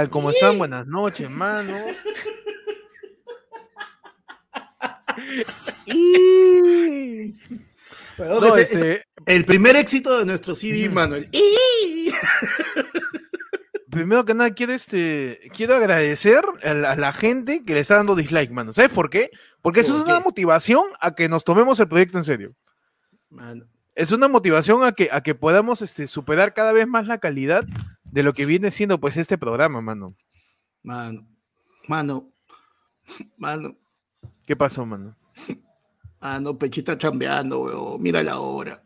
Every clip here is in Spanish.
Tal como están, buenas noches, manos. Y- Weón, No, ese- este, ese- el primer éxito de nuestro CD. Manuel. ¡Y! primero que nada, quiero, este, quiero agradecer a la, a la gente que le está dando dislike, mano. ¿Sabes por qué? Porque eso ¿Por es una motivación a que nos tomemos el proyecto en serio. Mano, Es una motivación a que, a que podamos este, superar cada vez más la calidad de lo que viene siendo pues este programa, mano. mano, mano, mano, ¿Qué pasó, mano? mano, Pechita chambeando, weón. Mira la hora.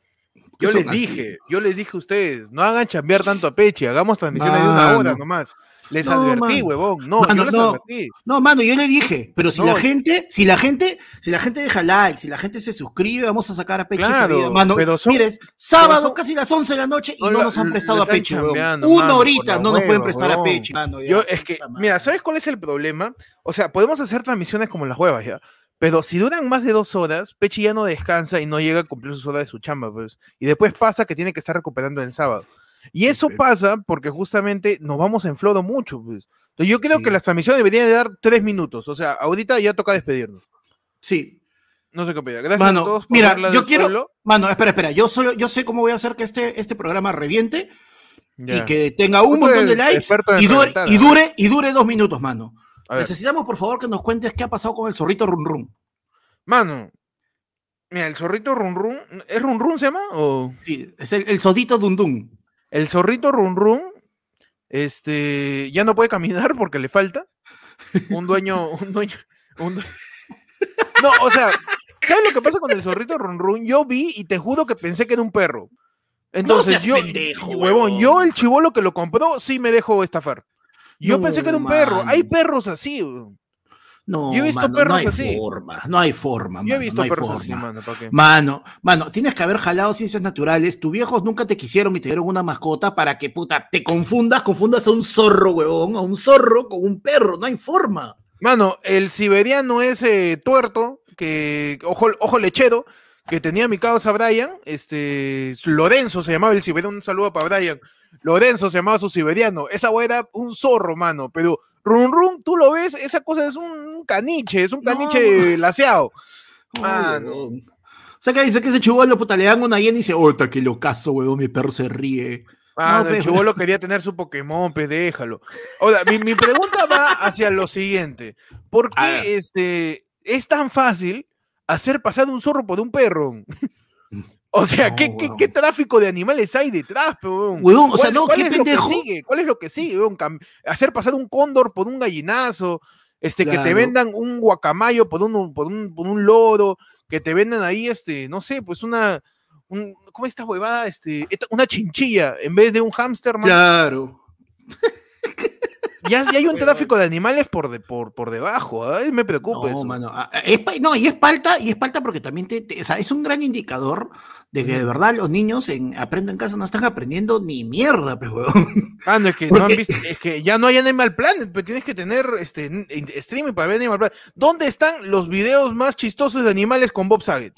¿Por qué Yo les así? dije, yo les dije a ustedes, no hagan chambear tanto a Peche, hagamos transmisiones de una hora nomás. Les No, advertí, mano. huevón. No, Mano, yo les no. advertí. No, mano, yo le dije, pero si No. la gente, si la gente, si la gente deja like, si la gente se suscribe, vamos a sacar a Peche Claro, video, mano. pero son- Mires, sábado, son- casi las 11 de la noche y No nos han prestado a Peche, Una mano, horita no nos pueden prestar a. Peche, mano. ya, Yo, es que, mira, ¿sabes cuál es el problema? O sea, podemos hacer transmisiones como las huevas, ¿ya? Pero si duran más de dos horas, Pechi ya no descansa y no llega a cumplir sus horas de su chamba, pues. Y después pasa que tiene que estar recuperando el sábado. Y eso pasa porque justamente nos vamos en flodo mucho, pues. Entonces, yo creo Sí. que las transmisiones deberían de dar tres minutos. O sea, ahorita ya toca despedirnos. Sí, No sé qué opina. Gracias Mano, a todos por mira, yo quiero- pueblo. mano, espera, espera, yo solo, yo sé cómo voy a hacer que este, este programa reviente y que tenga un montón de likes y dure, y dure, y dure dos minutos, mano. Necesitamos, por favor, que nos cuentes qué ha pasado con el zorrito Run Run. mano. Mira, el zorrito Run Run. ¿Es Run Run se llama? ¿O? Sí, es el, el sodito Dun Dun. El zorrito Run Run, este, ya no puede caminar porque le falta. Un dueño, un dueño, un due- No, o sea, ¿sabes lo que pasa con el zorrito Run Run? Yo vi y te juro que pensé que era un perro. Entonces seas yo, pendejo, huevón, yo el chivolo que lo compró sí me dejó estafar. Yo pensé que era un perro. Hay perros así. huevón. No, Yo he visto mano, perros no hay así. forma, no hay forma, Yo he visto no hay perros forma. así, mano. Mano, mano, tienes que haber jalado ciencias naturales. Tus viejos nunca te quisieron y te dieron una mascota para que, puta, te confundas, confundas a un zorro, huevón, a un zorro con un perro. No hay forma. Mano, el siberiano ese tuerto, que, ojo, ojo lechero, que tenía mi causa Brian, este, Lorenzo se llamaba el siberiano, un saludo para Brian. Lorenzo se llamaba su siberiano. Esa güey era un zorro, mano, pero Run Run, tú lo ves, esa cosa es un caniche, es un No, caniche laseado. No, Mano. huevón. O sea, que dice que ese chivolo, puta, le dan una hiena y dice, ¡Ota, que lo caso, huevón! Mi perro se ríe. Mano, el pe- chivolo quería tener su Pokémon, pues déjalo. Ahora, mi, mi pregunta va hacia lo siguiente. ¿Por qué este, es tan fácil hacer pasar un zorro por un perro? O sea, No, ¿qué, qué, weón. qué tráfico de animales hay detrás, weón? Huevón, o sea, ¿Cuál- no, cuál qué es lo que pendejo. sigue? ¿Cuál es lo que sigue, weón? Hacer pasar un cóndor por un gallinazo, este, que te vendan un guacamayo por un, por un, por un loro, que te vendan ahí, este, no sé, pues una, un, ¿cómo es esta huevada? Este, esta- una chinchilla en vez de un hámster, man. Claro. Ya, ya hay un tráfico de animales por, de, por, por debajo, ay, me preocupa No, eso. mano, ah, ah, es no, y es palta, y es palta porque también te, te- o sea, es un gran indicador de que de verdad los niños en Aprendo en Casa no están aprendiendo ni mierda, pues. Ah, no, es que, no han visto- es que ya no hay Animal Planet, pero tienes que tener este, streaming para ver Animal Planet. ¿Dónde están los videos más chistosos de animales con Bob Saget?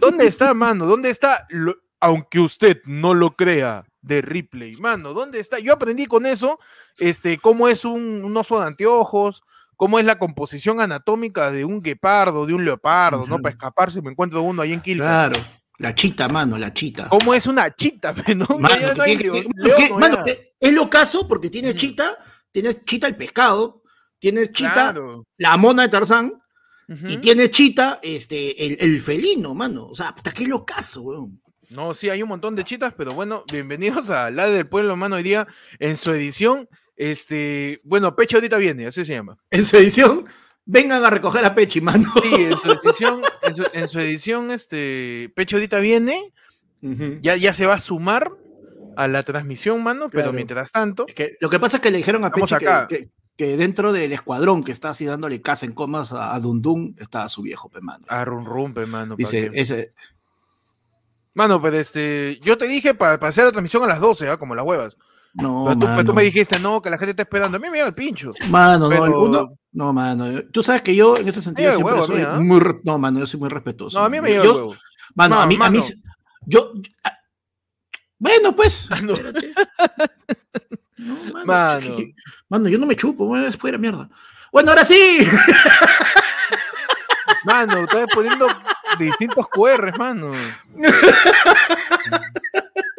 ¿Dónde está, mano? ¿Dónde está? lo- aunque usted no lo crea, de Ripley. Mano, ¿dónde está? Yo aprendí con eso, este, cómo es un, un oso de anteojos, cómo es la composición anatómica de un guepardo, de un leopardo, ¿no? Para escaparse, me encuentro uno ahí en Quilca. Claro. La chita, mano, la chita. ¿Cómo es una chita? ¿no? Mano, ya no hay que- mano, es lo caso porque tiene Ujú. chita, tienes chita el pescado, tienes chita Claro. la mona de Tarzán y tiene chita este, el, el felino, mano. O sea, puta, qué lo caso, weón. No, sí, hay un montón de chitas, pero bueno, bienvenidos a La del Pueblo, mano, hoy día en su edición, este, bueno, Pecho ahorita viene, así se llama. En su edición, vengan a recoger a Pechi, mano. Sí, en su edición, en su, en su edición, este, Pecho ahorita viene, ya, ya se va a sumar a la transmisión, mano, pero mientras tanto, Es que lo que pasa es que le dijeron a Pechi acá. que, que- que dentro del escuadrón que está así dándole casa en comas a, Dundun está su viejo, pe, mano. a rum rumpe, mano. pa' Dice, ese, Mano, pero este, yo te dije para hacer la transmisión a las 12, ¿ah? como las huevas. no, pero, tú, pero tú mano. me dijiste, no, que la gente está esperando. A mí me llega el pincho. Mano, no, el Pero- uno- no, mano. Tú sabes que yo en ese sentido siempre huevo soy ¿ah? muy, no, mano, yo soy muy respetuoso. No, a mí me Yo- llega el huevo. Mano, No, a mí, a mí, yo, ah, bueno, pues. No. espérate. No, mano, Mano. Mano, yo no me chupo, es fuera mierda. Bueno, ahora sí. Mano, estás poniendo distintos QRs, mano.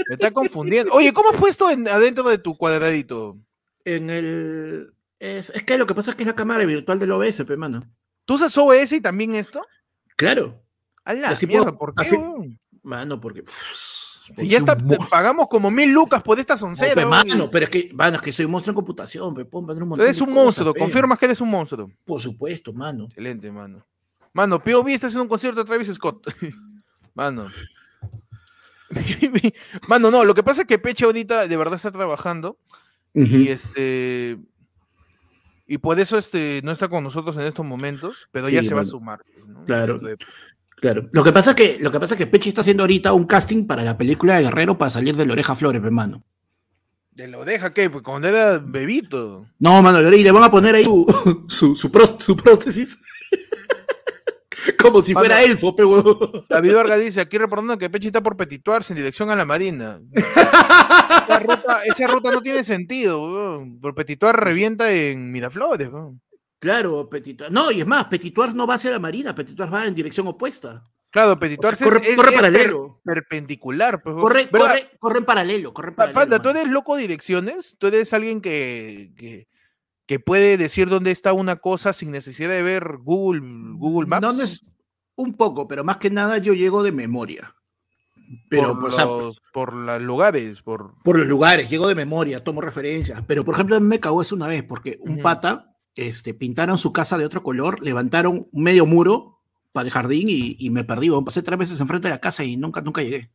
Me está confundiendo. Oye, ¿cómo has puesto en- adentro de tu cuadradito? En el. Es, es que lo que pasa es que es la cámara virtual del OBS, pe, mano. ¿Tú usas OS y también esto? Claro. A la Así mierda, puedo- ¿por qué? así-? Mano, porque. Si ya está, pagamos como mil lucas por esta soncera. Pe, mano, pero es que, mano, es que soy monstruo en computación, pe, pon, un montón Eres un cosas, monstruo, pe. confirmas que eres un monstruo. Por supuesto, mano. Excelente, mano. Mano, POV está haciendo un concierto de Travis Scott. Mano. Mano, no, lo que pasa es que Peche ahorita de verdad está trabajando y este y por eso este no está con nosotros en estos momentos, pero ya se va a sumar. ¿no? Claro. Entonces, Claro. Lo que pasa es que, lo que pasa es que Pechi está haciendo ahorita un casting para la película de Guerrero para salir de la oreja Flores, pe, mano. De lo deja que pues, cuando era bebito. No, mano, y le van a poner ahí su, su, su, su prótesis. Como si Mano. fuera elfo, pe, huevón. David Vargas dice, aquí reportando que Peche está por petituarse en dirección a la Marina. Esa ruta, esa ruta no tiene sentido, weón. Por petituar revienta en Miraflores, weón. Claro, Petituar. No, y es más, Petituar no va hacia la Marina, Petituar va en dirección opuesta. Claro, O sea, petituarse corre, es, corre es paralelo. per- perpendicular. Pues, Corre, corre, corre en paralelo, corre en paralelo. Panda, ¿tú eres loco de direcciones? ¿Tú eres alguien que, que, que puede decir dónde está una cosa sin necesidad de ver Google, Google Maps? No es un poco, pero más que nada yo llego de memoria. Pero, por, o sea, los, por los lugares, por... por los lugares, llego de memoria, tomo referencias. Pero, por ejemplo, me cagó eso una vez, porque un pata este, pintaron su casa de otro color, levantaron un medio muro para el jardín y, y me perdí. weón. Pasé tres veces enfrente de la casa y nunca, nunca llegué.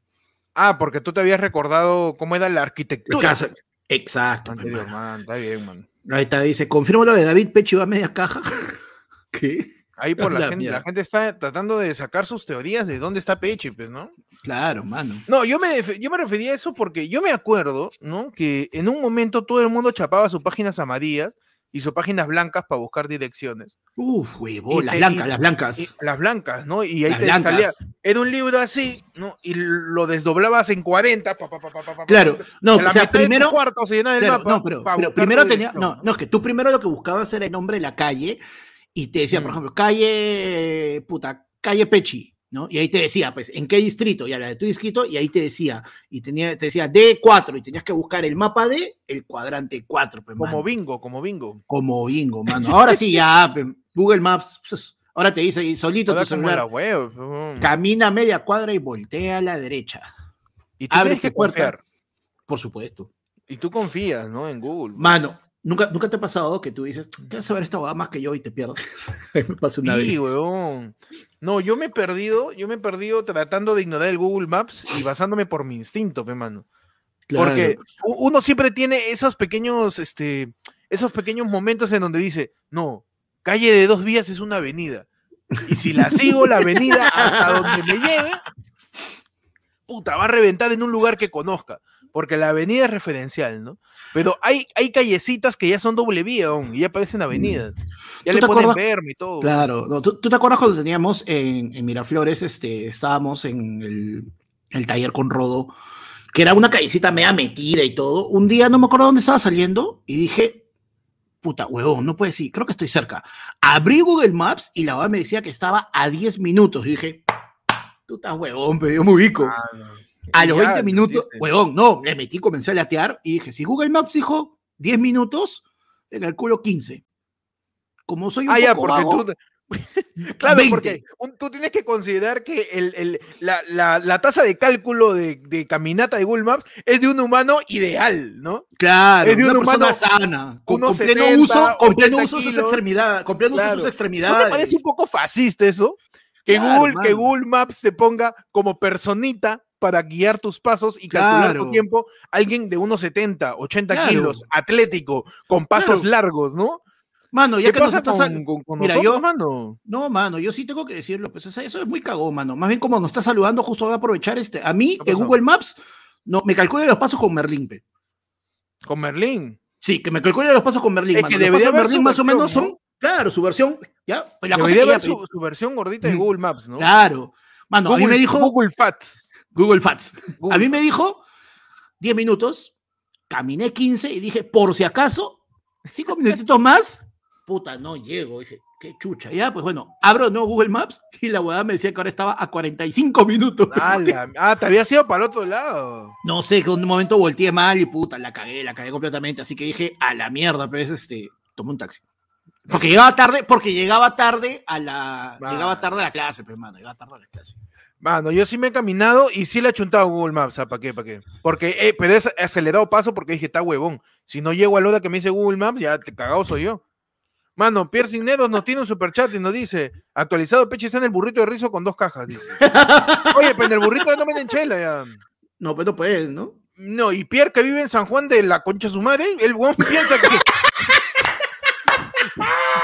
Ah, porque tú te habías recordado cómo era la arquitectura. casa. Exacto. Ah, man, está bien, man. Ahí está, dice, confirmo lo de David Pecho a media caja. ¿Qué? Ahí por la, La gente, mierda. la gente está tratando de sacar sus teorías de dónde está Peche, pues, ¿no? Claro, mano. No, yo me, yo me refería a eso porque yo me acuerdo, ¿no? Que en un momento todo el mundo chapaba sus páginas amarillas y sus páginas blancas para buscar direcciones. Uf, las te- blancas, y- las Y blancas. las blancas, ¿no? Y ahí Las te blancas. salía. Era un libro así, ¿no? Y lo desdoblabas en 40. pa, pa, pa, pa, pa, pa, Claro, no, o sea, primero, cuarto se llenaba el Claro, mapa. no, pero, primero tenía, no, no, es que tú primero lo que buscabas era el nombre de la calle y te decía, por Mm. ejemplo, calle, puta, calle Pechi, ¿no? Y ahí te decía, pues, ¿en qué distrito? Ya la de tu distrito, y ahí te decía, y tenía, te decía D4, y tenías que buscar el mapa de el cuadrante 4, pues, Como mano. bingo, como bingo. como bingo, mano. Ahora sí, ya, Google Maps, pues, ahora te dice ahí solito Ahora tu celular, web. mm. camina media cuadra y voltea a la derecha. Y tú abre tienes que puerta. confiar. Por supuesto. Y tú confías, ¿no? En Google. Mano, ¿nunca, ¿nunca te ha pasado que tú dices, ¿qué vas a ver esta más que yo y te pierdes? Me pasó una Sí, vez. weón. No, yo me he perdido, yo me he perdido tratando de ignorar el Google Maps y basándome por mi instinto, pe mano. Claro. Porque uno siempre tiene esos pequeños, este, esos pequeños momentos en donde dice, no, calle de dos vías es una avenida. Y si la sigo la avenida hasta donde me lleve, puta, va a reventar en un lugar que conozca. Porque la avenida es referencial, ¿no? Pero hay, hay callecitas que ya son doble vía aún, y ya parecen avenidas. Ya ¿Tú le ponen verme y todo. Claro. No, ¿tú, tú te acuerdas cuando teníamos en, en Miraflores, este, estábamos en el, el taller con Rodo, que era una callecita media metida y todo? Un día no me acuerdo dónde estaba saliendo y dije, puta, huevón, no puede ser, creo que estoy cerca. Abrí Google Maps y la verdad me decía que estaba a 10 minutos. Y dije, tú estás huevón, pero yo me ubico. Ah, no. A los ya, 20 te minutos, huevón, no, le metí, comencé a latear y dije, si Google Maps dijo 10 minutos, le calculo 15. Como soy un Ah, ya, poco porque vago, tú. Claro, 20. porque un- tú tienes que considerar que el, el- la, la- la tasa de cálculo de, de caminata de Google Maps es de un humano ideal, ¿no? Claro, es de una un persona humano, sana, con, pleno 70, uso, con pleno 80 uso de sus extremidades, con pleno uso Claro. sus ¿No extremidades. te parece un poco fascista eso? Que, Claro, Google, que. Google Maps te ponga como personita para guiar tus pasos y calcular tu tiempo alguien de unos 70, 80 Claro. kilos, atlético, con pasos Claro. largos, ¿no? Mano, ya ¿Qué que nos pasa estás con, con- con Mira, nosotros, yo- mano? No, mano, yo sí tengo que decirlo, pues eso es muy cagón, mano. Más bien como nos está saludando, justo voy a aprovechar este. A mí, ¿Qué en? Google Maps, no, me calcula los pasos con Merlín, pe. Con Merlín. Sí, que me calcule los pasos con Merlín, Es mano. que Los pasos de Merlín más o menos ¿no? son, claro, su versión, ¿ya? Pues la cosa que ya, su, su versión gordita de. Google Maps, ¿no? Claro. Mano, a mí Google, me dijo Google Fats. Google Fats. Google A mí me dijo 10 minutos, caminé 15 y dije, por si acaso, cinco minutitos más, puta, no llego. Dice, qué chucha. Ya, pues bueno, abro no Google Maps y la huevada me decía que ahora estaba a 45 minutos. Ah, ah, te había sido para el otro lado. No sé, que en un momento volteé mal y puta, la cagué, la cagué completamente. Así que dije, a la mierda, pues este, tomé un taxi. Porque llegaba tarde, porque llegaba tarde a la, Va. llegaba tarde a la clase, pues, mano, llegaba tarde a la clase. Mano, yo sí me he caminado y sí le he chuntado a Google Maps. ¿Para qué? ¿Para qué? Porque, eh, pero es acelerado paso porque dije, está huevón. Si no llego a la hora que me dice Google Maps, ya te cagado soy yo. Mano, Pierre Cisneros nos tiene un superchat y nos dice, actualizado Peche está en el burrito de rizo con dos cajas, dice. Oye, pero en el burrito no venden chela ya. No, pues no puedes, ¿no? No, y Pierre que vive en San Juan de la concha de su madre, el huevón piensa que...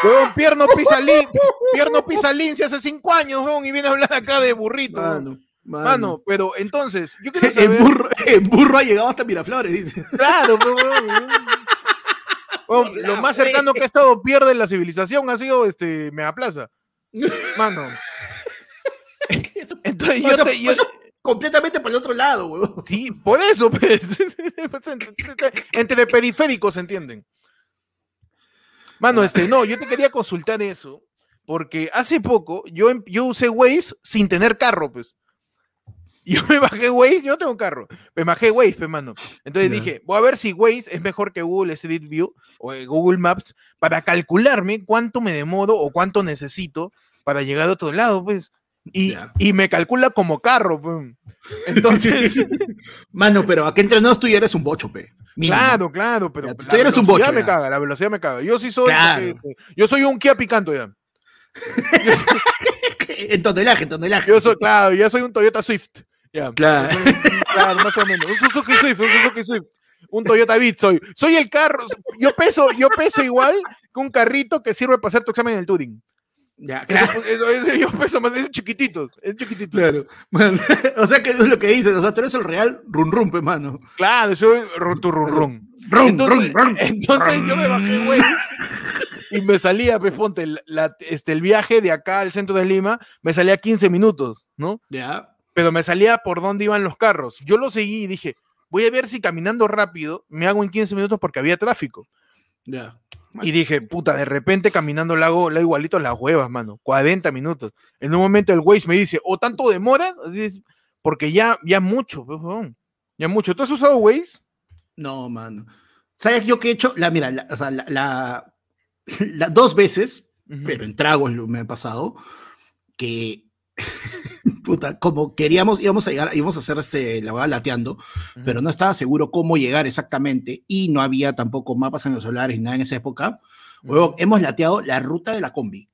Huevón, Pierre no pisa lin, Pierre no pisa lince hace cinco años, huevón, y viene a hablar acá de burrito. Mano, mano. Mano, pero entonces, yo quiero saber... burro, en burro ha llegado hasta Miraflores, dice. Claro, pero, huevón, huevón, lo más cercano que ha estado pierde la civilización ha sido este Megaplaza. Mano. Entonces yo, te- yo- completamente por el otro lado, huevón. sí, por eso, pues. Pues, entre, periféricos se entienden. Mano, este, no, yo te quería consultar eso, porque hace poco yo, em- yo usé Waze sin tener carro, pues. Yo me bajé Waze, yo no tengo carro. Me bajé Waze, pues, mano. Entonces dije, voy a ver si Waze es mejor que Google Street View o eh, Google Maps para calcularme cuánto me demoro o cuánto necesito para llegar a otro lado, pues. Y, y me calcula como carro, pues. Entonces, Mano, pero aquí entre nos tú ya eres un bocho, pe. Mínimo. claro, claro, pero Ya, tú la eres un bocho, me ya. caga, la velocidad me caga. Yo sí soy, Claro. este, yo soy un Kia Picanto ya. En tonelaje, en tonelaje. Yo soy, claro, ya soy un Toyota Swift. Ya. Claro. Yo soy claro, más o menos. Un Suzuki Swift, un Suzuki Swift. Un Toyota Beat soy. Soy el carro. Yo peso, yo peso igual que un carrito que sirve para hacer tu examen en el Turing. Ya, claro. eso- eso- yo peso más, es chiquititos, es chiquitito. Claro. O sea que es lo que dices, o sea, tú eres el real run run, pe, mano. Claro, soy ru- tu rum, rum. Rum, Entonces, rum, rum. entonces yo me bajé, güey. Y me salía, pues ponte, la- este, el viaje de acá al centro de Lima, me salía 15 minutos, ¿no? Ya. Pero me salía por dónde iban los carros. Yo lo seguí y dije, voy a ver si caminando rápido me hago en 15 minutos porque había tráfico. Ya. Y dije, puta, de repente caminando la hago, la igualito a las huevas, mano. 40 minutos. En un momento el Waze me dice, ¿o tanto demoras? Así es, porque ya, ya mucho, ya mucho. ¿Tú has usado Waze? No, mano. ¿Sabes yo qué he hecho? La, mira, la, o sea, la, la- la- dos veces, Ujú. pero en tragos me ha pasado, que, puta, como queríamos, íbamos a llegar, íbamos a hacer este, la hueá lateando, Ujú. pero no estaba seguro cómo llegar exactamente y no había tampoco mapas en los celulares ni nada en esa época. Huevón, hemos lateado la ruta de la combi.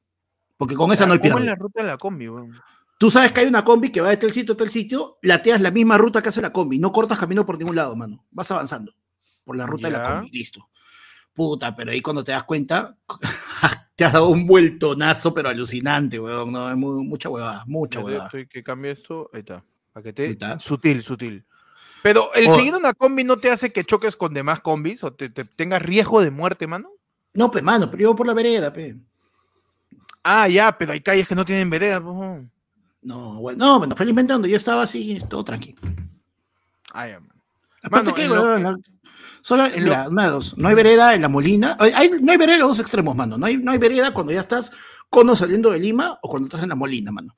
Porque con esa no hay ¿Cómo pierde. es la ruta de la combi, weón? Tú sabes que hay una combi que va de tal sitio a tal sitio, lateas la misma ruta que hace la combi, no cortas camino por ningún lado, mano. Vas avanzando por la ruta de la Ya. combi, listo. Puta, pero ahí cuando te das cuenta, te has dado un vueltonazo, pero alucinante, weón. No, es mu- mucha huevada, mucha huevada. estoy que cambie esto. Ahí está. Para que te. Está. Sutil, sutil. Pero el Oh. seguir una combi no te hace que choques con demás combis o te, te tengas riesgo de muerte, mano. No, pues, mano, pero yo por la vereda, pe. Ah, ya, pero hay calles que no tienen vereda. weón. No, bueno, no, felizmente donde yo estaba así, todo tranquilo. Ah, ya, man. Aparte Mano, que, weón, que- solo, en mira, una de dos, no hay vereda en la Molina, hay- no hay vereda en los dos extremos, mano, no hay, no hay vereda cuando ya estás cono saliendo de Lima o cuando estás en la Molina, mano.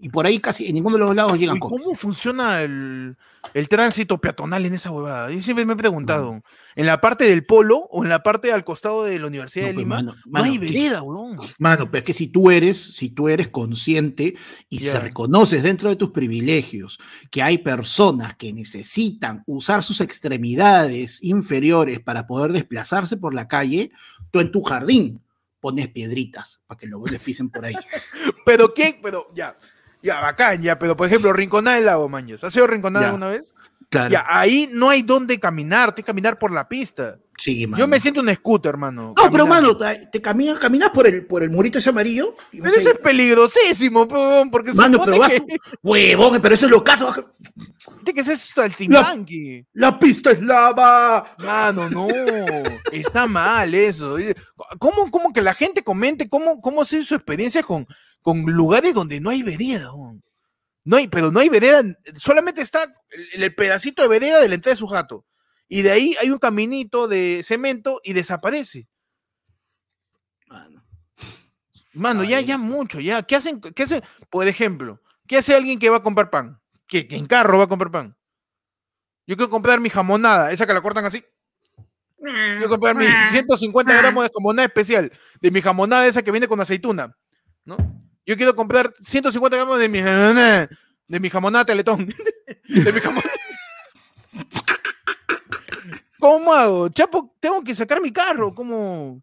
Y por ahí casi en ninguno de los lados llegan combis. ¿Cómo funciona el, el tránsito peatonal en esa huevada? Yo siempre me he preguntado. ¿En la parte del polo o en la parte al costado de la Universidad No, de pues, Lima? mano, no mano, hay que- vereda, weón. Mano, pero es que si tú eres, si tú eres consciente y se reconoces dentro de tus privilegios que hay personas que necesitan usar sus extremidades inferiores para poder desplazarse por la calle, tú en tu jardín pones piedritas para que luego les pisen por ahí. Pero ¿quién? Pero ya, ya, bacán, ya. Pero por ejemplo, Rinconada del Lago, maños. ¿Has ido a Rinconada alguna vez? Claro. Ya, ahí no hay dónde caminar, tienes que caminar por la pista. Sí, mano. Yo me siento un scooter, hermano. No, pero mano, te, te caminas, caminas por el, por el murito ese amarillo. y Pero eso es peligrosísimo, porque Mano, pero vas que, huevón, pero eso es lo caso. que ese es saltimbanqui. La pista es lava. Mano, no, está mal eso. ¿Cómo, cómo que la gente comente cómo, cómo ha sido su experiencia con, con lugares donde no hay vereda? weón? No hay, pero no hay vereda, solamente está el, el pedacito de vereda de la entrada de su jato. y de ahí hay un caminito de cemento y desaparece. Mano. Mano, ya, Ay. ya mucho, ya. ¿Qué hacen? ¿Qué hacen? Por ejemplo, ¿qué hace alguien que va a comprar pan? ¿Que, que en carro va a comprar pan? Yo quiero comprar mi jamonada, esa que la cortan así. Quiero comprar mis 150 gramos de jamonada especial, de mi jamonada esa que viene con aceituna, ¿no? Yo quiero comprar 150 gramos de mi de mi jamonada teletón, de mi. ¿Cómo hago? Chapo, tengo que sacar mi carro, ¿cómo?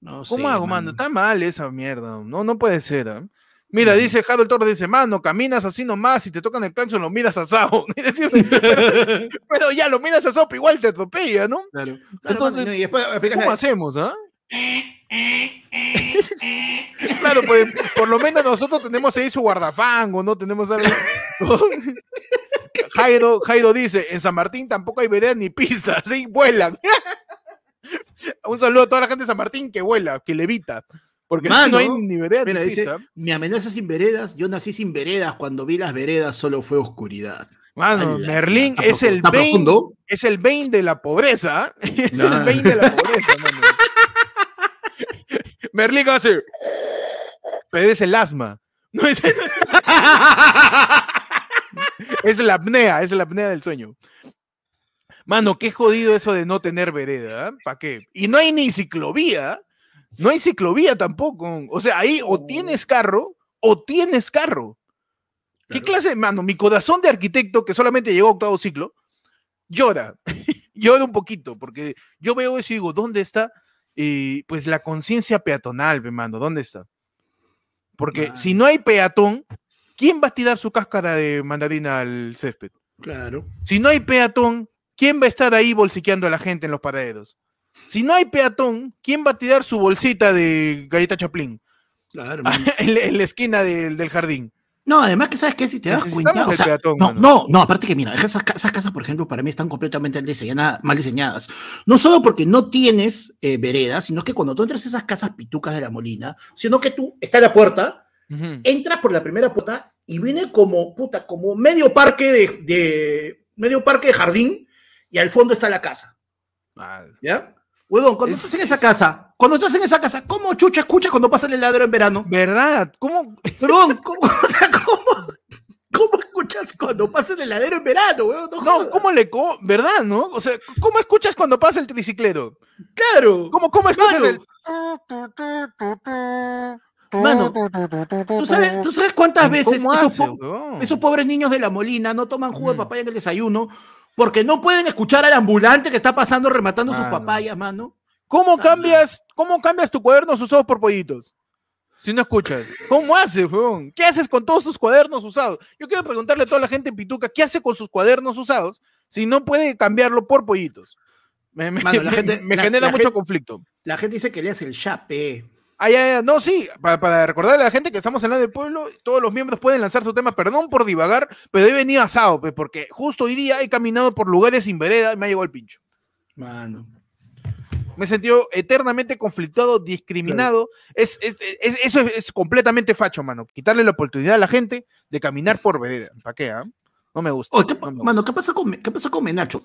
No ¿Cómo hago, mano? Está mal esa mierda. No, no puede ser. ¿ah? Mira, Mano. dice Harold Torres, dice, mano, caminas así nomás y te tocan el claxon, lo miras asado. pero ya lo miras asado, pero igual te atropella, ¿no? Claro. Entonces, y después ¿Cómo hacemos, ah? Claro, pues por lo menos nosotros tenemos ahí su guardafango, ¿no? Tenemos algo. Jairo, Jairo dice, en San Martín tampoco hay veredas ni pistas, sí, vuelan. Un saludo a toda la gente de San Martín que vuela, que levita. Porque Mano, no hay ni veredas Mira, ni dice, pistas. mi amenaza sin veredas, yo nací sin veredas, cuando vi las veredas solo fue oscuridad. Mano, Ala, Merlín es el Bane, es el Bane de la pobreza. ¿ah? Es el. Bane de la pobreza, mano. Merlín hace. Pero es el asma. No es, es la apnea, es la apnea del sueño. Mano, qué jodido eso de no tener vereda. ¿Para qué? Y no hay ni ciclovía. No hay ciclovía tampoco. O sea, ahí o tienes carro o tienes carro. ¿Qué Claro. clase, mano? Mi corazón de arquitecto, que solamente llegó a octavo ciclo, llora. llora un poquito, porque yo veo eso y digo, ¿dónde está? Eh, pues la conciencia peatonal, ve, mano, ¿dónde está? Porque si no hay peatón, ¿quién va a tirar su cáscara de mandarina al césped? Claro. Si no hay peatón, ¿quién va a estar ahí bolsiqueando a la gente en los paraderos? Si no hay peatón, ¿quién va a tirar su bolsita de galleta chaplín Claro, en, la- en la esquina del, del jardín? No, además que sabes que si te das cuenta, o el sea, peatón, no, mano. no, no, aparte que mira, esas, esas casas, por ejemplo, para mí están completamente diseñadas, mal diseñadas. No solo porque no tienes eh, veredas, sino que cuando tú entras a esas casas pitucas de la Molina, sino que tú está en la puerta, Ujú. entras por la primera puerta y viene como puta, como medio parque de, de- medio parque de jardín y al fondo está la casa, Mal. ¿ya? Huevón, cuando Es- estás en esa casa, cuando estás en esa casa, ¿cómo chucha escuchas cuando pasa el heladero en verano? ¿Verdad? ¿Cómo? Huevón, ¿cómo, o sea, ¿cómo, cómo escuchas cuando pasa el heladero en verano, huevón? No. ¿cómo le co ¿Verdad, no? O sea, ¿cómo escuchas cuando pasa el triciclero? Claro. ¿Cómo, cómo escuchas Mano. el... Mano, ¿Tú sabes, ¿Tú sabes cuántas veces ¿Cómo esos, po- weón? esos pobres niños de la Molina no toman jugo de Mm. papaya en el desayuno porque no pueden escuchar al ambulante que está pasando rematando sus Mano. papayas, mano? ¿Cómo cambias, ¿Cómo cambias tu cuadernos usados por pollitos? Si no escuchas. ¿Cómo haces, weón? ¿Qué haces con todos tus cuadernos usados? Yo quiero preguntarle a toda la gente en Pituca, ¿qué hace con sus cuadernos usados si no puede cambiarlo por pollitos? Me, me- Mano, la me- gente- me la- genera la mucho gente- conflicto. La gente dice que le hace el chape. Ah, ya, ya, no, sí, para, para recordarle a la gente que estamos en la del pueblo, todos los miembros pueden lanzar su tema, perdón por divagar, pero he venido asado, pues, porque justo hoy día he caminado por lugares sin vereda y me ha llegado el pincho. Mano. Me he sentido eternamente conflictuado, discriminado. Es, es- es- eso es, completamente facho, mano. Quitarle la oportunidad a la gente de caminar por vereda. ¿Para qué? ah? No me gusta. Oye, ¿qué, no pa- me gusta. mano, ¿qué pasa con, qué pasa con Menacho?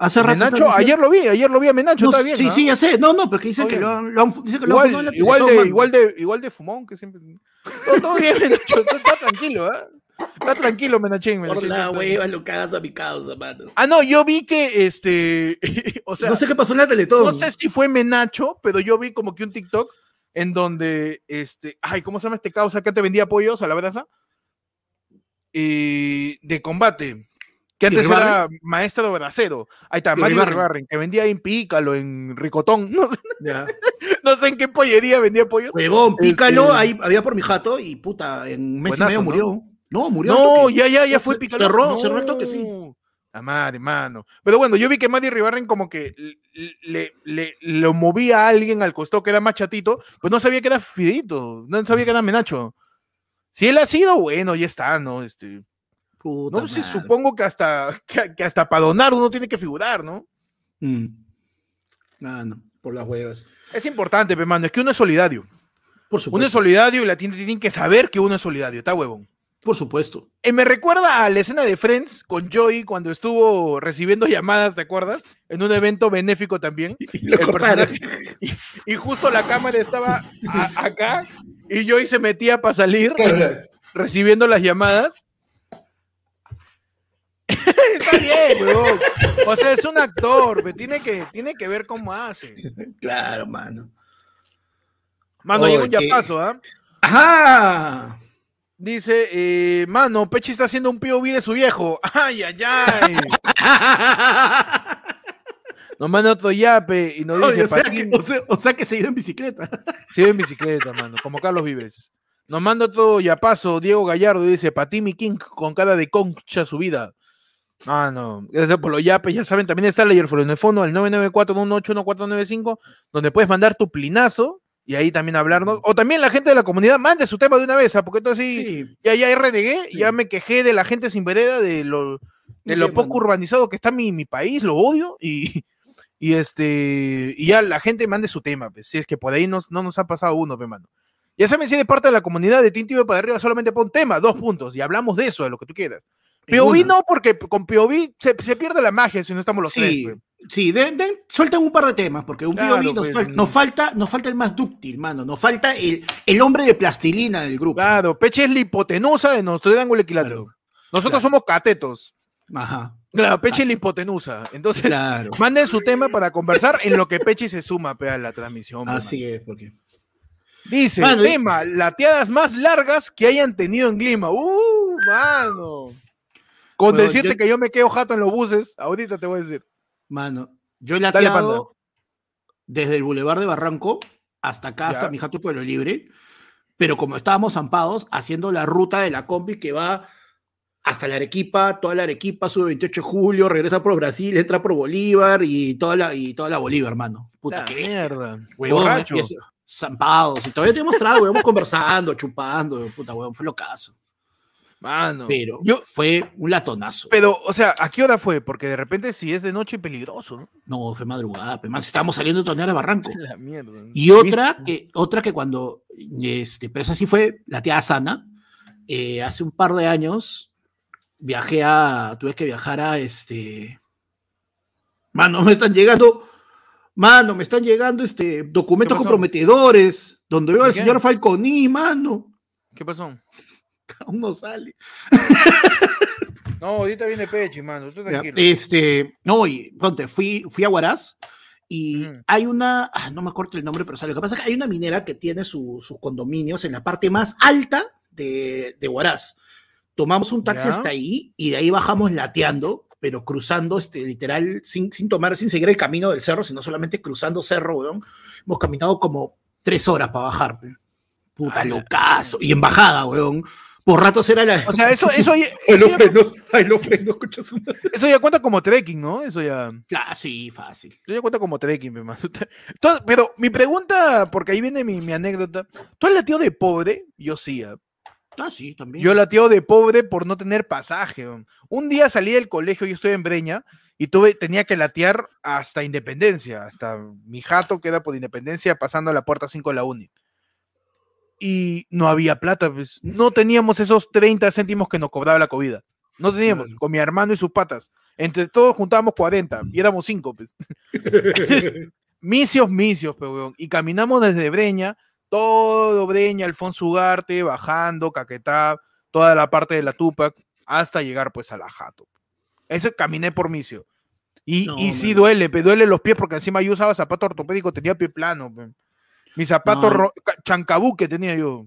Hace rato. Menacho, ayer lo vi, ayer lo vi a Menacho, No, está bien. sí, sí, ya sé. No, no, porque dicen que lo han, lo han- dicen que lo han Igual, igual, de, igual, de, igual de fumón que siempre. Todo, todo bien, Menacho. Está, tranquilo, ¿ah? Está tranquilo, Menachín. Por la hueva lo cagas a mi causa, mano. Ah, no, yo vi que este. o sea, no sé qué pasó en la Teletón. No sé si fue Menacho, pero yo vi como que un TikTok en donde, este, ay, ¿cómo se llama este causa que te vendía pollos a la brasa? Eh, de combate, que antes era maestro bracero. Ahí está, Mario Iribarren. Ribarren, que vendía en Pícalo, en Ricotón, no, sé- Ya. no sé en qué pollería vendía pollos. Huevón, pícalo, Este- ahí había por mi jato y puta, en mes Buenazo, y medio murió. No, murió. al No, ya, ya, ya No, fue se- Pícalo. cerró, cerró el toque, sí. La madre, mano. Pero bueno, yo vi que Mario Ribarren como que le, le, lo movía a alguien al costado que era más chatito, pues no sabía que era Fidito, no sabía que era Menacho. Si él ha sido, bueno, ya está, ¿no? Este, Puta no sé, supongo que hasta, que, que hasta para donar uno tiene que figurar, ¿no? Mm. Ah, no, por las huevas. Es importante, pe, mano, es que uno es solidario. Por Uno es supuesto. solidario y la gente tiene que saber que uno es solidario, está huevón. Por supuesto. Y me recuerda a la escena de Friends con Joey cuando estuvo recibiendo llamadas, ¿te acuerdas? En un evento benéfico también. Y, lo justo la cámara estaba a- acá y Joey se metía para salir recibiendo las llamadas. Está bien, weón. O sea, es un actor, tiene que, tiene que ver cómo hace. Claro, mano. Mano, Oye, llega un yapazo, ¿ah? ¡Ajá! Dice, eh, mano, Pechi está haciendo un POV de su viejo. ¡Ay, ay, ay! Nos manda otro yape y nos dice, Oye, o, sea que, o, sea, o sea que se ha ido en bicicleta. Sí, en bicicleta, mano, como Carlos Vives. Nos manda todo yapazo Diego Gallardo y dice, Patimi King con cara de concha su vida. Ah, no. Gracias por los yapes. Ya saben, también está el Layerful en el fondo, al 994-181-495, donde puedes mandar tu plinazo y ahí también hablarnos. O también la gente de la comunidad mande su tema de una vez, ¿ah? porque entonces sí, ya, ya renegué, Sí. ya me quejé de la gente sin vereda, de lo, de Sí, lo poco urbanizado que está mi, mi país, lo odio y, y este y ya la gente mande su tema, pues, si es que por ahí nos, no nos ha pasado uno, pe, mano. Ya saben si de parte de la comunidad de Tintivo para arriba solamente pon tema, dos puntos, y hablamos de eso, de lo que tú quieras. POV no, porque con POV se, se pierde la magia si no estamos los Sí, tres. pe. Sí, den, den- sueltan un par de temas, porque un Claro, nos, pues, fal- mm. nos falta, nos falta el más dúctil, mano. Nos falta el, el hombre de plastilina del grupo. Claro, Peche es la hipotenusa de nuestro triángulo equilátero. Claro, Nosotros claro. somos catetos. Ajá. Claro, Peche es la hipotenusa. Entonces, manden su tema para conversar en lo que Peche se suma pe, a la transmisión. pe, Así es, porque. Dice, Mano, y- tema, lateadas más largas que hayan tenido en Lima. ¡Uh, mano! Con Bueno, decirte yo- que yo me quedo jato en los buses, ahorita te voy a decir. Mano, yo he lateado desde el Boulevard de Barranco hasta acá, hasta mi jato Pueblo Libre, pero como estábamos zampados, haciendo la ruta de la combi que va hasta la Arequipa, toda la Arequipa, sube 28 de julio, regresa por Brasil, entra por Bolívar y toda la, y toda la Bolívar, hermano. Puta, La qué mierda. Huevón, Borracho. zampados, y todavía tenemos trago, íbamos conversando, chupando, puta, huevón, fue lo caso. Mano. Pero yo, fue un latonazo. pero, o sea, ¿a qué hora fue? Porque de repente si es de noche peligroso, ¿no? No, fue madrugada, pero más estábamos saliendo de Tonear a Barranco. La mierda. Y otra que, otra que cuando, este, pero esa sí fue la tía Sana, eh, hace un par de años viajé a, tuve que viajar a este, mano, me están llegando, mano, me están llegando este, documentos comprometedores, donde veo ¿De al señor Falconi, mano, ¿Qué pasó? aún no sale. No, ahorita viene Pechi, mano. Ya, tranquilo. Este, no, y ponte, fui, fui a Huaraz y Ujú. hay una, ah, no me acuerdo el nombre, pero sale. Lo que pasa es que hay una minera que tiene su- sus condominios en la parte más alta de, de Huaraz. Tomamos un taxi Ya. hasta ahí y de ahí bajamos lateando, pero cruzando, este, literal, sin, sin tomar, sin seguir el camino del cerro, sino solamente cruzando cerro, weón. Hemos caminado como tres horas para bajar, weón. Puta locazo. Y en bajada, weón. Por ratos era la. O sea, eso, eso, ya, Ay, eso, los ya, frenos, ay, los frenos, escucha su madre. eso ya cuenta como trekking, ¿no? Eso ya. Claro, sí, fácil. Yo ya cuento como trekking, pe, mano. Entonces, pero mi pregunta, porque ahí viene mi, mi anécdota. ¿Tú has latido de pobre? Yo sí. ah. Ah, sí, también. Yo lateo de pobre por no tener pasaje. Un día salí del colegio, yo estoy en Breña, y tuve, tenía que latear hasta Independencia, hasta mi jato queda por Independencia, pasando a la puerta 5 de la uni. Y no había plata, pues. No teníamos esos 30 céntimos que nos cobraba la comida. No teníamos, con mi hermano y sus patas. Entre todos juntábamos 40 y éramos 5, pues. Misios, misios, weón. Y caminamos desde Breña, todo Breña, Alfonso Ugarte, bajando, Caquetá, toda la parte de la Tupac, hasta llegar pues a la Jato. Ese caminé por misio. Y, No, y sí duele, duele los pies porque encima yo usaba zapato ortopédico, tenía pie plano. pe. Mi zapato No. chancabú que tenía yo.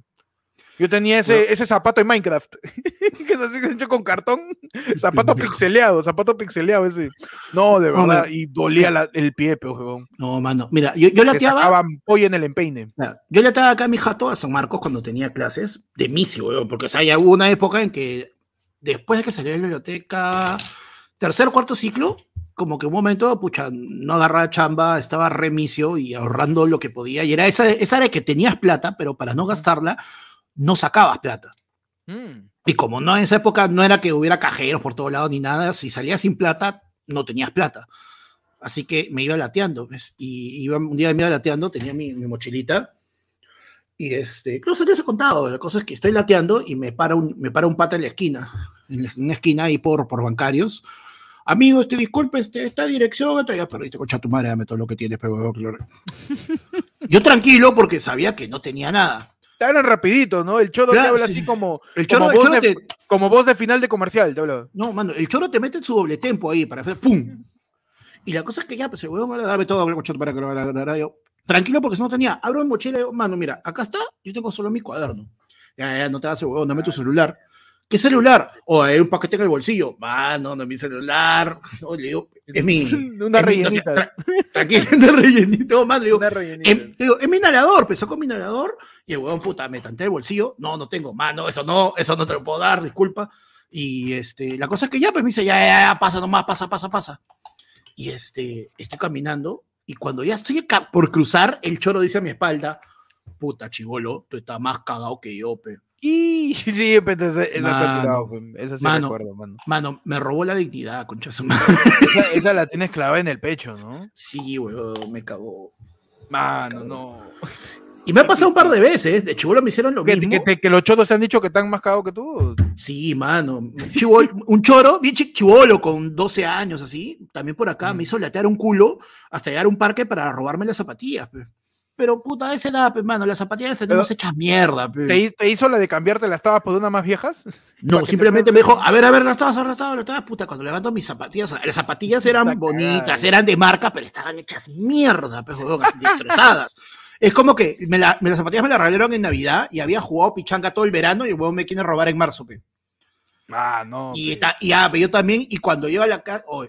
Yo tenía ese, No. ese zapato de Minecraft, que es así hecho con cartón, zapato pixeleado, zapato pixeleado ese. No, de verdad, y dolía la- el pie, pe, huevón. No, mano. Mira, yo, yo lateaba. pollo en el empeine. Yo lateaba acá a mi jato a San Marcos cuando tenía clases de misio, weón, porque o sea, ya hubo una época en que después de que salió de la biblioteca, tercer cuarto ciclo, como que un momento, pucha, no agarraba chamba, estaba remisio y ahorrando lo que podía. Y era esa, esa área que tenías plata, pero para no gastarla, no sacabas plata. Mm. Y como no en esa época no era que hubiera cajeros por todos lados ni nada, si salías sin plata, no tenías plata. Así que me iba lateando, ¿ves? Y iba, un día me iba lateando, tenía mi, mi mochilita Y este, incluso ya se he contado, la cosa es que estoy lateando y me para un, me para un pata en la esquina, en una esquina ahí por, por bancarios. Amigo, este, disculpe, este, esta dirección, esto ya perdiste, concha tu madre, dame todo lo que tienes, pero Yo tranquilo porque sabía que no tenía nada. Te hablan rapidito, ¿no? El choro te habla así como, el choro, como, voz de, como, voz de, final de comercial, te habla. No, mano, el choro te mete en su doble tempo ahí para hacer ¡pum! Y la cosa es que ya, pues el huevón, dame todo, para que lo yo, Tranquilo porque si no tenía, abro mi mochila y digo, mano, mira, acá está, yo tengo solo mi cuaderno. Ya, ya, no te hagas huevón, dame tu celular. ¿Qué celular? O hay un paquete en el bolsillo. Mano, no es mi celular. No, le digo, es mi. Una rellenita. tranquilo, una rellenita. No, madre, digo, una rellenita. Em, digo, es mi inhalador. Pensó con mi inhalador. Y el huevón, puta, me tanteé el bolsillo. No, no tengo. Mano, eso no, eso no te lo puedo dar, disculpa. Y este, la cosa es que ya, pues me dice, ya, ya, ya, pasa nomás, pasa, pasa, pasa. Y este, estoy caminando y cuando ya estoy por cruzar, el choro dice a mi espalda, puta chivolo, tú estás más cagado que yo, pe. Y sí, eso, eso sí mano, recuerdo, mano. Mano, me robó la dignidad, concha su madre. Esa, la tienes clavada en el pecho, ¿no? Sí, weón, me cagó. Mano, no. Y me ha pasado un par de veces, de chivolo me hicieron lo mismo. Que, que, los choros te han dicho que están más cagados que tú. Sí, mano. un choro, bien chivolo, con 12 años, así, también por acá, me mm. hizo latear un culo hasta llegar a un parque para robarme las zapatillas. Pero puta, a esa edad, mano, las zapatillas tenemos hechas mierda. ¿te, hizo la de cambiarte las tabas por unas más viejas? No, simplemente me dijo, a ver, a ver, las tabas, las tabas, las tabas, puta, cuando levanto mis zapatillas, las zapatillas eran bonitas, eran de marca, pero estaban hechas mierda, pues, destrozadas. Es como que me, las zapatillas me las regalaron en Navidad y había jugado pichanga todo el verano y el huevón me quiere robar en marzo, pe. Ah, no. Y, está, y ah, yo también, y cuando llego a la casa, oh,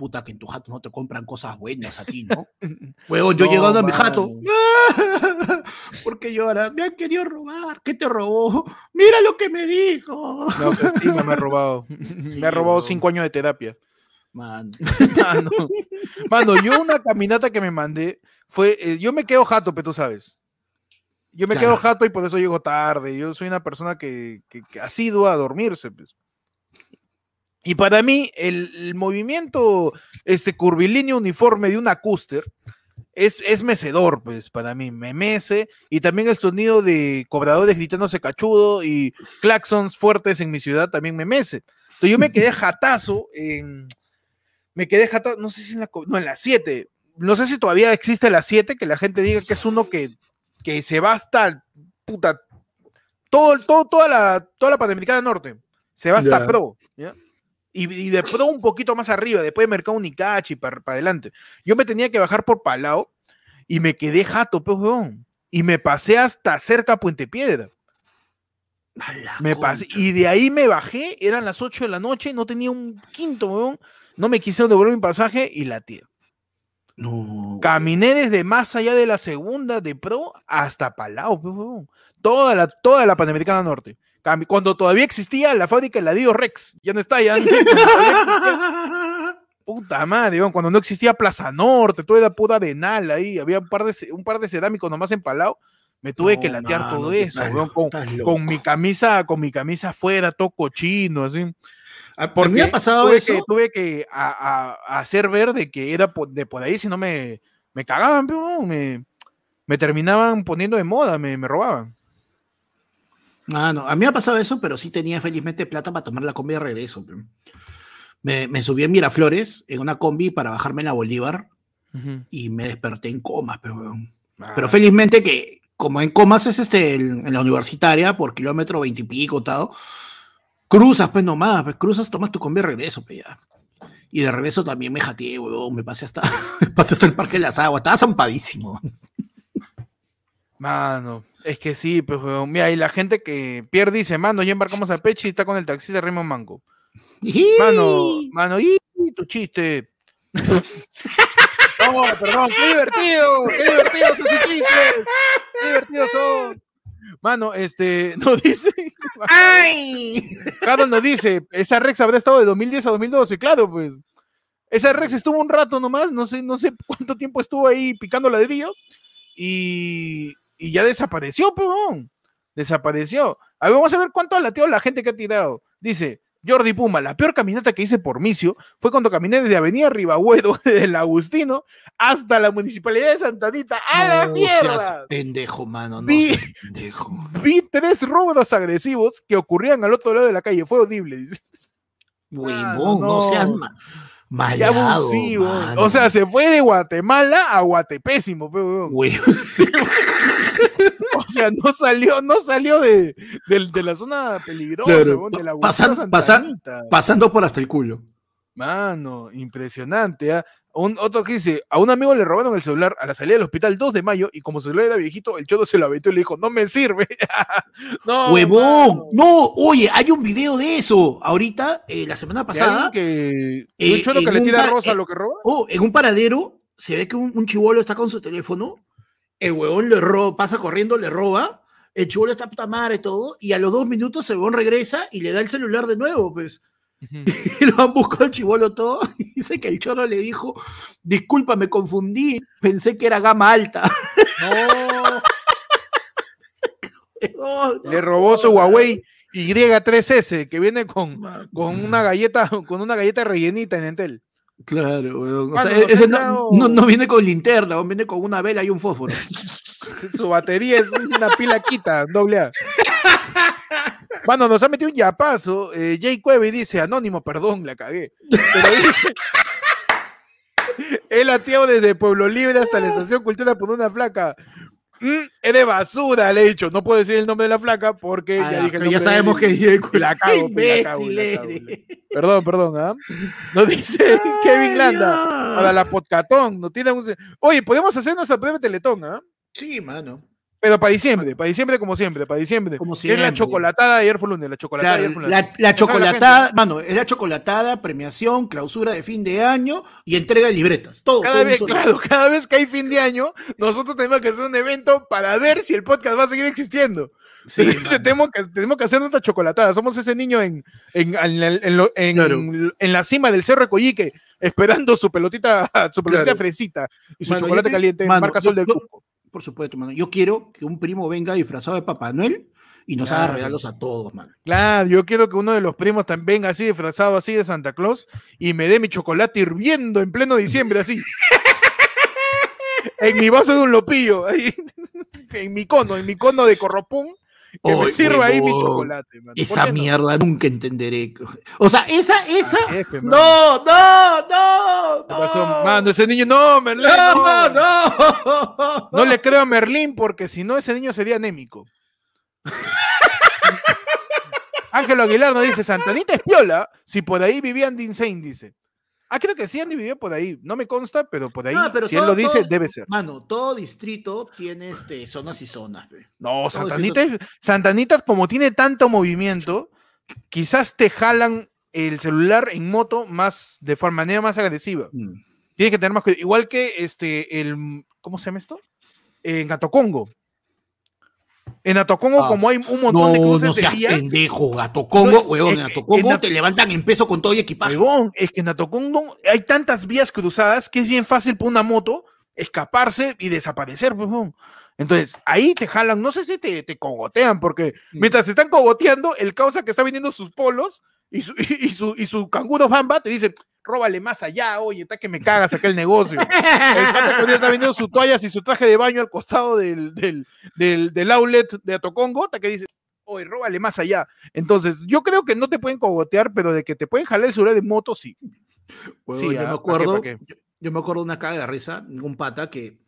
puta, que en tu jato no te compran cosas buenas a ti, ¿no? Huevón, yo llegando a mi jato, ¿por qué lloras? Me han querido robar, ¿qué te robó? Mira lo que me dijo. No, que sí, me ha robado. me ha robado cinco años de terapia. Mano. Mano. Mano, yo una caminata que me mandé fue, eh, yo me quedo jato, pero tú sabes. Yo me quedo jato y por eso llego tarde. Yo soy una persona que, ha sido a dormirse. Pues. Y para mí, el, movimiento este curvilíneo uniforme de una cúster es, es, mecedor, pues, para mí, me mece. Y también el sonido de cobradores gritándose cachudo y claxons fuertes en mi ciudad también me mece. Entonces yo me quedé jatazo en. Me quedé jatazo, no sé si en la. No, en la 7 no sé si todavía existe la 7, que la gente diga que es uno que, que se va hasta puta, todo, todo, toda la, toda la Panamericana Norte, se va hasta Pro, Y, de Pro un poquito más arriba, después de Mercado Unicachi para, para adelante. Yo me tenía que bajar por Palao y me quedé jato, pues, Y me pasé hasta cerca a Puente Piedra. Me pasé, y de ahí me bajé, eran las 8 de la noche, no tenía un quinto, weón. No me quisieron devolver mi pasaje y la tía. Caminé desde más allá de la segunda de Pro hasta Palau, toda la, toda la Panamericana Norte. Cuando todavía existía la fábrica de Ladillo Rex, ya no está, ya. Puta madre, cuando no existía Plaza Norte, todo era puta arenal ahí, había un par de, un par de cerámicos nomás en Palau. Me tuve que latear todo eso, con, mi camisa, con mi camisa afuera, todo cochino, así. Ah, ¿Por qué ha pasado tuve eso? Que, tuve que hacer ver de que era de por ahí, si no me, me cagaban, me, me terminaban poniendo de moda, me, me robaban. Ah, no, a mí me ha pasado eso, pero sí tenía felizmente plata para tomar la combi de regreso. Me, me, subí en Miraflores en una combi para bajarme en la Bolívar y me desperté en comas, pero, pero ah. felizmente que como en comas es este en, la universitaria por kilómetro veintipico, tal, Cruzas, pues nomás, pues cruzas, tomas tu combi y regreso, pues ya. Y de regreso también me jateé, weón, me pasé hasta, pasé hasta el Parque de las Aguas, estaba zampadísimo. Mano, es que sí, pues, weón. Mira, y la gente que pierde dice, mano, ya embarcamos a Peche y está con el taxi de Raymond Mango. Mano, mano, y tu chiste. no, perdón, qué divertido, qué divertidos son sus chistes, qué divertidos son. Mano, este, nos dice. ¡Ay! Carlos nos dice, esa Rex habrá estado de 2010 a 2012, claro, pues. Esa Rex estuvo un rato nomás, no sé, no sé cuánto tiempo estuvo ahí picando la dedillo y, y ya desapareció, pues, desapareció. A ver, vamos a ver cuánto ha lateado la gente que ha tirado. Dice, Jordi Puma, la peor caminata que hice por Micio fue cuando caminé desde Avenida Ribahuedo, desde el Agustino, hasta la Municipalidad de Santanita. ¡A la No mierda! seas pendejo, mano. No Vi- seas pendejo. Vi tres robos agresivos que ocurrían al otro lado de la calle. Fue dice. Huevón, no, no. seas ma abusivo. mano. O sea, se fue de Guatemala a Guatepésimo, pe, huevón. Huevón. O sea, no salió, no salió de, de la zona peligrosa, Claro, de la pasan- pasando por hasta el culo. Mano, impresionante. Un, otro que dice, a un amigo le robaron el celular a la salida del hospital 2 de mayo y como su celular era viejito, el cholo se lo aventó y le dijo, no me sirve. no, Huevón, no, oye, hay un video de eso. Ahorita, eh, la semana ¿De pasada, que, eh, un cholo que en le tira rosa eh, lo que roba? oh, en un paradero se ve que un, un chivolo está con su teléfono, el huevón le roba, pasa corriendo, le roba, el chivolo está puta madre y todo, y a los dos minutos el huevón regresa y le da el celular de nuevo, pues. Y lo han buscado el chivolo todo, y dice que el choro le dijo, disculpa, me confundí, pensé que era gama alta. No, Oh, no le robó su. Huawei Y3S que viene con, con una galleta, con una galleta rellenita en Entel. Claro, weón. O sea, nos ese no, no- no viene con linterna, viene con una vela y un fósforo. Su batería es una pila quita, doble A. Mano, nos ha metido un yapazo. Eh, Jay Cueve dice, anónimo, perdón, la cagué. Pero dice, él ateado desde Pueblo Libre hasta la estación Cultura por una flaca. Mm, es de basura, le he dicho. No puedo decir el nombre de la flaca porque Ah, ya dije el ya de sabemos que y la cago, la cago, imbécil la cago, eres. Perdón, perdón, ¿ah? Nos dice Kevin Landa. ya. Para la podcatón, no tiene un... Oye, podemos hacer nuestra prueba de teletón, ¿ah? Sí, mano. Pero para diciembre, para diciembre como siempre, para diciembre. Como Que es la siempre. chocolatada de ayer fue lunes, la chocolatada de Claro, ayer fue lunes. la, la sabe la chocolatada, mano, es la chocolatada, premiación, clausura de fin de año y entrega de libretas. Todo. Cada todo vez, claro, cada vez que hay fin de año, nosotros tenemos que hacer un evento para ver si el podcast va a seguir existiendo. Sí, tenemos, que, tenemos que hacer nuestra chocolatada. Somos ese niño en, en, en, en lo- en- Claro. en la cima del cerro de Coyique, esperando su pelotita, su pelotita Claro. fresita y su Mano, chocolate caliente, mano, marca yo- Sol del Cusco. Por supuesto, mano. Yo quiero que un primo venga disfrazado de Papá Noel y nos haga regalos a todos, mano. Claro, yo quiero que uno de los primos también venga así disfrazado así de Santa Claus y me dé mi chocolate hirviendo en pleno diciembre así. en mi vaso de un lopillo, ahí, en mi cono, en mi cono de corropón, que me sirva ahí mi chocolate. mano. ¿Por Esa no? mierda nunca entenderé. O sea, esa, esa. Pe, mano. No, no, no, no. Mano, ese niño, no, Merlín, No, no, no, no. Le creo a Merlín porque si no ese niño sería anémico. Ángelo Aguilar nos dice, Santanita es piola, si por ahí vivía Andy Insane, dice. Ah, creo que sí, Andy vivía por ahí. No me consta, pero por ahí, No, pero si él todo- lo dice, todo- debe ser. Mano, todo distrito tiene este, zonas y zonas. No, todo Santanita, Santanita, como tiene tanto movimiento, quizás te jalan el celular en moto más de forma manera más agresiva. Tienes que tener más cuidado. Igual que este, el, ¿cómo se llama esto? En Atocongo. En Atocongo, Ah. como hay un montón No, de cruces no de seas vías, pendejo, gato Congo, No, huevón, es en que gato Congo en te levantan en peso con todo y equipaje. Huevón, es que en Atocongo hay tantas vías cruzadas que es bien fácil para una moto escaparse y desaparecer, huevón. Entonces, ahí te jalan, no sé si te, te cogotean, porque Mm. mientras te están cogoteando, el causa que está vendiendo sus polos y su, y, su, y su canguro bamba te dice, róbale más allá, oye, está que me cagas acá el negocio. El pata está vendiendo sus toallas y su traje de baño al costado del, del, del, del outlet de Atocongo, hasta que dice, oye, róbale más allá. Entonces, yo creo que no te pueden cogotear, pero de que te pueden jalar el celular de moto, sí. Huevón, Sí, yo, ah, me ¿pa' qué, acuerdo, pa' qué? yo, yo me acuerdo de una caga de risa, un pata que,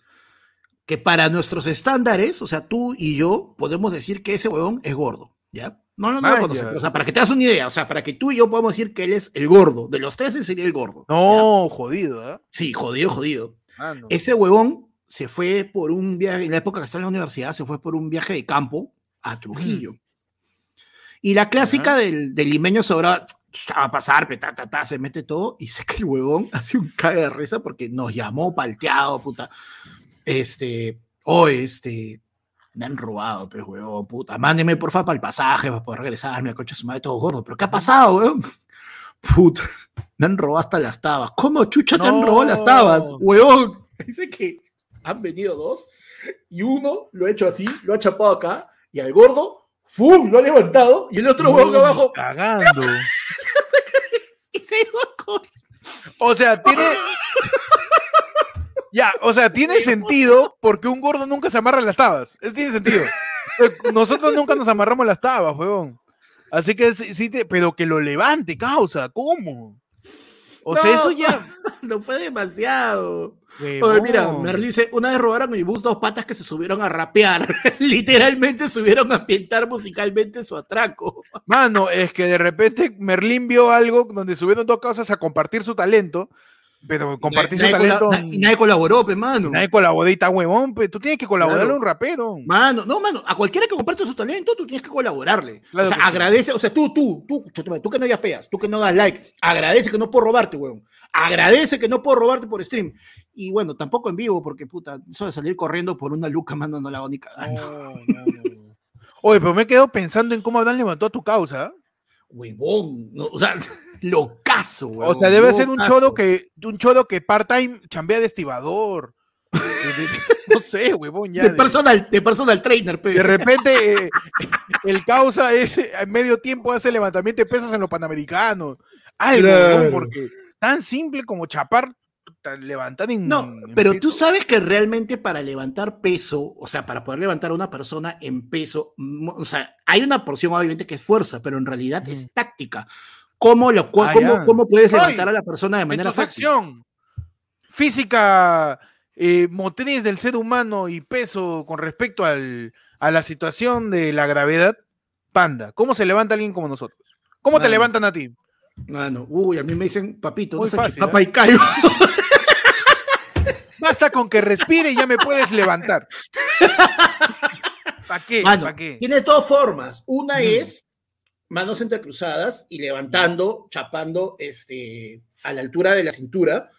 que para nuestros estándares, o sea, tú y yo podemos decir que ese huevón es gordo, ¿ya? No, no, no lo Vaya. conoces, pero, o sea, para que te hagas una idea, o sea, para que tú y yo podamos decir que él es el gordo, de los tres él sería el gordo. ¿ya? No, jodido, ¿ah? Sí, jodido, jodido. Ah, no. Ese huevón se fue por un viaje, en la época que estaba en la universidad, se fue por un viaje de campo a Trujillo. Y la clásica del, del limeño sobra, va a pasar, ta, ta, ta, se mete todo, y sé que el huevón hace un caga de risa porque nos llamó palteado, puta. Este, oh, este, me han robado, pues, huevón, puta. Mándeme, porfa, para el pasaje, para poder regresarme a coche su madre todo gordo. ¿Pero qué ha pasado, huevón? Puta, me han robado hasta las tabas. ¿Cómo chucha te han robado las tabas, huevón? Dice que han venido dos y uno lo ha hecho así, lo ha chapado acá y al gordo, ¡fum! lo ha levantado y el otro huevón No, abajo. Cagando. O sea, tiene. Ya, o sea, tiene sentido porque un gordo nunca se amarra las tabas. Eso tiene sentido. Nosotros nunca nos amarramos las tabas, huevón. Así que sí, te, pero que lo levante, causa, ¿cómo? O sea, eso ya. No fue demasiado. Oye, mira, Merlin dice: una vez robaron mi bus dos patas que se subieron a rapear. Literalmente subieron a pintar musicalmente su atraco. Mano, es que de repente Merlín vio algo donde subieron dos cosas a compartir su talento pero compartir su talento. y nadie colaboró, pe, mano. Nadie colaboró y está huevón, pe. Tú tienes que colaborarle a un rapero. Mano, no, mano. A cualquiera que comparte su talento, tú tienes que colaborarle. o sea, agradece. O sea, tú, tú, tú, tú que no yapeas, tú que no das like, agradece que no puedo robarte, huevón. Agradece que no puedo robarte por stream. Y bueno, tampoco en vivo, porque puta, eso de salir corriendo por una luca, mano, no la hago ni cagando. Oye, pero me quedo pensando en cómo Adán levantó a tu causa. Huevón, no, o sea. Locazo, güey. O sea, debe ser un chodo que, un chodo que part-time chambea de estibador. no sé, huevón, ya. De, personal, de personal trainer, pero. De repente, eh, el causa es, en medio tiempo hace levantamiento de pesas en los panamericanos. Algo, porque tan simple como chapar, levantar en. No, pero tú sabes que realmente para levantar peso, o sea, para poder levantar a una persona en peso, o sea, hay una porción obviamente que es fuerza, pero en realidad es táctica. ¿Cómo, lo, ah, cómo, puedes levantar a la persona de manera fácil? Física, eh, motriz del ser humano y peso con respecto al, a la situación de la gravedad, panda. ¿Cómo se levanta alguien como nosotros? ¿Cómo te levantan a ti? Mano, uy, a mí me dicen, papito, Muy fácil, papá ¿eh? y caigo. Basta con que respire y ya me puedes levantar. ¿Para qué? ¿Para qué? Tiene dos formas. Una es manos entrecruzadas y levantando, chapando este, a la altura de la cintura,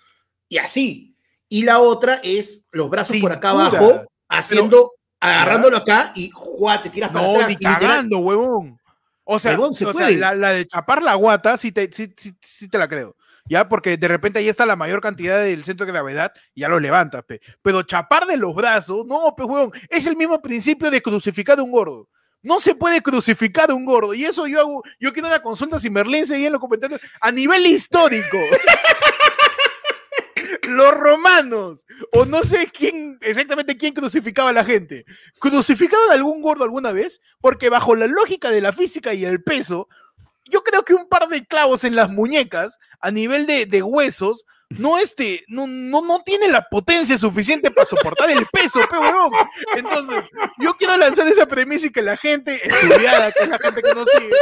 y así. Y la otra es los brazos por acá abajo, haciendo, agarrándolo acá y ¡juá! te tiras para atrás. Ni cagando, huevón. O sea, la, de chapar la guata sí te, sí, sí, te la creo. Ya, porque de repente ahí está la mayor cantidad del centro de gravedad y ya lo levantas, pe. Pero chapar de los brazos, no, pe, huevón, es el mismo principio de crucificar a un gordo. No se puede crucificar a un gordo. Y eso yo hago, yo quiero una consulta si Merlín seguía en los comentarios. A nivel histórico. los romanos, o no sé quién, exactamente quién crucificaba a la gente. ¿Crucificaron a algún gordo alguna vez? Porque bajo la lógica de la física y el peso, yo creo que un par de clavos en las muñecas, a nivel de, de huesos, no, este, no, no, no tiene la potencia suficiente para soportar el peso, pe, Entonces, yo quiero lanzar esa premisa y que la gente estudiada, que es la gente que nos sigue,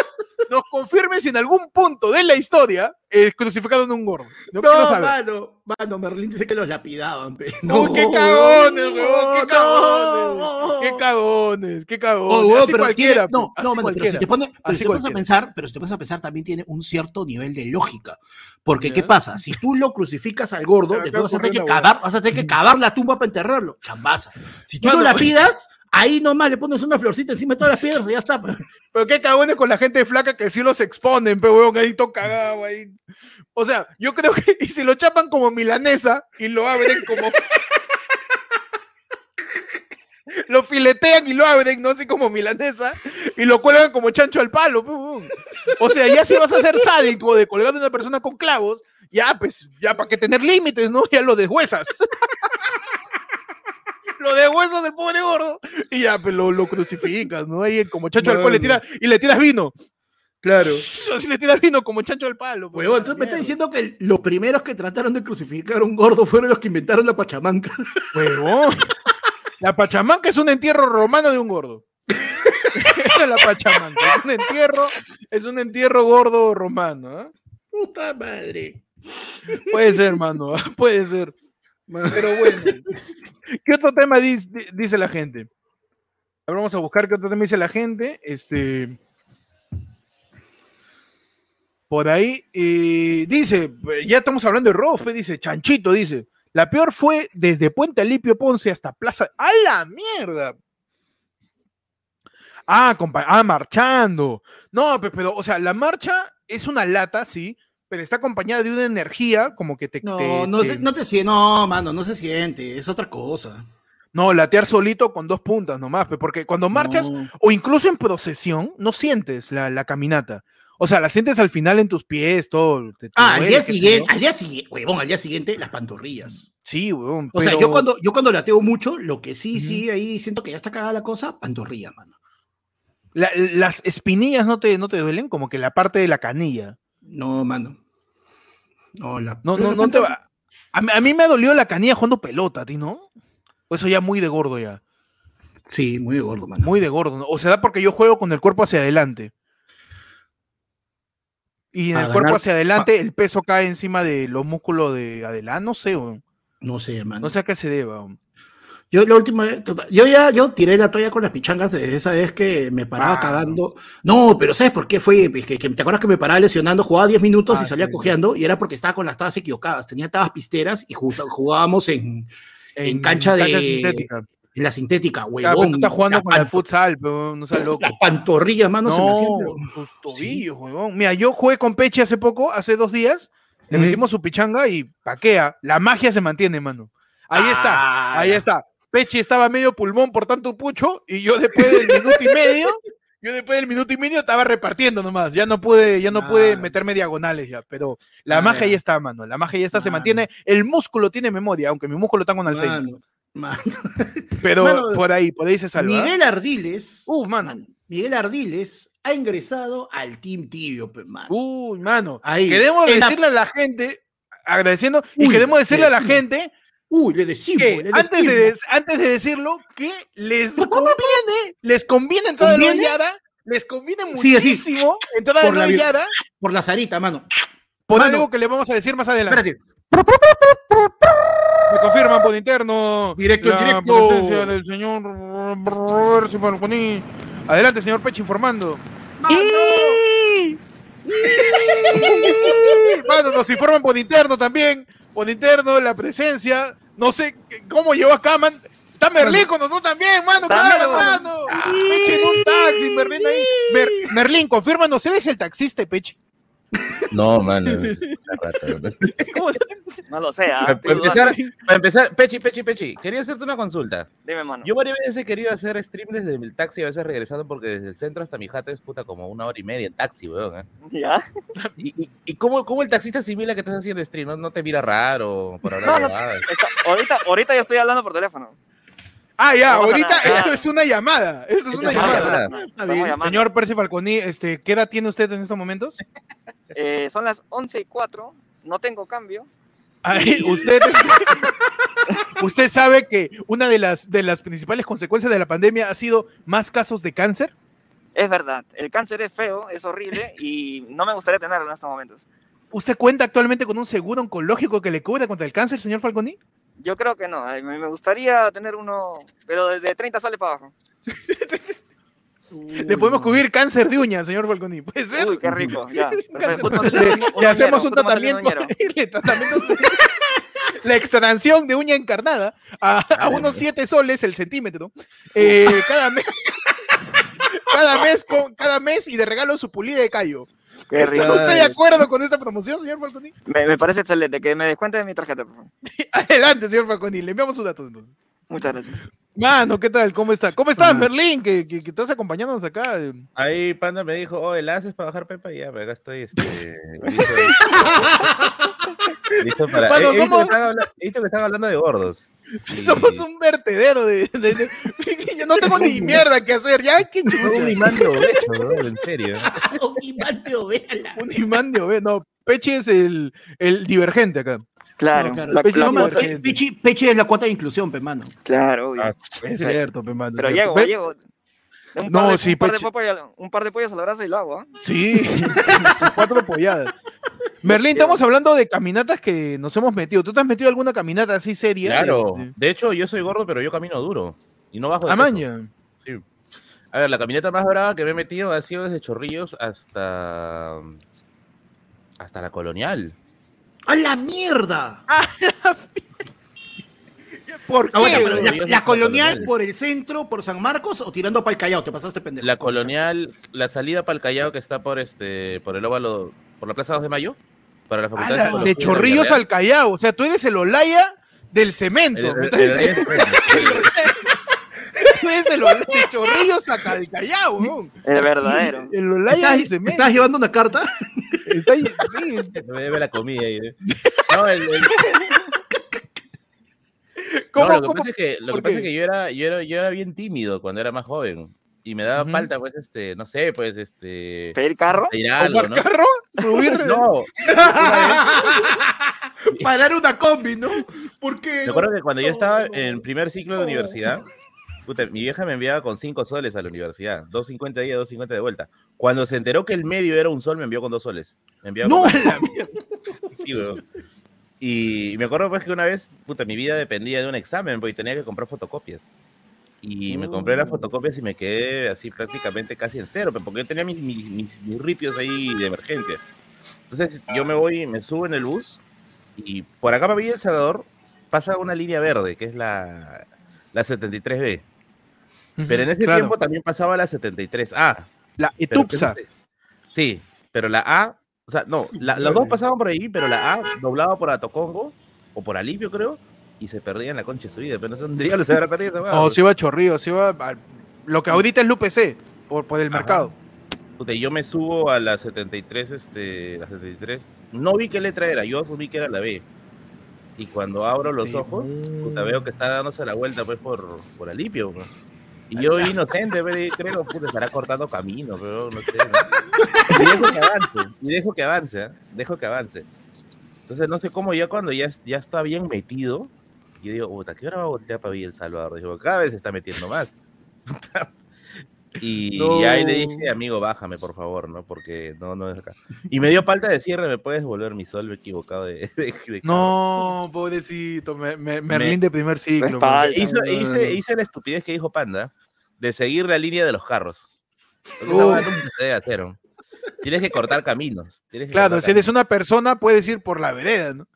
nos confirme si en algún punto de la historia es crucificado en un gordo. No, no mano, mano, Merlín dice que los lapidaban, pe. No, qué cagones, weón, qué cagones, qué cagones, qué cagones. Oh, así cualquiera, no, no, mano, pero si te pones, a pensar, pero si te pones a pensar, también tiene un cierto nivel de lógica. Porque, ¿qué pasa? Si tú lo crucificas al gordo, después vas a tener que cavar, vas a tener que cavar la tumba para enterrarlo. Chambaza. Si tú no la pidas, ahí nomás le pones una florcita encima de todas las piedras y ya está. Pero qué cagones con la gente flaca que sí los exponen, pero weón, ahí cagado ahí. O sea, yo creo que y si lo chapan como milanesa y lo abren como. lo filetean y lo abren, ¿no? Así como milanesa, y lo cuelgan como chancho al palo. O sea, ya si vas a ser sádico de colgar a una persona con clavos, ya, pues, ya para que tener límites, ¿no? Ya lo deshuesas. lo deshuesas del pobre gordo, y ya, pues lo, lo crucificas, ¿no? Ahí como chancho al palo le tiras, y le tiras vino. Claro. Así le tiras vino como chancho al palo. Pues, entonces me estás diciendo que los primeros que trataron de crucificar a un gordo fueron los que inventaron la pachamanca. Huevón. La pachamanca es un entierro romano de un gordo. Esa es la pachamanca. Es un entierro, es un entierro gordo romano. ¿eh? Puta madre. Puede ser, hermano. Puede ser. Pero bueno. ¿Qué otro tema dice, dice la gente? Ahora vamos a buscar qué otro tema dice la gente. Este. Por ahí eh, dice, ya estamos hablando de Rofe, dice, Chanchito, dice. La peor fue desde Puente Alipio Ponce hasta Plaza. ¡A la mierda! Ah, ah, marchando. No, pero, o sea, la marcha es una lata, sí, pero está acompañada de una energía como que te. No, no, Se, no te siente, no, mano, no se siente, es otra cosa. No, latear solito con dos puntas nomás, porque cuando marchas, o incluso en procesión, no sientes la, la caminata. O sea, la sientes al final en tus pies, todo. te- te Ah, al día siguiente, al día siguiente, huevón, al día siguiente, las pantorrillas. Sí, weón. O sea, yo cuando, yo cuando lateo mucho, lo que sí, sí, ahí siento que ya está cagada la cosa, pantorrilla, mano. la- las espinillas no te, no te duelen, como que la parte de la canilla. No, mano. No, la. No, no, no te va. A mí, a mí me ha dolido la canilla jugando pelota, ¿a ti no? O eso ya muy de gordo ya. Sí, muy gordo, mano. Muy de gordo. ¿no? O sea, porque yo juego con el cuerpo hacia adelante. Y en A el cuerpo hacia adelante el peso cae encima de los músculos de adelante. No sé. No sé, mano. no sé a qué se deba. weón. Yo la última vez, yo ya, yo tiré la toalla con las pichangas desde esa vez que me paraba Ah, cagando. No, pero ¿sabes por qué fue? Pues que, que- ¿Te acuerdas que me paraba lesionando? Jugaba 10 minutos Ah, y salía sí, sí. cojeando y era porque estaba con las tabas equivocadas. Tenía tabas pisteras y ju- jugábamos en, En cancha de- sintética. en la sintética, Claro, huevón. pero tú estás jugando con el futsal, pero no seas loco. Las pantorrillas, mano, se me hacían, pero- No, tus tobillos, huevón. Mira, yo jugué con Peche hace poco, hace dos días. Le metimos su pichanga y paquea. La magia se mantiene, mano. Ahí está, Ah, ahí está. Peche estaba medio pulmón por tanto pucho y yo después del minuto y medio, yo después del minuto y medio estaba repartiendo nomás. Ya no pude, ya no pude meterme diagonales ya, pero la magia ya. está, mano. La magia ya está, se mantiene. El músculo tiene memoria, aunque mi músculo está con Alzheimer. Mano. Pero Mano, por ahí, por ahí se salva. ¿ah? Miguel Ardiles, Uf, mano. Miguel Ardiles ha ingresado al Team Tibio, mano. Uy, mano. Ahí, Queremos en la- decirle a la gente, agradeciendo, y queremos decirle a la gente Uy, le decimos, le antes de, decimos. antes de decirlo, que les conviene, les conviene entrar a la ¿Conviene? hollada, les conviene Sí, muchísimo entrar a Por la la hollada por la Sarita, mano. por Mano. algo que le vamos a decir más adelante. Espérate. Me confirman por interno. Directo, la directo. presencia del señor Roberto. Adelante, señor Peche, informando. Mano, nos informan por interno también. Por interno, la presencia. No sé cómo llegó acá, man. Está Merlín con nosotros también, mano. ¿Qué está Claro. pasando? Peche en un taxi, Merlín ahí. Mer- Merlín, confírmanos, ¿eres el taxista, Peche? No, mano. rata, ¿no? No lo sé, ah, Para empezar, para empezar, Pechi, Pechi, Pechi, quería hacerte una consulta. Dime, mano. Yo varias veces he querido hacer stream desde el taxi, a veces regresando, porque desde el centro hasta mi jata es puta como una hora y media en taxi, weón. ¿eh? ¿Ya? ¿Y, y, y cómo, cómo el taxista asimila que estás haciendo stream? ¿No, no te mira raro por hablar No, de no. huevadas? Está- ahorita, ahorita ya estoy hablando por teléfono. Ah, ya, ahorita esto es una llamada. Esto es una llamada. llamada. Está Estamos bien. llamando. Señor Percy Falconi, este, ¿qué edad tiene usted en estos momentos? Eh, son las 11 y 4. No tengo cambio. Ay, usted, usted sabe que una de las, de las principales consecuencias de la pandemia ha sido más casos de cáncer. Es verdad, el cáncer es feo, es horrible y no me gustaría tenerlo en estos momentos. ¿Usted cuenta actualmente con un seguro oncológico que le cubra contra el cáncer, señor Falconi? Yo creo que no. Me gustaría tener uno, pero de, de 30 soles para abajo. Le podemos cubrir cáncer de uñas, señor Falconi. ¿Puede ser? Uy, qué rico. Ya. Le, hacemos un le tratamiento- la extracción de uña encarnada a, a unos 7 soles el centímetro eh, cada mes. Cada mes, con, cada mes y de regalo su pulida de callo. Qué ¿Está rico. usted de acuerdo con esta promoción, señor Falconi? Me, me parece excelente. Que me descuente de mi tarjeta, por favor. Adelante, señor Falconi, le enviamos sus datos. entonces. Muchas gracias. Mano, ¿qué tal? ¿Cómo está? ¿Cómo estás. Merlín? Que, que, que estás acompañándonos acá. Ahí Panda me dijo, oh, el haces para bajar Pepa y ya, pero acá estoy, este, listo, listo para... He visto somos- he visto que están hablando de gordos. Somos un vertedero de, de- de- Yo no tengo ni mierda que hacer. Ya, qué un imán de ovejo, bro, en serio. Un imán de oveja. Un imán de oveja. No, Peche es el, el divergente acá. Claro, No, claro. la- Peche la- no es la cuota de inclusión, pe, mano. claro, obvio. Ah, Es cierto, pe, mano, Pero llego. Pe- llego. Un No, par de, sí, un, par de al- un par de pollos al abrazo y lo hago, ¿ah? Sí, cuatro polladas. Merlín, estamos hablando de caminatas que nos hemos metido. ¿Tú te has metido alguna caminata así seria? Claro. De- de- De hecho, yo soy gordo, pero yo camino duro. Y no bajo de. Amaña. Sí. A ver, la caminata más brava que me he metido ha sido desde Chorrillos hasta. hasta la colonial. ¡A la mierda! ¿Por qué? Ah, bueno, la, colonial. por el centro, por San Marcos o tirando para el Callao, te pasaste pendejo. La colonial, la salida para el Callao que está por este. por el óvalo. por la Plaza 2 de Mayo. Para la Ah, facultad la- Psicología de Chorrillos Villarreal. al Callao. O sea, tú eres el Olaya del cemento. El- ¿me el- estás el- diciendo? el- es el Olaya de Chorrillos a Calcayao, weón. El verdadero. El Olaya ¿Estás, mete. estás llevando una carta? Está ahí, sí. Me debe la comida ahí. ¿eh? No, el- el- ¿Cómo, no, lo que cómo? pasa es que, lo ¿Por que, pasa es que yo, era, yo, era, yo era bien tímido cuando era más joven. Y me daba Ujú. falta, pues, este, no sé, pues, este. ¿Pedir carro? pedir algo, ¿Tomar ¿no? carro? ¿Subir? No, Parar una combi, ¿no? ¿Por qué? Me acuerdo que cuando yo estaba No, en primer ciclo de universidad, puta, mi vieja me enviaba con 5 soles a la universidad, 2.50 de ida, 2.50 de vuelta. Cuando se enteró que el medio era un sol, me envió con 2 soles. Me enviaba No, con- la mierda. Sí, weón. Y me acuerdo pues que una vez, puta, mi vida dependía de un examen, porque tenía que comprar fotocopias. Y me compré las Oh. fotocopias y me quedé así prácticamente casi en cero, porque yo tenía mis, mis, mis- mis ripios ahí de emergencia. Entonces yo me voy, me subo en el bus y por acá para Villa El Salvador pasa una línea verde, que es la, la 73B. Pero en ese Claro. tiempo también pasaba la 73A. La Etupsa. Sí, pero la A, o sea, no, la- las dos pasaban por ahí, pero la A doblaba por Atocongo, o por Alivio, creo, y se perdía en la concha de su vida. Pero no sé dónde diablos se habrá perdido esa No, pues. se iba a Chorrillo, se iba a... Lo que ahorita es el UPC, por, por el Ajá. mercado. Puta, yo me subo a la 73, este, la 73, no vi qué letra era, yo asumí que era la B. Y cuando abro los ojos, puta, veo que está dándose la vuelta, pues, por, por Alipio, pues. Y yo inocente, pues, creo, puta, estará cortando camino, pero no sé, ¿no? Y dejo que avance, y dejo que avance, ¿eh? dejo que avance. Entonces, no sé cómo, ya cuando ya, ya está bien metido, yo digo, puta, ¿qué hora va a voltear para Villa El Salvador? Digo, cada vez se está metiendo más. Y No. ahí le dije, amigo, bájame, por favor, ¿no? Porque no, no es acá. Y me dio falta de cierre, ¿me puedes devolver mi sol? Me he equivocado de, de- de No, pobrecito, me, me- Merlín Me- de primer ciclo. Hizo- No, no, no. hice, hice la estupidez que dijo Panda de seguir la línea de los carros. Porque Uf. esa hueá nunca se debe hacer. ¿no? Tienes que cortar caminos. tienes que Claro, cortar si eres caminos. una persona, puedes ir por la vereda, ¿no?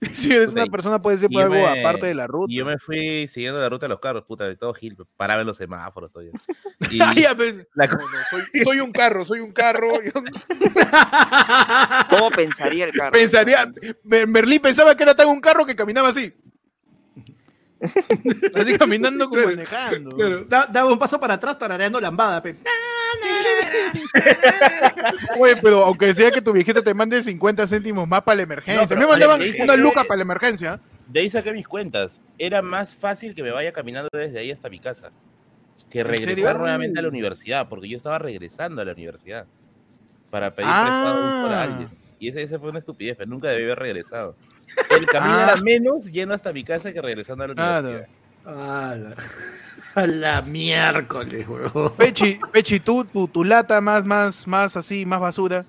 Si eres Puta, una persona, puedes y por algo me- aparte de la ruta. Y yo me fui siguiendo la ruta de los carros, puta, de todo Gil, paraba en los semáforos todavía. Y Ah, ya, la no, no, soy, soy un carro, soy un carro. ¿Cómo pensaría el carro? pensaría, Mer- Merlín pensaba que era tan un carro que caminaba así. Así caminando como Claro, manejando. Claro, da- daba un paso para atrás tarareando lambada. Oye, pero aunque sea que tu viejita te mande 50 céntimos más para la emergencia. No, pero, me mandaban una luca para la emergencia. de ahí saqué mis cuentas. Era más fácil que me vaya caminando desde ahí hasta mi casa que ¿En regresar nuevamente a la universidad, porque yo estaba regresando a la universidad para pedir prestado por Ah. alguien. Y ese, ese fue una estupidez, pero nunca debí haber regresado. El camino Ah. era menos yendo hasta mi casa que regresando a la universidad. A la, a la miércoles, huevón. Pechi, Pechi, tú, tu, tu lata más, más, más así, más basura.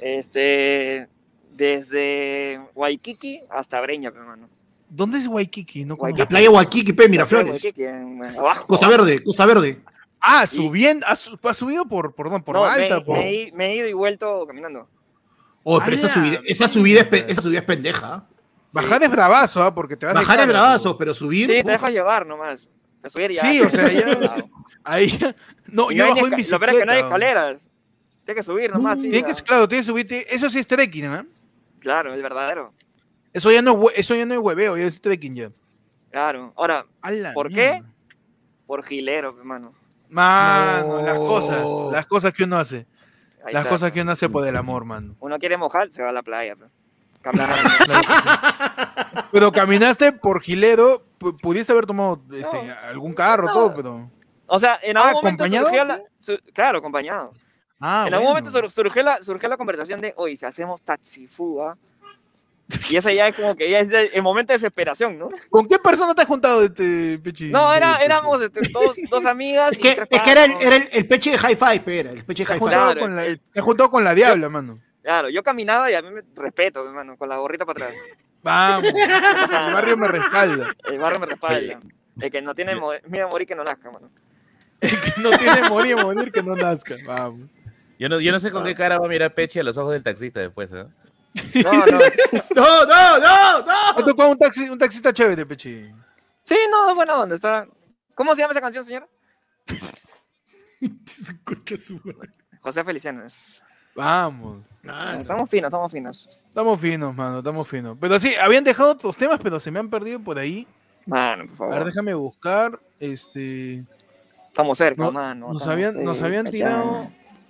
Este, desde Waikiki hasta Breña, pe, mano. ¿Dónde es Waikiki? No Waikiki. La playa Huaquique, pe, Miraflores. Waikiki, en- abajo. Costa Verde, Costa Verde. Ah, subiendo, ha, su- ha subido por, perdón, por No, alta. me, por... me he- me he ido y vuelto caminando. Oh, pero esa subida, esa subida es, esa subida es pendeja. Bajar es bravazo, ¿ah? Porque te vas de Bajar es bravazo, pero subir. Sí, te dejas llevar nomás. A subir ya. Sí, o sea, ya-. Ahí, no, Y yo no bajo en esca- Lo peor es que no hay bicicleta. escaleras. Tienes que subir nomás, sí. Tienes que, claro, tienes que subirte. Eso sí es trekking, ¿ah? Claro, el verdadero. Eso ya no es, eso ya no es hueveo, ya es trekking ya. Claro. Ahora, ¿Por qué? mierda. por gilero, hermano. Mano, las No. cosas, las cosas que uno hace. Ahí Las está. cosas que uno hace por el amor, mano. Uno quiere mojar, se va a la playa. Caminar. Pero caminaste por Gilero, pu- pudiste haber tomado este, No. algún carro, No. todo, pero. o sea, en Ah, algún momento ¿acompañado? surgió la... su- claro, acompañado. Ah, en algún momento sur- surgió la, surgió la conversación de, oye, si hacemos taxifuga. Y ese ya es como que ya es el momento de desesperación, ¿no? ¿Con qué persona te has juntado, este, Pechi? No, era, Pechi? éramos este, dos, dos amigas. Es y que, tres es que era, el, era el, el peche de high five, pe, era el peche de juntado, Claro, con la, el- te has juntado con la diabla, mano. Claro, yo caminaba y a mí me respeto, hermano, con la gorrita para atrás. Vamos. el barrio me respalda. El barrio me respalda. El que no tiene miedo a morir que no nazca, mano. El que no tiene morir a morir que no nazca. Vamos. Yo no, yo no sé con qué cara va a mirar Peche a los ojos del taxista después, ¿eh? No, no. No, no, no, Me no. tocó un, taxi, un taxista chévere, Pechi. Sí, no, buena onda. Está... ¿Cómo se llama esa canción, señora? Se escucha su madre. José Feliciano. es- Vamos. Estamos finos, estamos finos. Estamos finos, mano, estamos finos. Pero sí, habían dejado otros temas, pero se me han perdido por ahí. Mano, por A favor. ver, déjame buscar. Este. Estamos cerca, No, mano. nos estamos habían, nos habían tirado.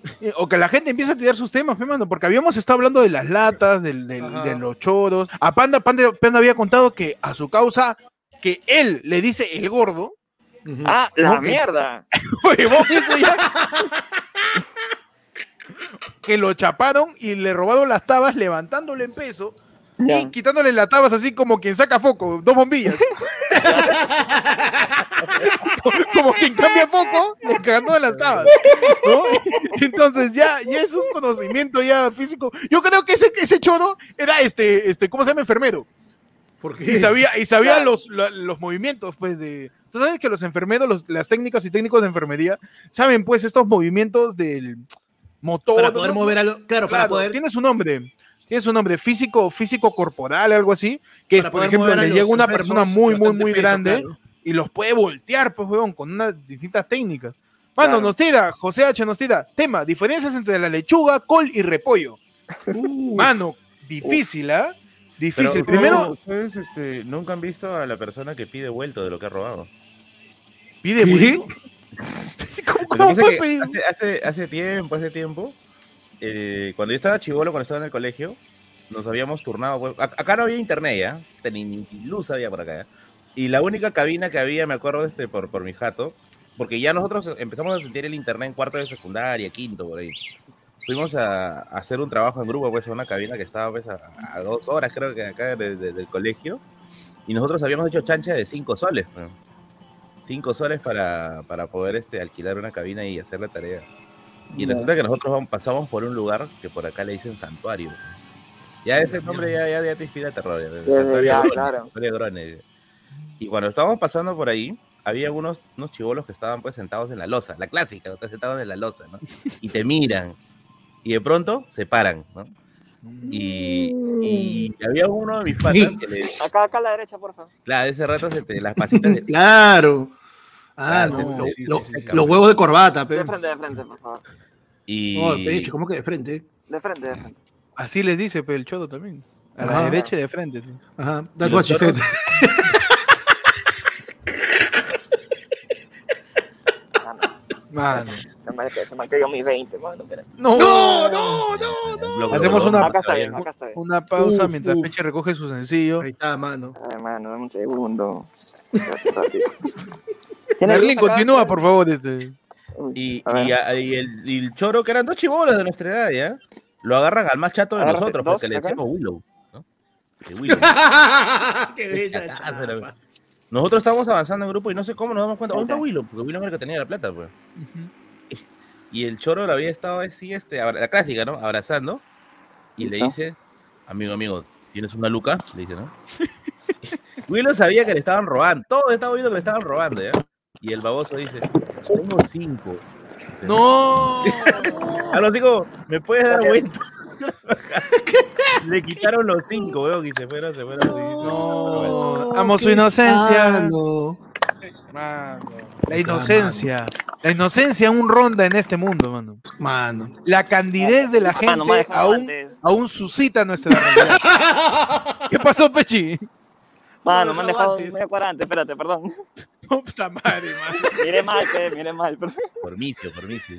O que la gente empieza a tirar sus temas, mano, porque habíamos estado hablando de las latas, del, del- de los choros. A Panda, Panda, Panda había contado que a su causa, que él le dice el gordo, Ah, la No, que- mierda. eso ya. que lo chaparon y le robaron las tabas levantándole en peso Ya. y quitándole las tabas así como quien saca foco, dos bombillas. como quien cambia foco, le cagando de las tabas. ¿no? Entonces ya, ya es un conocimiento ya físico. Yo creo que ese, ese choro era este, este, ¿cómo se llama? Enfermero. ¿Por Y sabía, y sabía Claro. los, la- los movimientos, pues, de. Tú sabes que los enfermeros, los- las técnicas y técnicos de enfermería, saben, pues, estos movimientos del motor. Para poder ¿no? mover algo. Claro, para Claro, poder. tiene su nombre. Tiene su nombre, físico, físico corporal, algo así. Que, para por ejemplo, le los llega una persona muy, muy, muy peso, grande claro. Y los puede voltear, pues, weón, con unas distintas técnicas. Mano, Claro. nos tira, José H. nos tira, tema, diferencias entre la lechuga, col y repollo. Mano, difícil, ¿ah? Difícil. Pero, Primero, ustedes este, nunca han visto a la persona que pide vuelto de lo que ha robado. pide ¿Qué? vuelto. ¿Cómo, cómo puede pedir? hace, hace, hace tiempo, hace tiempo, eh, cuando yo estaba chivolo, cuando estaba en el colegio, nos habíamos turnado. pues, ac- acá no había internet ya, ni, ni luz había por acá. ¿ya? Y la única cabina que había, me acuerdo, este, por, por mi jato, porque ya nosotros empezamos a sentir el internet en cuarto de secundaria, quinto, por ahí. Fuimos a, a hacer un trabajo en grupo, pues, en una cabina que estaba pues, a, a dos horas, creo que acá de- de- del colegio. Y nosotros habíamos hecho chancha de cinco soles. pues. Cinco soles para, para poder este, alquilar una cabina y hacer la tarea. Y resulta que nosotros vamos- pasamos por un lugar que por acá le dicen santuario. Ya ese nombre ya, ya, ya te inspira terror. ya, santuario claro. santuario Grone. Y cuando estábamos pasando por ahí, había unos, unos chivolos que estaban pues sentados en la losa, la clásica, están sentados en la losa, ¿no? Y te miran. Y de pronto se paran, ¿no? Y, y había uno de mis patas que le, Acá, acá a la derecha, por favor. claro, de ese rato se te- las pasitas de, Claro. Ah, Claro, no, no, lo- sí, sí, lo- sí, sí. los huevos de corbata, De pe. frente, de frente, por favor. y, Oh, peche, ¿cómo que de frente? De frente, de frente. Así les dice pe, el chodo también. A la Ajá. derecha y de frente. Ajá, that's what she said. Mano, se me, se me mis 20, mano. espera. No, No, no, no, no. Hacemos una- Acá está bloque, bien, acá está bien. Una pausa Uf, mientras uf. Peche recoge su sencillo. Ahí está, mano. Ay, mano, dame un segundo. Espérate, espérate. ¿Tiene Merlin, continúa, por favor. Este. Y, a ver. y a- y el, y el choro, que eran dos chibolas de nuestra edad, ¿ya? Lo agarran al más chato de Agárrate, nosotros, dos porque le decíamos Willow, ¿no? De Willow. Qué bella Nosotros estábamos avanzando en grupo y no sé cómo nos damos cuenta. ¿Dónde está Willow? Porque Willow era el que tenía la plata, pues. Y el choro lo había estado así, este, la clásica, ¿no? Abrazando. Y le dice, amigo, amigo, ¿tienes una luca? Le dice, ¿no? Willow sabía que le estaban robando. Todos estaban viendo que le estaban robando, ¿ya? Y el baboso dice, tengo cinco. No. A los cinco, ¿me puedes dar vuelta? Le quitaron los cinco, weón, y se fueron, se fueron. No. Amo su inocencia. Mano. La inocencia. La inocencia aún ronda en este mundo, mano. Mano. La candidez de la gente Mano, aún, aún suscita nuestra realidad. ¿Qué pasó, Pechi? Mano, me han dejado antes. media espérate, perdón. Puta madre, mano. Mire mal, pe, mire mal. Por micio, por micio.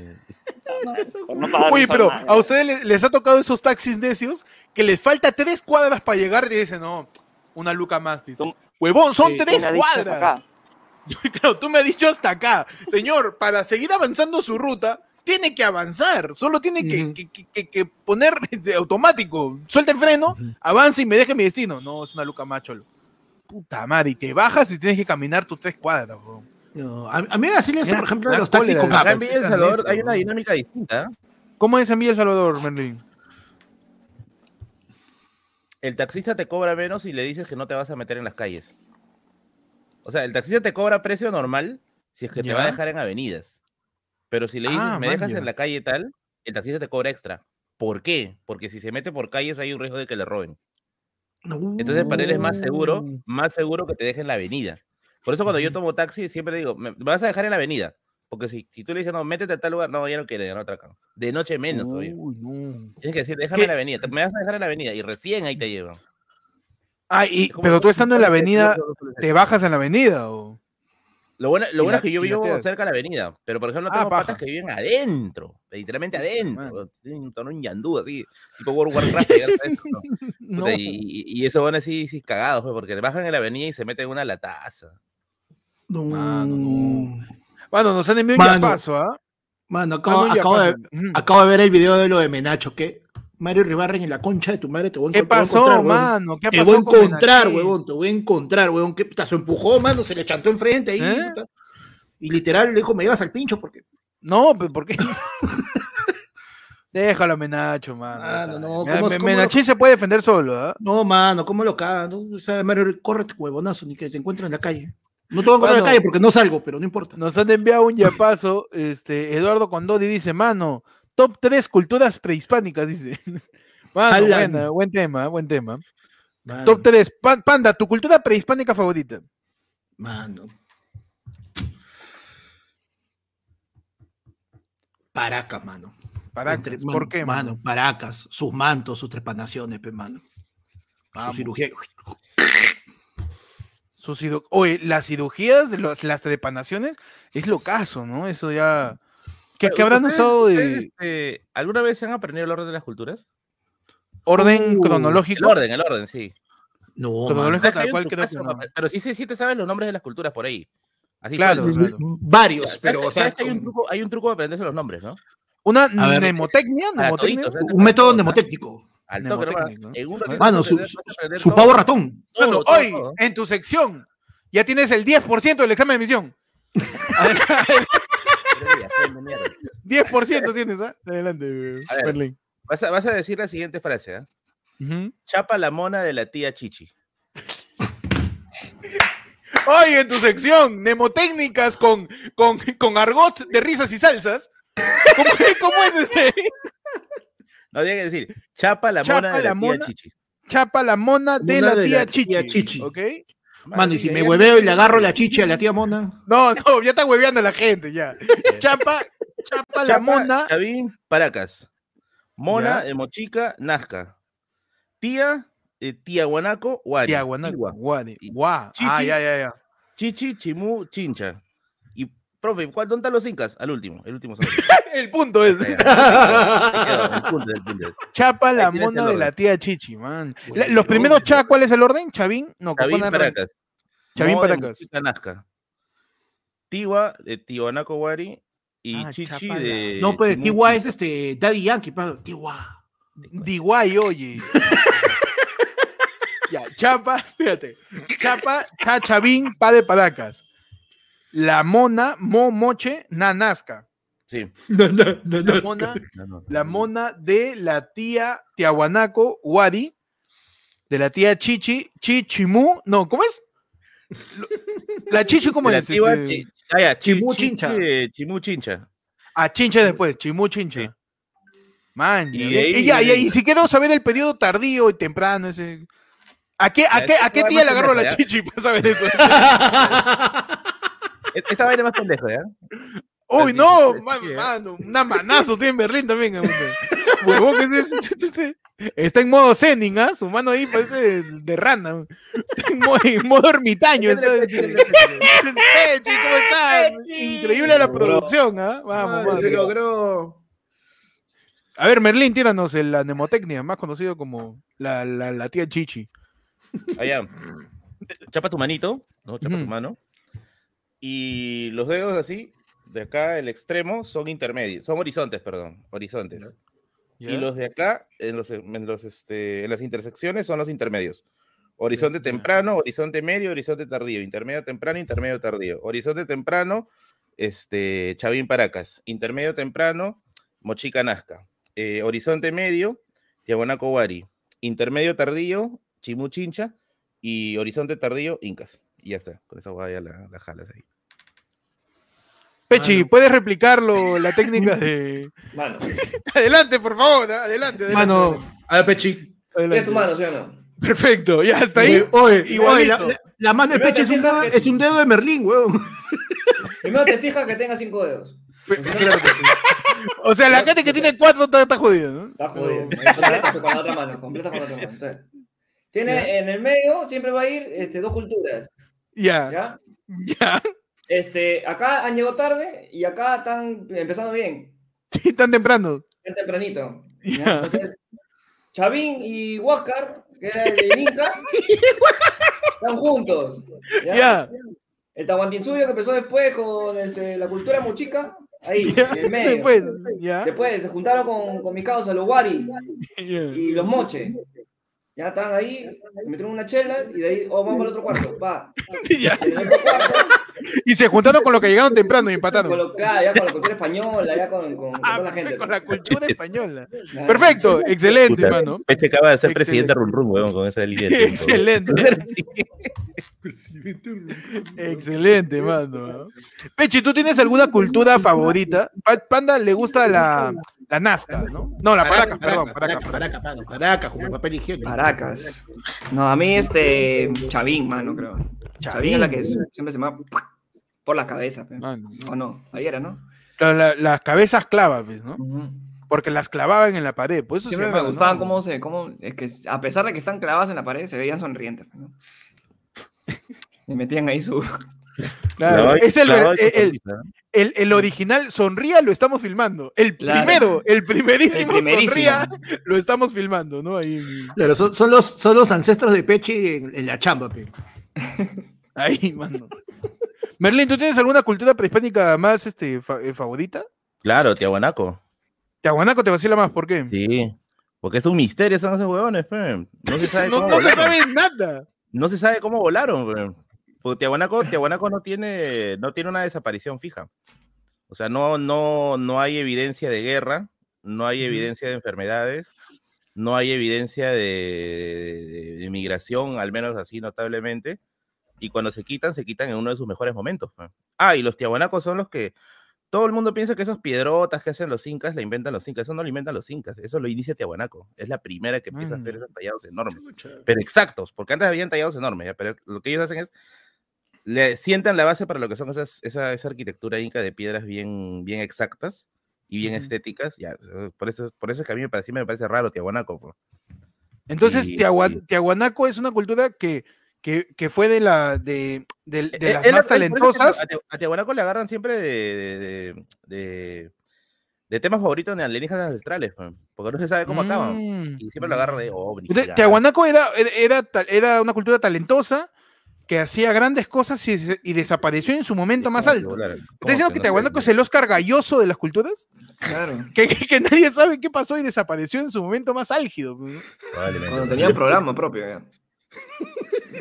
Oye, pero a ustedes les, les ha tocado esos taxis necios que les falta tres cuadras para llegar y dicen, no, una luca más. Dice. Huevón, son Sí, ¿Quién tres cuadras. Claro, tú me has dicho hasta acá. Señor, para seguir avanzando su ruta, tiene que avanzar. Solo tiene que, Ujú. que- que- que- que poner de automático. Suelta el freno, avanza y me deje mi destino. No, es una luca más, cholo. Puta madre, y te bajas y tienes que caminar tus tres cuadras. huevón. No, a, a mí así le hace, Mira, por ejemplo, de los taxis con Acá en Villa El Salvador hay una dinámica distinta. ¿eh? ¿Cómo es en Villa El Salvador, Merlin? El taxista te cobra menos y le dices que no te vas a meter en las calles. O sea, el taxista te cobra precio normal si es que te va a dejar en avenidas. Pero si le dices, Ah, me dejas en la calle tal, el taxista te cobra extra. ¿Por qué? Porque si se mete por calles hay un riesgo de que le roben. Entonces, para él es más seguro, Mm. más seguro que te deje en la avenida. Por eso cuando yo tomo taxi siempre digo, me me vas a dejar en la avenida. Porque si, si tú le dices, no, métete a tal lugar, no, ya no quiere, ya no atracan. De noche menos todavía. Uy, no. Tienes que decir, déjame ¿Qué? en la avenida, me vas a dejar en la avenida y recién ahí te llevan. Ah, y, pero tú estando en la avenida. ¿te bajas en la avenida o...? Lo bueno, lo bueno la- es que yo vivo cerca de la avenida, pero por ejemplo Ah, tengo paja. patas que viven adentro, literalmente adentro. Tienen un en yandú, así, tipo World y, esos van así, sí, cagados, pues, porque bajan en la avenida y se meten en una lataza. No. Mano, no. Bueno, nos han enviado un Mano. yapazo, ¿ah? Mano, Ah, acabo, de, acabo de ver el video de lo de Menacho, que Mario Ribarren en la concha de tu madre te voy a ¿Qué encont- te voy a pasó, encontrar, mano? ¿Qué Te voy a con encontrar, huevón, te voy a encontrar, huevón. ¿Qué puta? Se empujó, mano, se le chantó enfrente ahí. ¿Eh? puta. Y literal le dijo, me llevas al pincho porque. No, pero ¿por qué? Déjalo a Menacho, mano. Mano, no, Me- ¿cómo- me- cómo Menachín se puede defender solo, ¿ah? No, mano, ¿cómo lo cagas? No? O sea, Mario, córrete, huevonazo, ni que te encuentres en la calle. No te voy a encontrar en la calle porque no salgo, pero no importa. Nos han enviado un yapazo. Este, Eduardo Condodi dice, mano, top 3 culturas prehispánicas, dice. Mano, buena, buen tema, buen tema. Mano, Top 3. Panda, tu cultura prehispánica favorita. Mano. Paracas, mano. Paracas, Entre- ¿Por qué, mano? mano? Paracas, sus mantos, sus trepanaciones, pe, mano. Su cirugía. Su ciru- Oye, las cirugías, de los- las trepanaciones, es lo caso, ¿no? Eso ya... ¿Qué, qué habrán ¿ustedes- usado de este, ¿Alguna vez se han aprendido el orden de las culturas? orden Uh, El cronológico? orden, el orden, sí. No, Cronológico tal cual creo que no. Pero sí, sí, sí te sabes los nombres de las culturas por ahí. Así Claro, claro. Varios, ¿Sabes pero, o sea, hay un truco, hay un truco de aprenderse los nombres, ¿no? ¿Una mnemotecnia? para ¿Mnemotecnia? toditos, un método mnemotécnico. Al toque, ¿no? En un ratito Mano, su, pavo ratón. Todo, Mano, todo, hoy, todo. en tu sección, ya tienes el 10% del examen de mierda. 10% tienes, ¿ah? Adelante, A ver. Berlín. Vas a, vas a decir la siguiente frase, ¿ah? Ujú. Chapa la mona de la tía Chichi. Hoy en tu sección, mnemotécnicas con, con, con argot de risas y salsas. ¿Cómo, cómo es este? No tiene que decir, chapa la Chapa mona de la la, tía mona. Chichi. Chapa la mona de Mona la de tía la Chichi. tía Chichi. ¿Ok? Mano, y si me hueveo y le agarro la chicha a la tía Mona. No, no, ya está hueveando la gente, ya. Chapa, chapa la mona. Chavín, Paracas. Mona, Ya. de Mochica, Nazca. Tía, eh, tía Guanaco, Wari. Tía Guanaco. Guari, guá. Ah, ya, ya, ya. Chichi, Chimú, Chincha. Profe, ¿cuál, ¿dónde están los incas? Al último, el último. El punto es. Chapa la mona de la tía Chichi, man. La- Los primeros no. cha, ¿cuál es el orden? Chavín, no, Chavín, Paracas. Chavín, de Paracas. Nazca. Tiwa, de Tiwanaco, Wari. Y Ah, Chichi Chapa de. No, pues Tiwa es este Daddy Yankee, pa. Tiwa. Diguay, oye. ya, Chapa, fíjate. Chapa, cha, Chavín, pa de Paracas. La mona, mo, moche, nanasca. Sí. No, no, no, La mona, la mona de la tía Tiahuanaco, Wadi. De la tía Chichi, Chichimú. No, ¿cómo es? La Chichi, ¿cómo la es? Tiwa, Este, Chi- ah, ya, Chi- Chimú, Chichi Chincha. de Chimú Chincha. A Chincha después, Chimú Chincha. Man, Y ahí y, ya, y, si quiero saber el periodo tardío y temprano, ese. ¿A qué, a qué, a qué tía le agarró la chichi para saber eso? E- Esta vaina más pendeja, ¿ya? Uy, no, man, ¿eh? mano, una manazo tiene en Berlín también. hombre. Huevón, ¿qué es eso? Está en modo Zenin, ¿ah? Su mano ahí parece de, rana. Está en modo, en modo ermitaño. está. Pechi, ¿cómo estás? Increíble la producción, ¿ah? Vamos, se logró. A ver, Merlín, tíranos la mnemotecnia, más conocido como la, la, la tía Chichi. Allá. Chapa tu manito, ¿no? Chapa tu mano. Y los dedos así, de acá, el extremo, son intermedios. Son horizontes, perdón. Horizontes. Y los de acá, en, los, en, los, este, en las intersecciones, son los intermedios. Horizonte temprano, horizonte medio, horizonte tardío. Intermedio temprano, intermedio tardío. Horizonte temprano, este, Chavín Paracas. Intermedio temprano, Mochica Nazca. Eh, horizonte medio, Tiahuanaco Wari. Intermedio tardío, Chimú Chincha. Y horizonte tardío, Incas. Y ya está. Con esa hueá ya la, la jalas ahí. Pechi, Mano. ¿puedes replicarlo, la técnica de. Mano. Adelante, por favor, adelante. adelante Mano, a ver, Pechi. adelante. Tu mano, ¿sí o no? Perfecto, ya está ahí. Oye, oye, la, la- la mano de Primero Pechi es un, dedo, que- es un dedo de Merlín, weón. Primero te fijas que tenga cinco dedos. Claro que sí. O sea, la gente que tiene cuatro está, está jodida, ¿no? Está jodido. Completa con la otra mano. Completa con la otra mano. Entonces, Tiene Ya. en el medio, siempre va a ir este, dos culturas. Ya, ¿ya? ya. Este, acá han llegado tarde y acá están empezando bien, Sí, tan temprano. bien tempranito. ¿ya? Entonces, Chavín y Huáscar, que era el de Inca, están juntos. ¿ya? Ya. El Tahuantinsuyo que empezó después con este, la cultura mochica, ahí, en medio. Después. Después se juntaron con, con mi causa, los Wari y los Moche. Ya estaban ahí, metieron unas chelas y de ahí, oh, vamos al otro cuarto, va. Y se juntaron con los que llegaron temprano y con, empataron. lo- claro, ya con la cultura española, ya con, con, con Ah, toda la gente. con la cultura española. Perfecto, excelente, Puta, hermano. Peche acaba de ser Excelente. presidente Rum Rum, weón, con esa línea de. Excelente. Excelente, mano. Pechi, ¿tú tienes alguna cultura favorita? Pa- Panda le gusta la, la Nazca, ¿no? No, la Paracas, perdón. Paracas, Paraca, Paracas. paraca, paraca, paraca, como papel higiénico. Paracas. No, a mí este Chavín, mano, creo. Chavín es la que siempre se me va por la cabeza, ¿o no? Ahí era, ¿no? la- la- las cabezas clavas, pues, ¿no? Porque las clavaban en la pared. Por eso se Siempre me gustaban ¿no? cómo se, cómo, es que a pesar de que están clavadas en la pared, se veían sonrientes, ¿no? Me metían ahí su... Claro, es el, el, el- el- el original Sonría lo estamos filmando. El Claro. primero, el primerísimo, El primerísimo. Sonría lo estamos filmando, ¿no? Ahí, Claro, son, son los, son los ancestros de Pechi en, en la chamba, pe. ahí, mano. Merlin, ¿tú tienes alguna cultura prehispánica más este, fa- eh, favorita? Claro, Tiahuanaco. Tiahuanaco te vacila más, ¿por qué? Sí. Porque es un misterio, son esos huevones, pe. No se sabe No, cómo no se volaron. sabe nada. No se sabe cómo volaron, pe. Porque Tiahuanaco, Tiahuanaco no tiene, no tiene una desaparición fija. O sea, no, no, no hay evidencia de guerra, no hay evidencia de enfermedades, no hay evidencia de, de- migración, al menos así notablemente. Y cuando se quitan, se quitan en uno de sus mejores momentos. pe. Ah, y los tiahuanacos son los que todo el mundo piensa que esas piedrotas que hacen los incas la inventan los incas. Eso no lo inventan los incas, eso lo inicia Tiahuanaco. Es la primera que empieza a hacer Mm. esos tallados enormes pero exactos, porque antes habían tallados enormes, pero lo que ellos hacen es le sientan la base para lo que son esas, esa, esa arquitectura inca de piedras bien, bien exactas y bien Ujú. estéticas. Ya, eh, por eso, por eso es que a mí me parece, me parece raro Tiahuanaco. pues. Entonces, Y- Tiahua- y- Tiahuanaco es una cultura que, que, que fue de, la, de, de- de Eh, las más talentosas. A, a Tiahuanaco le agarran siempre de, de, de, de- de temas favoritos de alienígenas ancestrales, porque no se sabe cómo acaban. Mm. Y siempre lo agarran de gigantes. Tiahuanaco era, era, era una cultura talentosa que hacía grandes cosas y, desapareció en su momento más ¿Cómo que alto. ¿Estás ¿Cómo diciendo que? Tiahuanaco es el Oscar galloso de las culturas? Claro. Que, que- que nadie sabe qué pasó y desapareció en su momento más álgido. Cuando tenían programa propio, ya.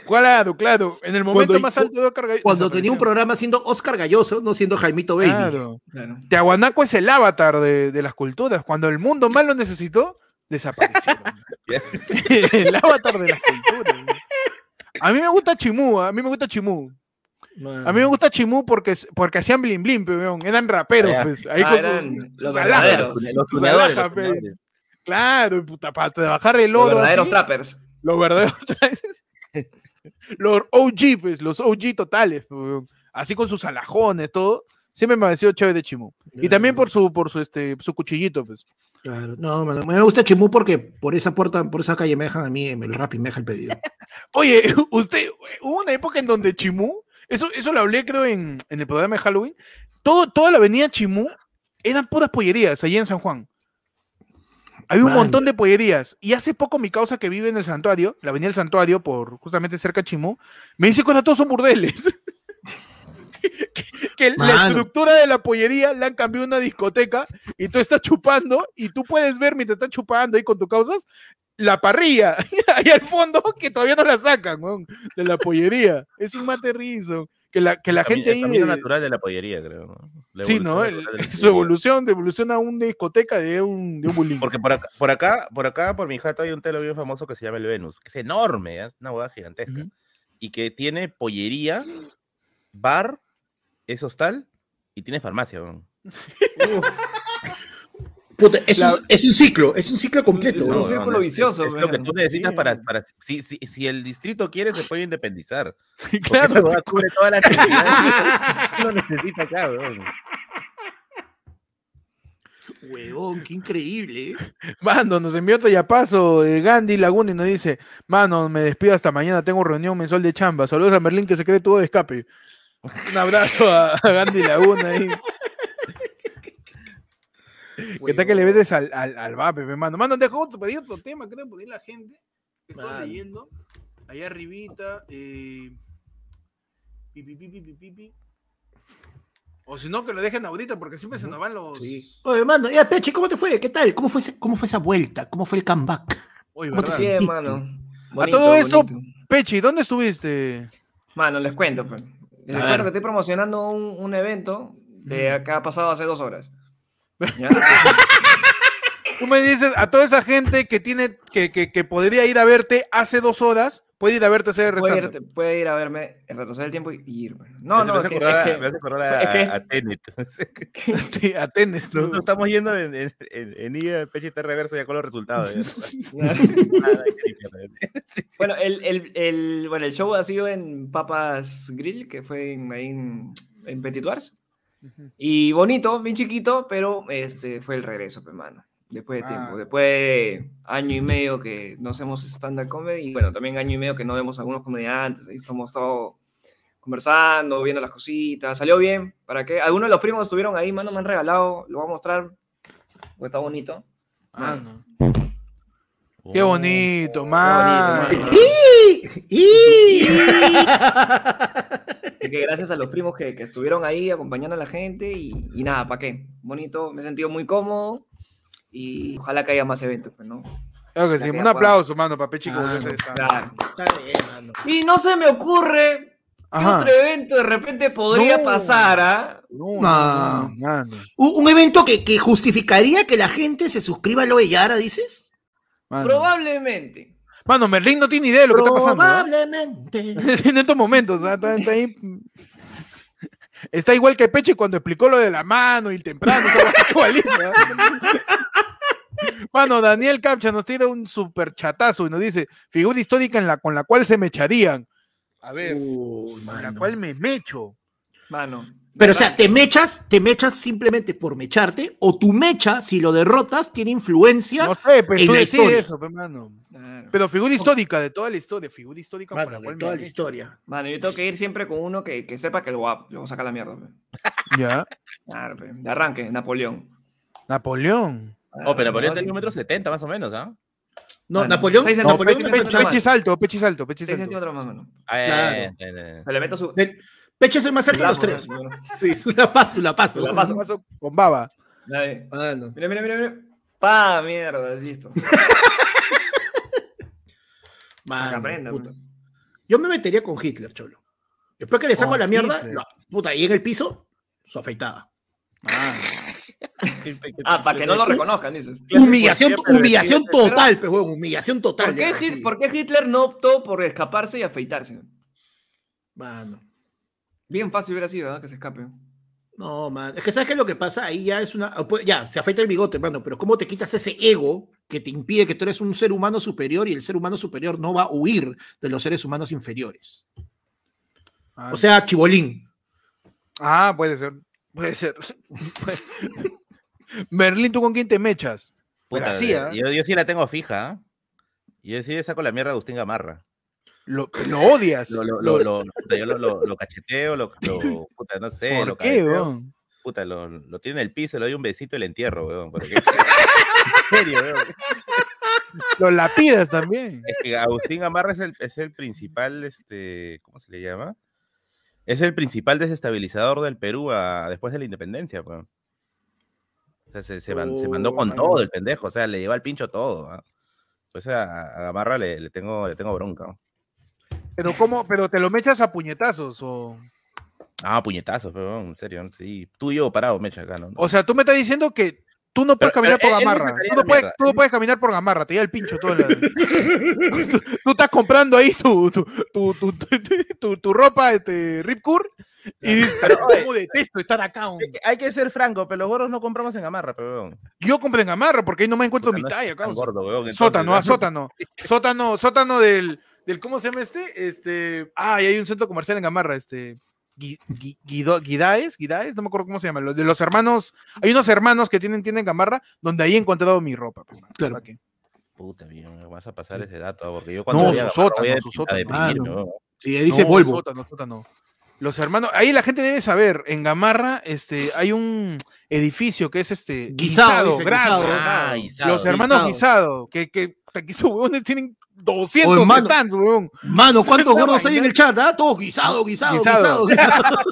Claro, claro. En el momento Cuando- más alto de Oscar galloso. Cuando tenía un programa siendo Oscar Galloso, no siendo Jaimito Baby. Claro. Claro. Tiahuanaco es el avatar de, de las culturas. Cuando el mundo más lo necesitó, desapareció. el avatar de las culturas. A mí me gusta Chimú, a mí me gusta Chimú. A mí me gusta Chimú porque, porque hacían blin blin, pe, weón. eran raperos, Ah, pues. Ahí Ah, con sus- eran sus los alhajas. verdaderos. Los Sus tuneadores, alhajas, los tuneadores. Claro, puta, para trabajar el Los oro. verdaderos así, trappers. los verdaderos. los OG, pues, los OG totales, así con sus alajones, todo. Siempre me ha parecido chévere de Chimú. Y también por su, por su, este, su cuchillito, pues. Claro, no, me gusta Chimú porque por esa puerta, por esa calle me dejan a mí el rap y me deja el pedido. Oye, usted, hubo una época en donde Chimú, eso, eso lo hablé creo en, en el programa de Halloween, todo, toda la avenida Chimú eran puras pollerías allí en San Juan. Había un montón de pollerías. Y hace poco mi causa que vive en el santuario, la avenida del santuario, por justamente cerca de Chimú, me dice que ahora todos son burdeles. que que la estructura de la pollería le han cambiado a una discoteca y tú estás chupando y tú puedes ver mientras estás chupando ahí con tus causas la parrilla ahí al fondo que todavía no la sacan de la pollería. Es un mate rizo. Que la, que la El gente el ahí. camino de- natural de la pollería, creo. ¿no? La sí, ¿no? El- la su evolución, de evolución a una discoteca de un, de un bullying. Porque por acá, por acá, por acá, por mi jato hay un telo bien famoso que se llama el Venus, que es enorme, es una boda gigantesca, y que tiene pollería, bar, es hostal y tiene farmacia. weón. Puta, es, La- un, es un ciclo, es un ciclo completo. Es un weón. círculo es- vicioso, Es, lo que weón. tú necesitas para, para si, si, si el distrito quiere, se puede independizar. Claro, boda cubre todas las que uno necesita weón. Huevón, qué increíble. ¿eh? Mano, nos envió otro yapazo eh, Gandhi Laguna y nos dice, mano, me despido hasta mañana, tengo reunión mensual de chamba. Saludos a Merlín que se cree tuvo de escape. Un abrazo a, a Gandhi Laguna ahí. ¿Qué tal que le metes al, al, al vape, pe, mano? Mano, dejó otro, pedí otro tema, creo que la gente. que Mano. leyendo. Allá arribita. Eh, pi, pi, pi, pi, pi, pi, pi. O si no, que lo dejen ahorita, porque siempre se nos van los. Oye, mano, ya, Peche, ¿cómo te fue? ¿Qué tal? ¿Cómo fue, ese- cómo fue esa vuelta? ¿Cómo fue el comeback? Oye, ¿Cómo te. A todo esto, bonito. Pechi, ¿dónde estuviste? Mano, les cuento, pues. Les A cuento ver. que estoy promocionando un, un evento de acá ha pasado hace dos horas. ¿Ya? Tú me dices a toda esa gente que tiene que, que, que podría ir a verte hace dos horas, puede ir a verte hacer puede, ir, puede ir a verme, retroceder el tiempo y y ir. No, no, es que, a- acordar a, Tenet. Nosotros estamos yendo en, en, en, en está reverso ya con los resultados. bueno, el, el, el, bueno, el show ha sido en Papas Grill, que fue en, en, en Petit Wars. Y bonito, bien chiquito, pero este fue el regreso, pues, mano. Después de tiempo, Ah. después de año y medio que no hacemos stand-up comedy, y bueno, también año y medio que no vemos a algunos comediantes, ahí estamos todo conversando, viendo las cositas, salió bien, ¿para qué? Algunos de los primos estuvieron ahí, mano, me han regalado, lo voy a mostrar, porque está bonito. Ah. Qué Oh. bonito, Qué man. bonito, mano. ¡Y! Que gracias a los primos que, que estuvieron ahí acompañando a la gente y, y nada, ¿para qué? Bonito, me he sentido muy cómodo y ojalá que haya más eventos, pues, ¿no? Claro que sí. Un aplauso, mano, para Pechi. Ah. Claro. Está bien, mano. Y no se me ocurre qué Ajá. otro evento de repente podría No. pasar, ¿ah? No, No. no, no, mano. Un, un evento que, que justificaría que la gente se suscriba a lo de Yara, dices? Mano. Probablemente. Mano, Merlín no tiene idea de lo que está pasando. ¿ah? Probablemente. en estos momentos, está, está ahí. Está igual que Peche cuando explicó lo de la mano y el temprano. igualito. Mano, Daniel Capcha nos tira un super chatazo y nos dice: figura histórica en la, con la cual se me echarían. A ver, Uy, con la cual me mecho. Mano. Pero, o sea, te mechas, te mechas simplemente por mecharte, o tu mecha, si lo derrotas, tiene influencia. No sé, en tú historia. eso, mano. Claro. Pero figura histórica de toda la historia, figura histórica Mano, la de toda la historia. Mano, yo tengo que ir siempre con uno que, que sepa que lo va, lo va a sacar la mierda. Ya. Claro, de arranque, Napoleón. Napoleón. Oh, pero Napoleón tenía un metro setenta más o menos, ¿ah? No, Napoleón, seis No, Napoleón. Peche, Pechi es alto, Pechi es alto, Pechi es 6 alto. centímetros más, mano. Ah, Claro. eh, eh, eh. Se le meto su. Peche es el más alto de los tres. ¿no? Sí, es una paso, la paso. La paso. Paso con baba. Dale. Mano. Mira, mira, mira, mira. Pa, mierda, listo. Aprenda, puta. pues. Yo me metería con Hitler, cholo. Después que le saco la mierda, lo- puta, y en el piso, su afeitada. Ah, para que no lo reconozcan, dices. Humillación, humillación total, pues, huevón, humillación total. ¿Por qué, sí. por qué Hitler no optó por escaparse y afeitarse? Mano. Bien fácil hubiera sido, ¿no? Que se escape. No, man. Es que sabes qué es lo que pasa ahí ya es una. Ya, se afeita el bigote, mano, pero ¿cómo te quitas ese ego que te impide que tú eres un ser humano superior y el ser humano superior no va a huir de los seres humanos inferiores? O sea, chibolín. Ah, puede ser. Puede ser. Merlín, ¿tú con quién te mechas? Pues Puta, así, eh, ¿ah? yo, yo sí la tengo fija, ¿ah? Yo sí le saco la mierda a Agustín Gamarra. Lo, lo odias. Lo, lo, yo lo, cacheteo, lo, puta, no sé, ¿Por lo qué, cabeceo. weón? Puta, lo, lo tiene en el piso, le doy un besito y le entierro, weón. porque- en serio, weón. Lo lapidas también. Es que Agustín Gamarra es el, es el principal, este, ¿cómo se le llama? Es el principal desestabilizador del Perú a- después de la independencia, weón. O sea, se, se man- se mandó Oh, con mano. todo el pendejo, o sea, le lleva el pincho todo. ¿ah? Pues a, a Gamarra le, le tengo, le tengo bronca. ¿no? Pero cómo, pero te lo mechas a puñetazos o. Ah, puñetazos, pero en serio, sí. Tú y yo parado, mecha acá, ¿no? O sea, tú me estás diciendo que tú no puedes caminar pero por me Gamarra. Tú no puedes, tú no puedes caminar por Gamarra, te llega el pincho todo. tú, tú estás comprando ahí tu, tu, tu, tu, tu- tu- tu ropa, este, Rip Curl, y dices, ¿cómo detesto estar acá? hombre?". Hay que- ser franco, pero los gorros no compramos en Gamarra, pero. Yo compré en Gamarra porque ahí no me encuentro mi talla, entonces, Sótano, ¿no? a sótano. Sótano, sótano del, del, ¿cómo se llama este? Este, ah, y hay un centro comercial en Gamarra, este, Guido- Guidaes, Guidaes, no me acuerdo cómo se llama, los de los hermanos, hay unos hermanos que tienen tienda en Gamarra donde ahí he encontrado mi ropa. Claro. ¿para qué? Puta, me vas a pasar ese dato, ah, porque yo cuando No, su sótano, su sótano. Sí, ahí dice No, Volvo. sótano, sótano. Los hermanos, ahí la gente debe saber, en Gamarra este, hay un edificio que es este Guisado, dice, guisado. Ah, guisado. Los hermanos Guisado. Guisado, que, que, que esos huevones tienen 200 Oye, mano. stands, huevón. Mano, ¿cuántos gordos hay en el chat? ah? Todos guisado, guisado, Guisado. guisado, guisado.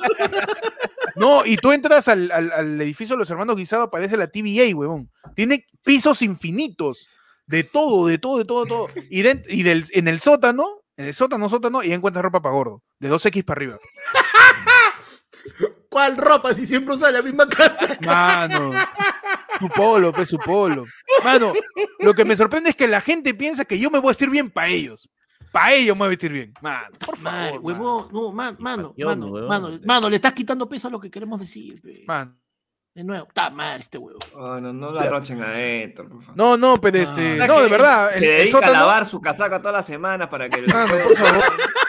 No, y tú entras al, al- al edificio de los hermanos Guisado, aparece la TVA, huevón. Tiene pisos infinitos. De todo, de todo, de todo, todo. Y, den- y del, en el sótano, en el sótano, sótano, y encuentras ropa para gordo. De 2X para arriba. ¿Cuál ropa si siempre usa la misma casa? Mano. Su polo, pues su polo. Mano, lo que me sorprende es que la gente piensa que yo me voy a vestir bien para ellos. Para ellos me voy a vestir bien. Mano, por favor. huevón, no, man- mano, mano, huevón. mano, mano, le estás quitando peso a lo que queremos decir, pe. Mano. De nuevo, está mal este huevo. Oh, no, no la arrochen a Héctor, por favor. No, no, pero este. Ah. No, de verdad. El, el dedica a lavar su casaca todas las semanas para que... Mano, por favor.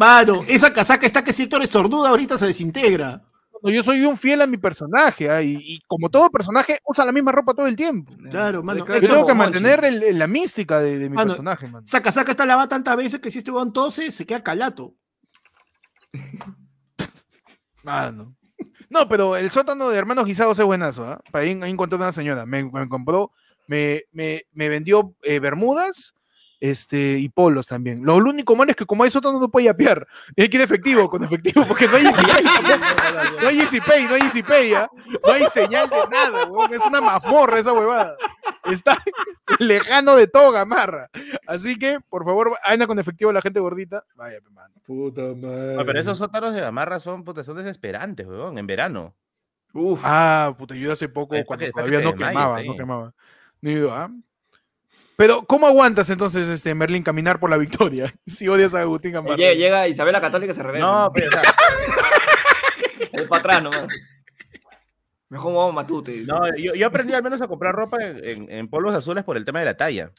Mano, esa casaca está que si Héctor estornuda ahorita se desintegra. No, Yo soy un fiel a mi personaje. ah, y, y como todo personaje, usa la misma ropa todo el tiempo. Claro, mano. Yo Yo tengo que mantener el- el- la mística de, de mi Mano, personaje, man. Esa casaca está lavada tantas veces que si este tose, se queda calato. Mano. No, pero el sótano de hermanos guisados es buenazo, ¿ah? Para ahí, ahí encontré una señora. Me, me compró, me, me, me vendió eh, bermudas este, y polos también. Lo único malo es que como hay sótano no puede yapear. Tiene que ir efectivo, con efectivo, porque no hay EasyPay. no hay EasyPay, no hay EasyPay, ¿ah? No hay señal de nada, weón. Es una mazmorra esa huevada. Está lejano de todo Gamarra. Así que, por favor, anda con efectivo la gente gordita. Vaya, pe, mano. Puta madre. No, pero esos sótanos de Gamarra son, puta, son desesperantes, weón, en verano. Uf, Ah, puta, yo hace poco, cuando todavía no quemaba, no quemaba. Digo, ah. Pero, ¿cómo aguantas entonces, este, Merlin, caminar por la victoria? Si odias a Agustín Gamarra. llega, llega Isabel la Católica y se regresa. No, pero, Es para atrás nomás. Mejor vamos matute. no, yo, yo aprendí al menos a comprar ropa en, en- en polvos azules por el tema de la talla.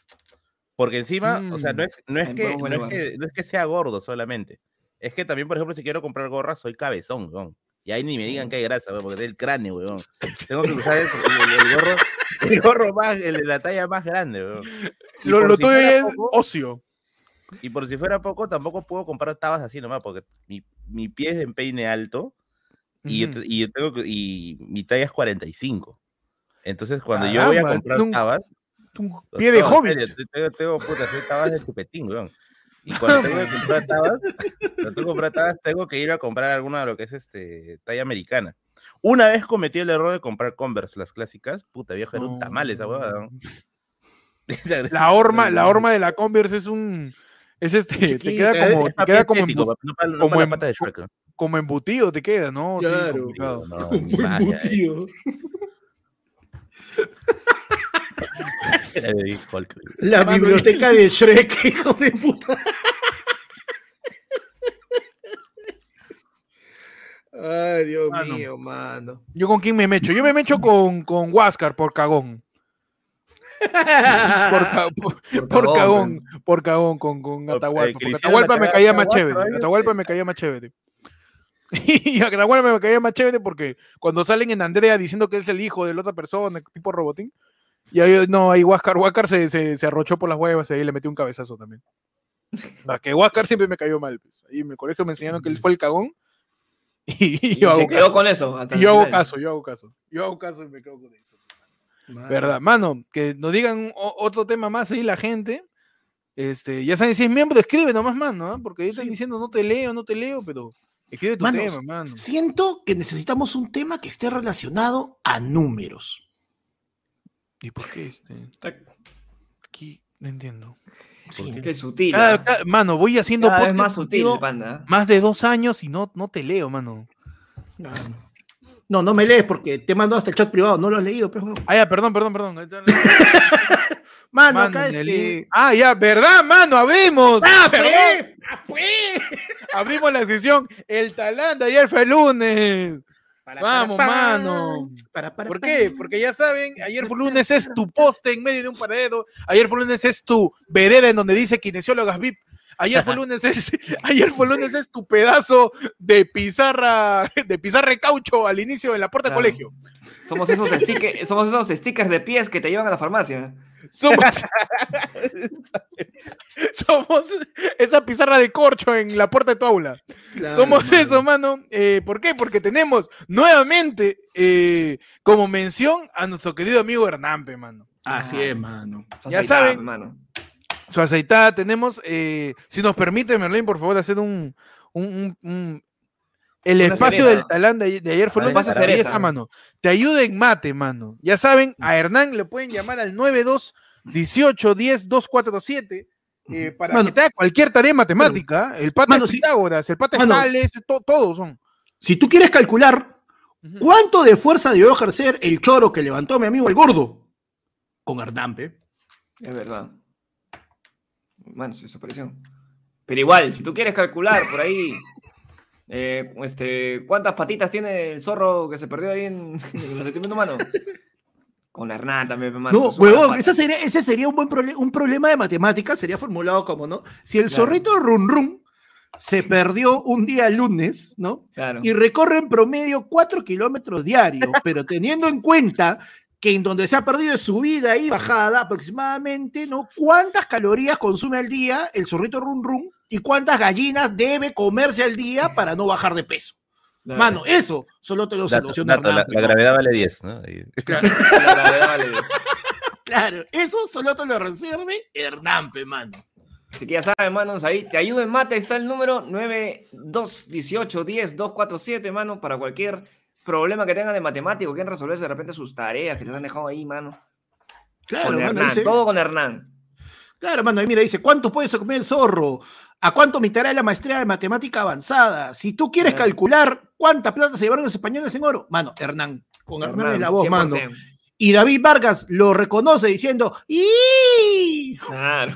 Porque encima, o sea, no es, no es, En que, no, es que, no es que sea gordo solamente. Es que también, por ejemplo, si quiero comprar gorras, soy cabezón, weón. Y ahí ni me digan que hay grasa, weón, porque es el cráneo, weón. Tengo que usar el, el- el gorro, el gorro más, el de la talla más grande, weón. Y Lo, lo si tuyo es poco- ocio. Y por si fuera poco, tampoco puedo comprar tabas así nomás, porque mi, mi pie es de empeine alto y, yo Ujú. te- y, yo tengo y mi talla es 45. Entonces, cuando yo voy a Caramba, comprar tabas, Un pie de te- tengo, tengo, puta, soy tabas de chupetín, weón. Y cuando tengo que comprar tabas, cuando tengo que comprar tabas, tengo que ir a comprar alguna de lo que es este talla americana. Una vez cometí el error de comprar Converse, las clásicas. Puta, viejo, era un tamal esa huevada. ¿no? La horma, la horma de la Converse es un. Es este, te Chiquita, queda como, te queda como, embu- no para, no como. ¿no? como embutido, te queda, ¿no? Sí, Claro. complicado. No, ni La biblioteca de Shrek, hijo de puta. Ay, Dios Mano. mío, mano. ¿Yo con quién me mecho? Yo me mecho con, con Huáscar por cagón. Por, ca- por- Por por cagón, por cagón con, con Atahualpa. que Porque Atahualpa me caía más chévere. Atahualpa me caía más chévere. Y Atahualpa me caía más chévere porque cuando salen en Andrea diciendo que es el hijo de la otra persona, tipo robotín, y ahí no, ahí Huáscar, Huáscar se, se, se arrochó por las huevas y ahí le metió un cabezazo también. La que Huáscar siempre me cayó mal. pues. Ahí en el colegio me enseñaron que él fue el cagón. Y, Y yo, se hago quedó caso, con eso. hasta y yo hago caso, yo hago caso. Yo hago caso y me quedo con eso. ¿Verdad? Mano, que nos digan o- otro tema más ahí la gente. Este, ya saben, si es miembro, escribe nomás, mano, ¿ah? porque ahí están Sí. diciendo no te leo, no te leo, pero escribe tu Mano, tema, mano. siento que necesitamos un tema que esté relacionado a números. ¿Y por qué? Este? Aquí no entiendo. Sí. Qué sutil. Cada- ¿ah? cada- mano, voy haciendo Cada vez podcast más sutil, contigo panda. más de dos años y no, no te leo, mano. No, no me lees porque te mando hasta el chat privado, no lo has leído, pero Ah, ya, perdón, perdón, perdón. Mano, Mano, acá este. Ah, ya, ¿verdad, mano? Abrimos. ¡Ah, pues! ¡Ah, pues! Abrimos la sesión. El talán de ayer fue el lunes. Para, Vamos, para, mano. Para, para, ¿Por para. qué? Porque ya saben, ayer fue lunes es tu poste en medio de un paradero. Ayer fue lunes es tu vereda en donde dice kinesiólogas VIP. Ayer fue lunes es, ayer fue lunes es tu pedazo de pizarra, de pizarra de caucho al inicio de la puerta del Claro. colegio. Somos esos, stickers, somos esos stickers de pies que te llevan a la farmacia. Somos, somos esa pizarra de corcho en la puerta de tu aula. Claro, Somos mano. eso, mano. Eh, ¿Por qué? Porque tenemos nuevamente eh, como mención a nuestro querido amigo Hernampe, mano. Así es, mano. Ya Aceitada, saben. hermano. Su aceitada tenemos, eh, si nos permite, Merlín, por favor, hacer un... un- un- un- el Una espacio cereza. del talán de, ayer- de ayer fue lunes, ahí cereza. mano. Te ayuda en mate, mano. Ya saben, a Hernán le pueden llamar al 92 18 10 247 eh, para Mano. que te haga cualquier tarea matemática. El pata Mano, de. Pitágoras, el pata de Mano. Tales, to- todos son. Si tú quieres calcular cuánto de fuerza debió ejercer el choro que levantó mi amigo el gordo con Hernampe. Es verdad. Bueno, se desapareció. Pero igual, si tú quieres calcular por ahí eh, este, cuántas patitas tiene el zorro que se perdió ahí en, en el sentimiento humano. Con Hernán también, hermano. No, su huevón, ese sería, ese sería un buen prole- un problema de matemáticas, sería formulado como, ¿no? Si el Claro. zorrito Run Run se perdió un día lunes, ¿no? Claro. Y recorre en promedio 4 kilómetros diarios, pero teniendo en cuenta que en donde se ha perdido es subida y bajada aproximadamente, ¿no? ¿Cuántas calorías consume al día el zorrito Run Run y cuántas gallinas debe comerse al día para no bajar de peso? Claro. Mano, eso solo te lo soluciona la, Hernán, la gravedad vale 10, ¿no? Ahí. La gravedad vale eso. Claro, eso solo te lo resuelve Hernán, pe, mano. Así que ya saben, hermanos, ahí te ayudo en mate, ahí está el número 921810-247, mano, para cualquier problema que tengan de matemático, quieren resolverse de repente sus tareas que les han dejado ahí, mano. Claro, con mano, Hernán, dice- todo con Hernán. Claro, mano, ahí mira, dice, ¿cuánto puedes comer el zorro? ¿A cuánto de la maestría de matemática avanzada? Si tú quieres Claro. calcular cuánta plata se llevaron los españoles en oro, mano, Hernán, con Hernán, es la voz, mano. 100%. Y David Vargas lo reconoce diciendo, ¡y! Claro.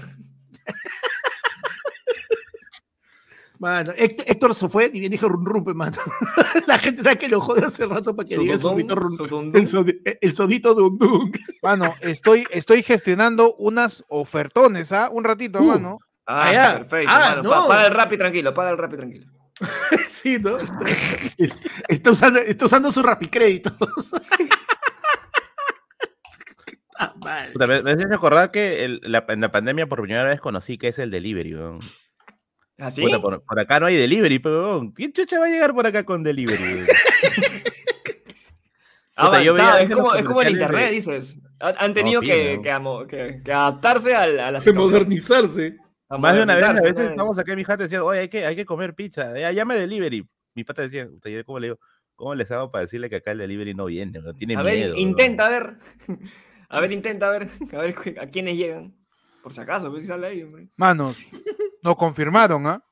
Mano, Héct- Héctor se fue y bien dijo rum rum, pe, mano. la gente era que lo jode hace rato para que diga el sotondún. el, el sonito dum dum. Mano, estoy, estoy gestionando unas ofertones, ¿ah? Un ratito, Uh. mano. Ah, Ah, ya. perfecto. Ah, mano. no. Pa- Paga el rap y tranquilo, paga el rap y tranquilo. sí, ¿no? está, usando, está usando sus rapicréditos. Ah. Puta, Me, me hace acordar que el- la, en la pandemia por primera vez conocí que es el delivery, weón. ¿Así? Puta, por, por acá no hay delivery, pero weón, ¿quién chucha va a llegar por acá con delivery? weón? Puta, yo veía Avanzado, es como, los es como el internet, de- dices. Han, tenido sí, que, ¿no? que amo- que- que adaptarse a, la De situación. modernizarse. A Más de una vez, a veces ¿no? estamos acá en mi jata decían, oye, hay que, hay que comer pizza, ya, llame delivery. Mi pata decía, ¿cómo le digo? ¿Cómo les hago para decirle que acá el delivery no viene? No tiene A miedo. ver, weón?" intenta, a ver. A ver, intenta, a ver. A ver a quiénes llegan. Por si acaso, pues si sale ahí, hombre. Manos, nos confirmaron, ¿ah?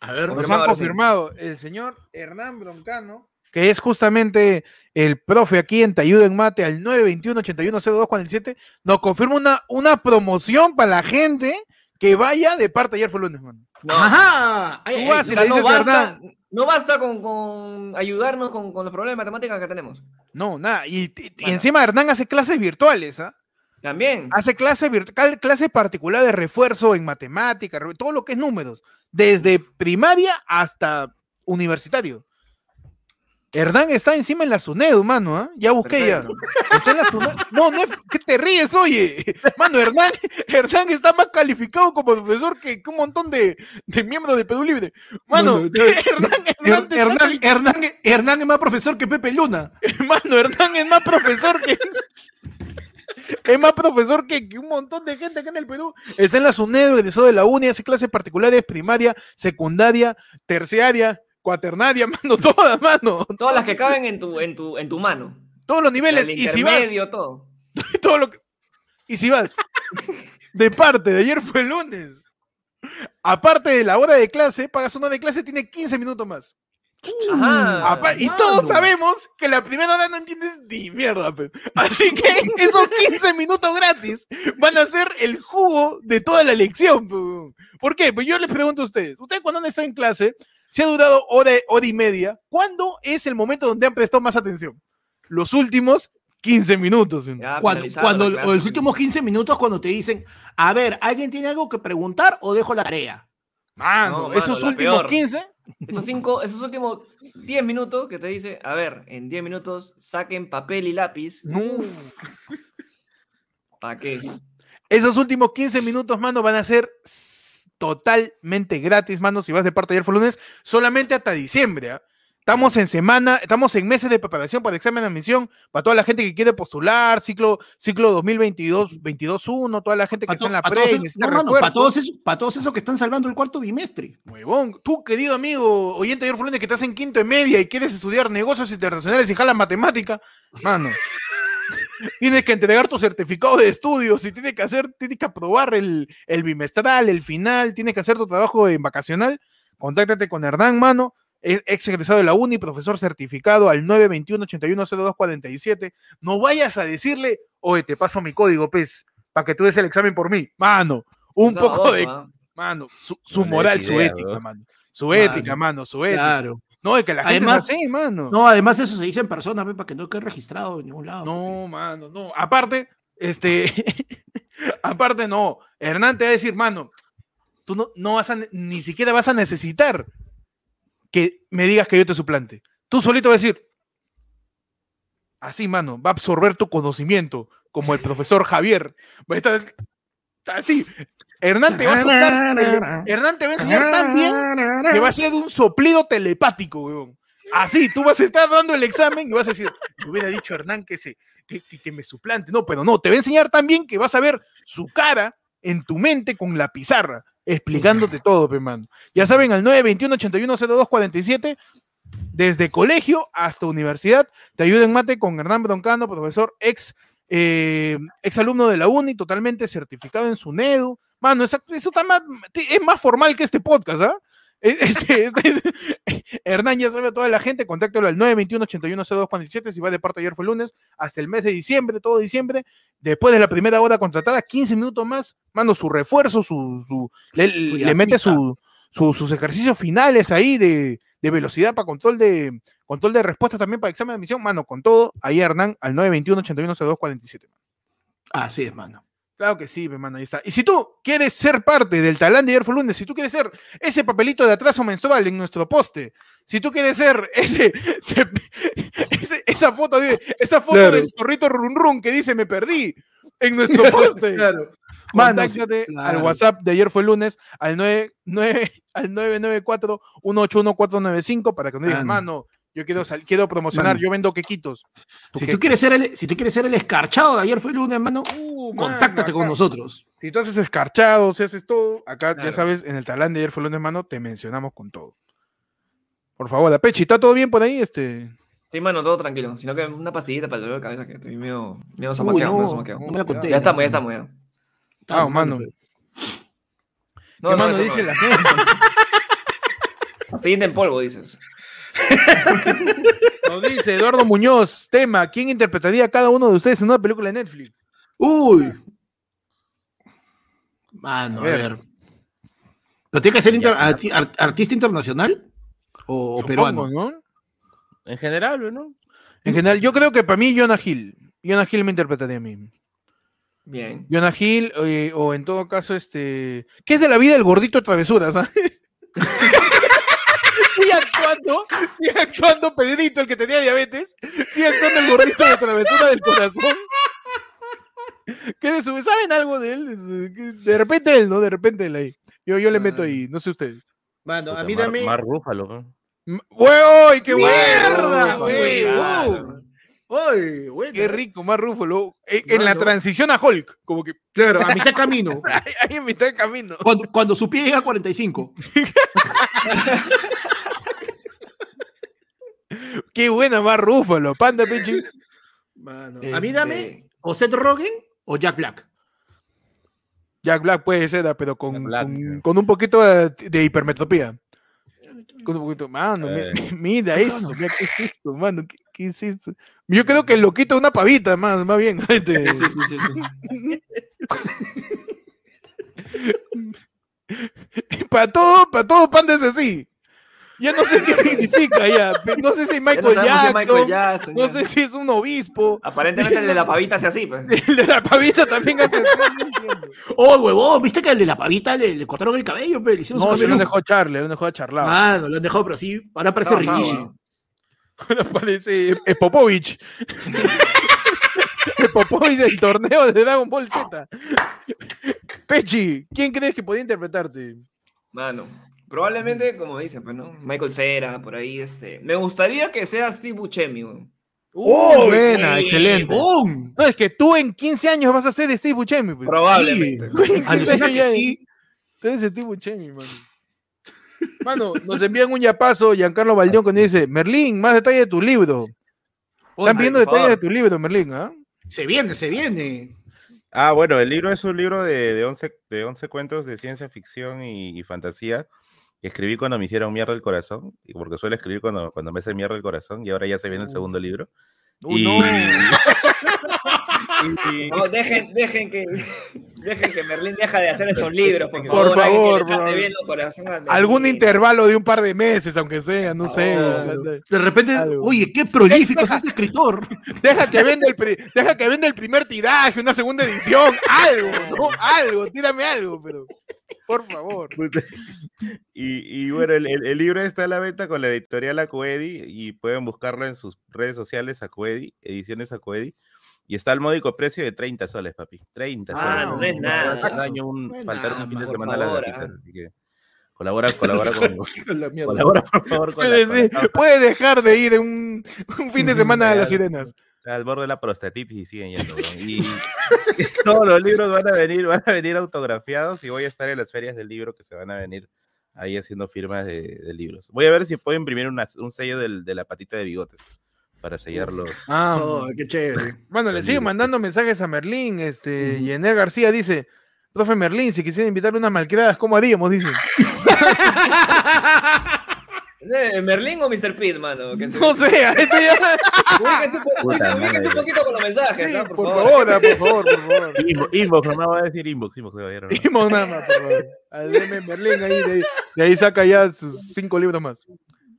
A ver, Nos han sí. confirmado el señor Hernán Broncano, que es justamente el profe aquí en Te Ayudo en Mate al 921-810247, nos confirma una, una promoción para la gente que vaya de parte ayer fue lunes, mano. No, Ajá. Ay, ay, vas o y sea, le no basta, no basta con, con ayudarnos con, con los problemas de matemáticas que tenemos. No, nada. Y, y- y Bueno. encima Hernán hace clases virtuales, ¿ah? También. Hace clase, virt- cal- clase particular de refuerzo en matemáticas, re- todo lo que es números, desde primaria hasta universitario. Hernán está encima en la SUNEDU, mano, ¿ah? Ya busqué ya. Está en la SUNEDU. No, no es, ¿qué te ríes, oye? Mano, Hernán, Hernán está más calificado como profesor que, que un montón de, de miembros de Perú Libre. Mano, Hernán, Hernán, Hernán, cali- Hernán, Hernán es más profesor que Pepe Luna. Mano, Hernán es más profesor que. Es más profesor que, que un montón de gente acá en el Perú. Está en la SUNED, egresado de la UNI, hace clases particulares, primaria, secundaria, terciaria, cuaternaria, mano, todas, mano. Todas las que caben en tu, en tu, en tu mano. Todos los niveles. El Y si vas, todo. todo lo que- y si vas, de parte, de ayer fue el lunes. Aparte de la hora de clase, pagas una hora de clase, tiene 15 minutos más. Ajá. Y todos sabemos que la primera hora no entiendes ni mierda, pe. Así que esos 15 minutos gratis van a ser el jugo de toda la lección. pe. ¿Por qué? Pues yo les pregunto a ustedes, ustedes cuando han estado en clase, si ha durado hora, hora y media, ¿cuándo es el momento donde han prestado más atención? Los últimos 15 minutos. Ya, Cuando, cuando clase. o los últimos 15 minutos, cuando te dicen, a ver, ¿alguien tiene algo que preguntar o dejo la tarea? Mano, No, mano, esos últimos peor. 15. Esos, cinco, esos últimos 10 minutos que te dice, a ver, en 10 minutos saquen papel y lápiz. Uf. ¿Para qué? Esos últimos 15 minutos, mano, van a ser totalmente gratis, mano, si vas de parte ayer fue lunes, solamente hasta diciembre. ¿ah? Estamos en semana, estamos en meses de preparación para examen de admisión, para toda la gente que quiere postular, ciclo, ciclo 2022, 22-1, toda la gente que Para está en la pre, y esos- necesita no, mano, refuerzo. pa' todos esos, pa' todos esos que están salvando el cuarto bimestre. Huevón, tú, querido amigo, oyente ayer fue lunes que estás en quinto de media y quieres estudiar negocios internacionales y jalas matemática, mano. Tienes que entregar tu certificado de estudios y tienes que hacer, tienes que aprobar el, el bimestral, el final, tienes que hacer tu trabajo en vacacional. Contáctate con Hernán, mano, e- ex egresado de la UNI, profesor certificado al 921-810247. No vayas a decirle, oye, te paso mi código, pez, para que tú des el examen por mí. Mano, un poco dos, de ¿ah? Mano, su, su No le moral, su ética, ¿no? mano. Su ética, mano, su ética. Claro. No, es que la gente Además- es así, mano. No, además eso se dice en persona, pe, para que no quede registrado en ningún lado. No, mano, no. Aparte, este, aparte no. Hernán te va a decir, mano, tú no, no vas a, ni siquiera vas a necesitar que me digas que yo te suplante. Tú solito vas a decir, así, mano, va a absorber tu conocimiento, como el profesor Javier. Va a estar así. Hernán te va a soplar, Hernán te va a enseñar tan bien que va a ser de un soplido telepático, weón. Así, tú vas a estar dando el examen y vas a decir, me hubiera dicho Hernán que, se, que, que- que me suplante. No, pero no, te va a enseñar tan bien que vas a ver su cara en tu mente con la pizarra, explicándote todo, pe, mano. Ya saben, al 921-810247, desde colegio hasta universidad, te ayuda en mate con Hernán Broncano, profesor ex, eh, ex alumno de la UNI, totalmente certificado en su NEDU. Mano, eso está más, es más formal que este podcast, ¿ah? Este, este- Hernán ya sabe a toda la gente, contáctalo al 921-810247 si va de parte ayer fue lunes, hasta el mes de diciembre, todo diciembre, después de la primera hora contratada, 15 minutos más, mano, su refuerzo, su, su- le, mete su, su- sus ejercicios finales ahí de, de velocidad para control de control de respuesta también para examen de admisión, mano, con todo, ahí Hernán al 921-810247. Así es, mano. Claro que sí, hermano, ahí está. Y si tú quieres ser parte del talán de ayer fue lunes, si tú quieres ser ese papelito de atraso menstrual en nuestro poste, si tú quieres ser ese, ese- ese- esa foto, de, esa foto Claro. del zorrito run run que dice me perdí en nuestro poste. Claro. Mano, al WhatsApp de ayer fue lunes al 9, 9 al 994-181-495 para que nos digas, Mano. Yo quiero, sal- quiero promocionar, Mano. yo vendo quequitos. Si tú, quieres ser el, si tú quieres ser el escarchado de ayer fue lunes, hermano, Uh, mano, contáctate con nosotros. Si tú haces escarchado, si haces todo, acá ya sabes, en el talán de ayer fue lunes, hermano, te mencionamos con todo. Por favor, Apechi, ¿está todo bien por ahí? Este... Sí, mano, todo tranquilo. Sino que una pastillita para el dolor de cabeza que estoy medio, medio zamaqueado, no, no me la conté. Ya estamos, ya estamos, ya. Ah, mano. No, ¿Qué no, mano dice no. la gente? Pastillita en polvo, dices. Nos dice Eduardo Muñoz, tema, ¿quién interpretaría a cada uno de ustedes en una película de Netflix? Uy. Mano, A a ver. ver. ¿Pero tiene que ser inter- arti- ar- artista internacional o, Supongo, peruano? ¿no? En general, ¿no? En general, yo creo que para mí Jonah Hill. Jonah Hill me interpretaría a mí. Bien. Jonah Hill, eh, o en todo caso, este. ¿Qué es de la vida del gordito de travesuras? ah? sigue actuando, sigue actuando Pedrito, el que tenía diabetes, sigue actuando el gordito de travesura del corazón. ¿Qué de su, ¿Saben algo de él? Eh, De repente él, ¿no? De repente él ahí. Yo, yo le meto ahí, no sé ustedes. Mano, a mí Mar- dame. Mar Rúfalo, ¡Uy, qué ¡Mierda, bueno! güey! ¡Uy, bueno! Qué rico, más Rúfalo. En, en la transición a Hulk, como que Claro, a mitad camino. ahí, ahí en mitad de camino. Cuando, cuando su pie llega a 45. Qué buena más Rúfalo, panda, pechi. Mano, Este, a mí dame o Seth Rogen o Jack Black. Jack Black puede ser, ah, pero con, Black, con, un poquito de, de hipermetropía. Con un poquito, mano, mi- Eh. mira eso, mira, ¿qué es esto, mano? ¿Qué, qué es esto? Yo creo que lo quito una pavita, más, más bien. este. Sí, sí, sí, sí. para todo, para todo, panda es así. Ya no sé qué significa ya. No sé si no Michael Jackson. Michael Jackson, No ya. sé si es un obispo. Aparentemente el de la pavita hace así, pues. El de la pavita también hace así. Oh, huevón, ¿viste que al de la pavita le, le cortaron el cabello? Pe? Le hicieron su No, se lo dejó Charlie, lo dejó a charlar. Ah, no lo han dejado, pero sí, ahora parece No, Rikishi. no. Ahora parece es Popovich. El Popovich del torneo de Dragon Ball Z. Pechi, ¿quién crees que podía interpretarte? Mano, probablemente, como dicen, pues, ¿no? Michael Cera, por ahí, este. Me gustaría que sea Steve Buscemi, weón. ¡Oh, buena! excelente. huevón. No, es que tú en 15 años vas a ser Steve Buscemi. pues. Probablemente. Sí. Alucina que sí. Tú eres Steve Buscemi, mano. Mano, nos envían un yapazo, Giancarlo Baldión, cuando dice, Merlín, más detalle de tu libro. Están Ay, viendo detalles de tu libro, Merlín, ¿ah? Se viene, se viene. Ah, bueno, el libro es un libro de, de, 11, de 11 cuentos de ciencia ficción y, y fantasía. Escribí cuando me hicieron mierda el corazón, y porque suelo escribir cuando, cuando me hace mierda el corazón, y ahora ya se viene el segundo libro. Uh, Y- no. Y- No, dejen, dejen que. Dejen que Merlín deja de hacer estos libros, por favor. por favor. bien Algún intervalo de un par de meses, aunque sea, no sé. De repente, Algo. oye, qué prolífico es este escritor. Deja que venda el, deja que venda el primer tiraje, una segunda edición, algo, ¿no? Algo, tírame algo, pero por favor. Puta. Y, y bueno, el, el- el libro está a la venta con la editorial Acoedi y pueden buscarlo en sus redes sociales Acoedi, Ediciones Acoedi. Y está al módico precio de 30 soles, papi. 30 Ah, soles. no es nada. Cada año un, No es faltar nada, un fin de semana a las gatitas, ah. así que colabora, colabora con, Con la mierda. colabora por favor con la, Puede, con la causa. puede dejar de ir un, un fin de semana a las sirenas. Al borde de la prostatitis y siguen yendo. Y todos los libros van a venir, van a venir autografiados y voy a estar en las ferias del libro que se van a venir ahí haciendo firmas de, de libros. Voy a ver si puedo imprimir una- un sello del- de la patita de bigotes para sellarlos. Ah, Oh, qué chévere. bueno, le sigue libro. mandando mensajes a Merlín, este, Ujú. y Enel García dice, profe Merlín, si quisiera invitarle unas malcriadas, ¿cómo haríamos? Dice. ¿Merlín o Mr. Pitt, mano? Que se- No sé, a este ya- Ubíquense un poquito con los mensajes, Sí, ¿ah? por favor, ah, por favor, por favor. Inbox, inbox, nomás voy a decir inbox, inbox, caballero, ¿no? Dimos nada más, por favor. Al DM Merlín ahí, de, ahí- de ahí saca ya sus cinco libros más.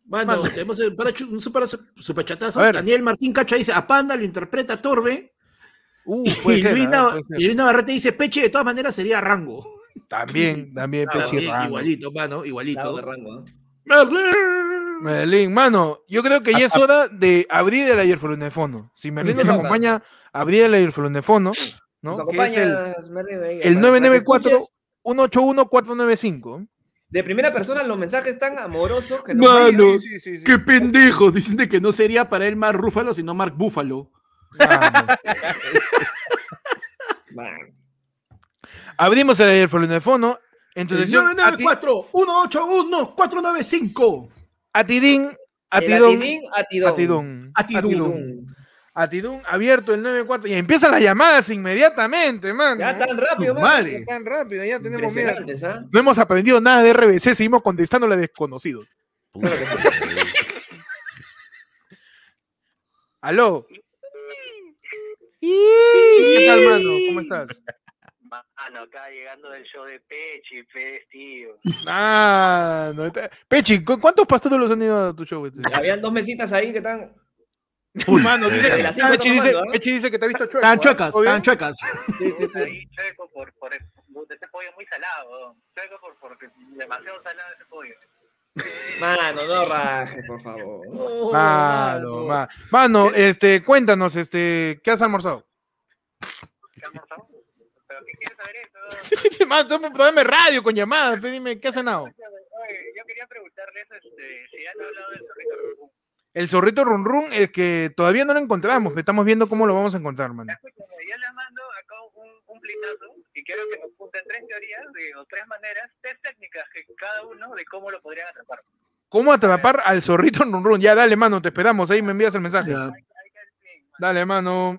Mano, tenemos el para- un super, superchatazo. Daniel Martín Cacha dice, a Panda lo interpreta Torbe. Uh, Y ser, Luis, y Navarrete dice, Peche de todas maneras sería Rango. También, también, Ah, Pechi También, Rango. igualito, mano, Claro, igualito. de rango, ¿ah? Merlín. Merlín, mano, yo creo que ya es hora de abrir el ayerfolunefono. Si Merlín nos acompaña abrir el ayerfolunefono, ¿no? Nos Que es el, acompaña el para- para que 994 escuches 181 495. De primera persona los mensajes tan amorosos que nos Mano, mandan. sí, sí, sí. qué pendejo. Dicen de que no sería para él Mark Rúfalo, sino Mark Búfalo. Abrimos el ayerfolunefono. En tu sección, ati- 994-181-495. Atidín, Atidón, Atidón. Atidón. Atidún. Atidún abierto el 94 y empiezan las llamadas inmediatamente, man. Ya tan rápido, man. madre. tan rápido, ya tenemos miedo. ¿ah? No hemos aprendido nada de RBC, seguimos contestándole a desconocidos. Aló. ¿Qué tal, mano? ¿Cómo estás? Mano, acá llegando del show de Pechi, Pez, tío. Ah, no, está- Pechi, ¿cu- ¿cuántos pastores los han ido a tu show? este? Habían dos mesitas ahí que están. Mano, dice, Pechi, dice, ¿ah? Pechi dice que te ha visto chueco. Estaban ¿ah? chuecas, estaban chuecas. Sí, sí, sí. Ahí chueco por, por el- este pollo muy salado, chueco por, porque demasiado salado ese pollo. Mano, no rajes, por favor. Mano, ma- mano, este, cuéntanos, este, ¿qué has almorzado? ¿Qué ha almorzado? ¿Pero qué quieres saber eso? Mano, dame, dame radio con llamadas, pe, dime, ¿qué has cenado? Oye, yo quería preguntarles este, si han hablado del zorrito Rubú. El zorrito run run es que todavía no lo encontramos, que estamos viendo cómo lo vamos a encontrar, mano. Escúchame, yo les mando acá un, un plitazo y quiero que nos junten tres teorías de, o tres maneras, tres técnicas que cada uno de cómo lo podrían atrapar. ¿Cómo atrapar al zorrito run run? Ya, dale, mano, te esperamos, ahí me envías el mensaje. Ya, fin, mano. Dale, mano.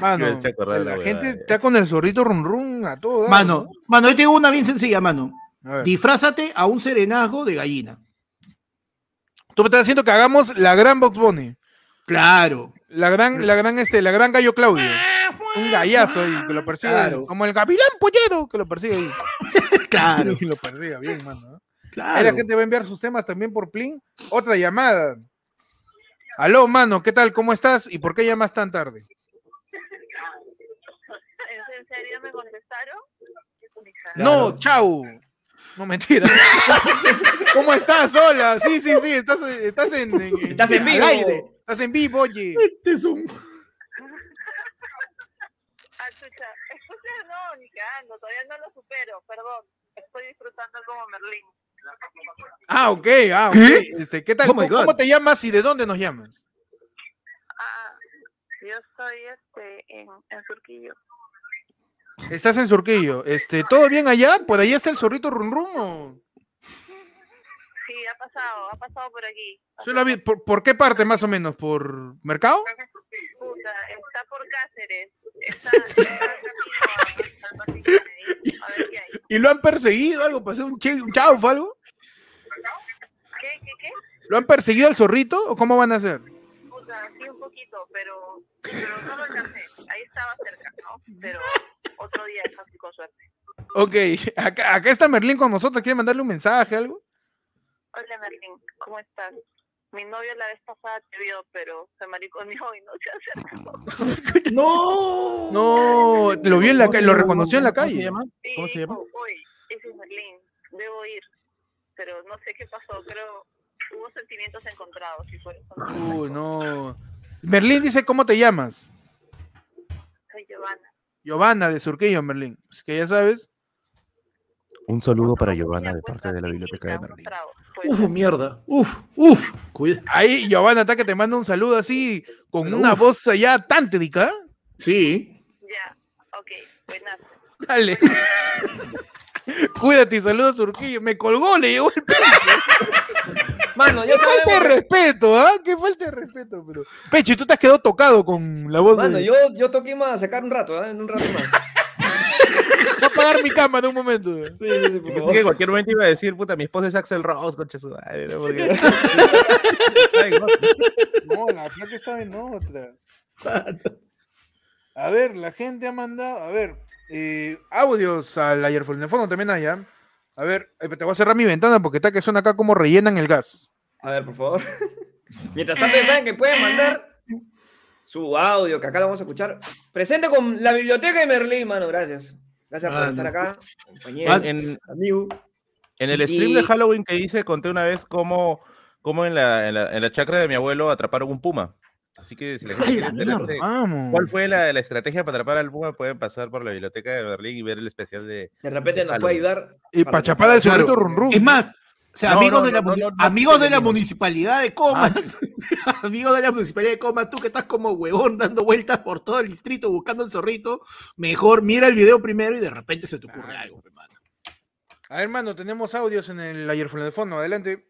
Mano. La la gente huevada, está con el zorrito run run a todo. Mano, mano, yo te digo una bien sencilla, mano. ¿no? A. Disfrázate a un serenazgo de gallina. Tú me estás haciendo que hagamos la gran Box Bunny. Claro. La gran, la gran, este, la gran gallo Claudio. Un gallazo ahí, que lo persigue. Claro. Como el gavilán pollero, que lo persigue ahí. Claro. Y lo persiga bien, mano. ¿no? Claro. Ahí la gente va a enviar sus temas también por Plin. Otra llamada. Aló, mano, ¿qué tal? ¿Cómo estás? ¿Y por qué llamas tan tarde? ¿En serio me contestaron? No, chau. No, mentira. ¿Cómo estás? Hola. Sí, sí, sí. Estás, estás en, en- Estás en vivo. aire. Estás en vivo, oye. Este es un- Ah, chucha. Escucha, no, ni cagando, todavía no lo supero, perdón. Estoy disfrutando como Merlín. Ah, ok. Ah, ok. ¿Qué? Este, ¿Qué tal? Oh ¿Cómo, te llamas y de dónde nos llamas? Ah, yo estoy este, en, en Surquillo. Estás en Surquillo. Este, ¿todo bien allá? ¿Por allá está el zorrito Run Run? o? Sí, ha pasado, ha pasado por aquí. Yo la vi- ¿Por, por qué parte más o menos? ¿Por Mercado? Puta, está por Cáceres. Está. ¿Y lo han perseguido algo? ¿Pasó un, che- un chau o algo? ¿Qué, qué, qué? ¿Lo han perseguido al zorrito o cómo van a hacer? Puta, sí, un poquito, pero, pero no lo alcancé. Ahí estaba cerca, ¿no? Pero otro día, casi con suerte. Ok, acá, acá está Merlín con nosotros. ¿Quiere mandarle un mensaje, algo? Hola, Merlín, ¿cómo estás? Mi novio la vez pasada te vio, pero se mariconeó y no se acercó. No. No, lo vio en la calle, lo reconoció en la ¿Cómo se calle. llama? Sí, ¿Cómo se llama? Uy, ese es Merlín, debo ir. Pero no sé qué pasó, creo hubo sentimientos encontrados y eso no. Merlín dice, ¿cómo te llamas? Soy Giovanna. Giovanna de Surquillo, Merlín. Así que ya sabes. Un saludo para Giovanna de parte de la biblioteca de tragos, pues. Uf, mierda. Uf, uf. Cuida. Ahí, Giovanna, está que te manda un saludo así, con Pero una uf. voz allá tántrica. Sí. Ya, ok, buenas. Dale. Cuídate y saludos a Surquillo. Me colgó, le llegó el Mano, ya Qué falta de respeto, ¿ah? Qué falta de respeto, pero. Peche, tú te has quedado tocado con la voz Mano, de. yo, yo toqué más a sacar un rato, ¿eh? en un rato más. Voy a apagar mi cámara un momento. Sí, sí, sí, por favor. que en cualquier momento iba a decir, puta, mi esposa es Axel Rose, concha su madre. ¿no? Porque- Ay, no. La plata estaba en otra. A ver, la gente ha mandado. A ver, eh, audios al ayer en el fondo también hay, ¿ah? A ver, eh, te voy a cerrar mi ventana porque está que suena acá como rellenan el gas. A ver, por favor. Mientras tanto, ya saben que pueden mandar su audio, que acá lo vamos a escuchar. Presente con la biblioteca de Merlín, mano. Gracias. Gracias por Mano. estar acá. Compañero, En, en- amigo. en el stream de Halloween que hice, conté una vez cómo, cómo en, la, en, la, en la chacra de mi abuelo atraparon un puma. Así que si mierda. Vamos. cuál fue la, la estrategia para atrapar al puma, pueden pasar por la biblioteca de Berlín y ver el especial de... De repente nos Halloween. puede ayudar. Y para para chapar al zorrito run run. Es más, o sea, No, amigos, no, de, la, no, muni- no, no, amigos de la no. municipalidad de Comas, amigos de la municipalidad de Comas, tú que estás como huevón dando vueltas por todo el distrito buscando el zorrito, mejor mira el video primero y de repente se te ocurre Claro. algo, hermano. A ver, hermano, tenemos audios en el ayer de fondo. Adelante.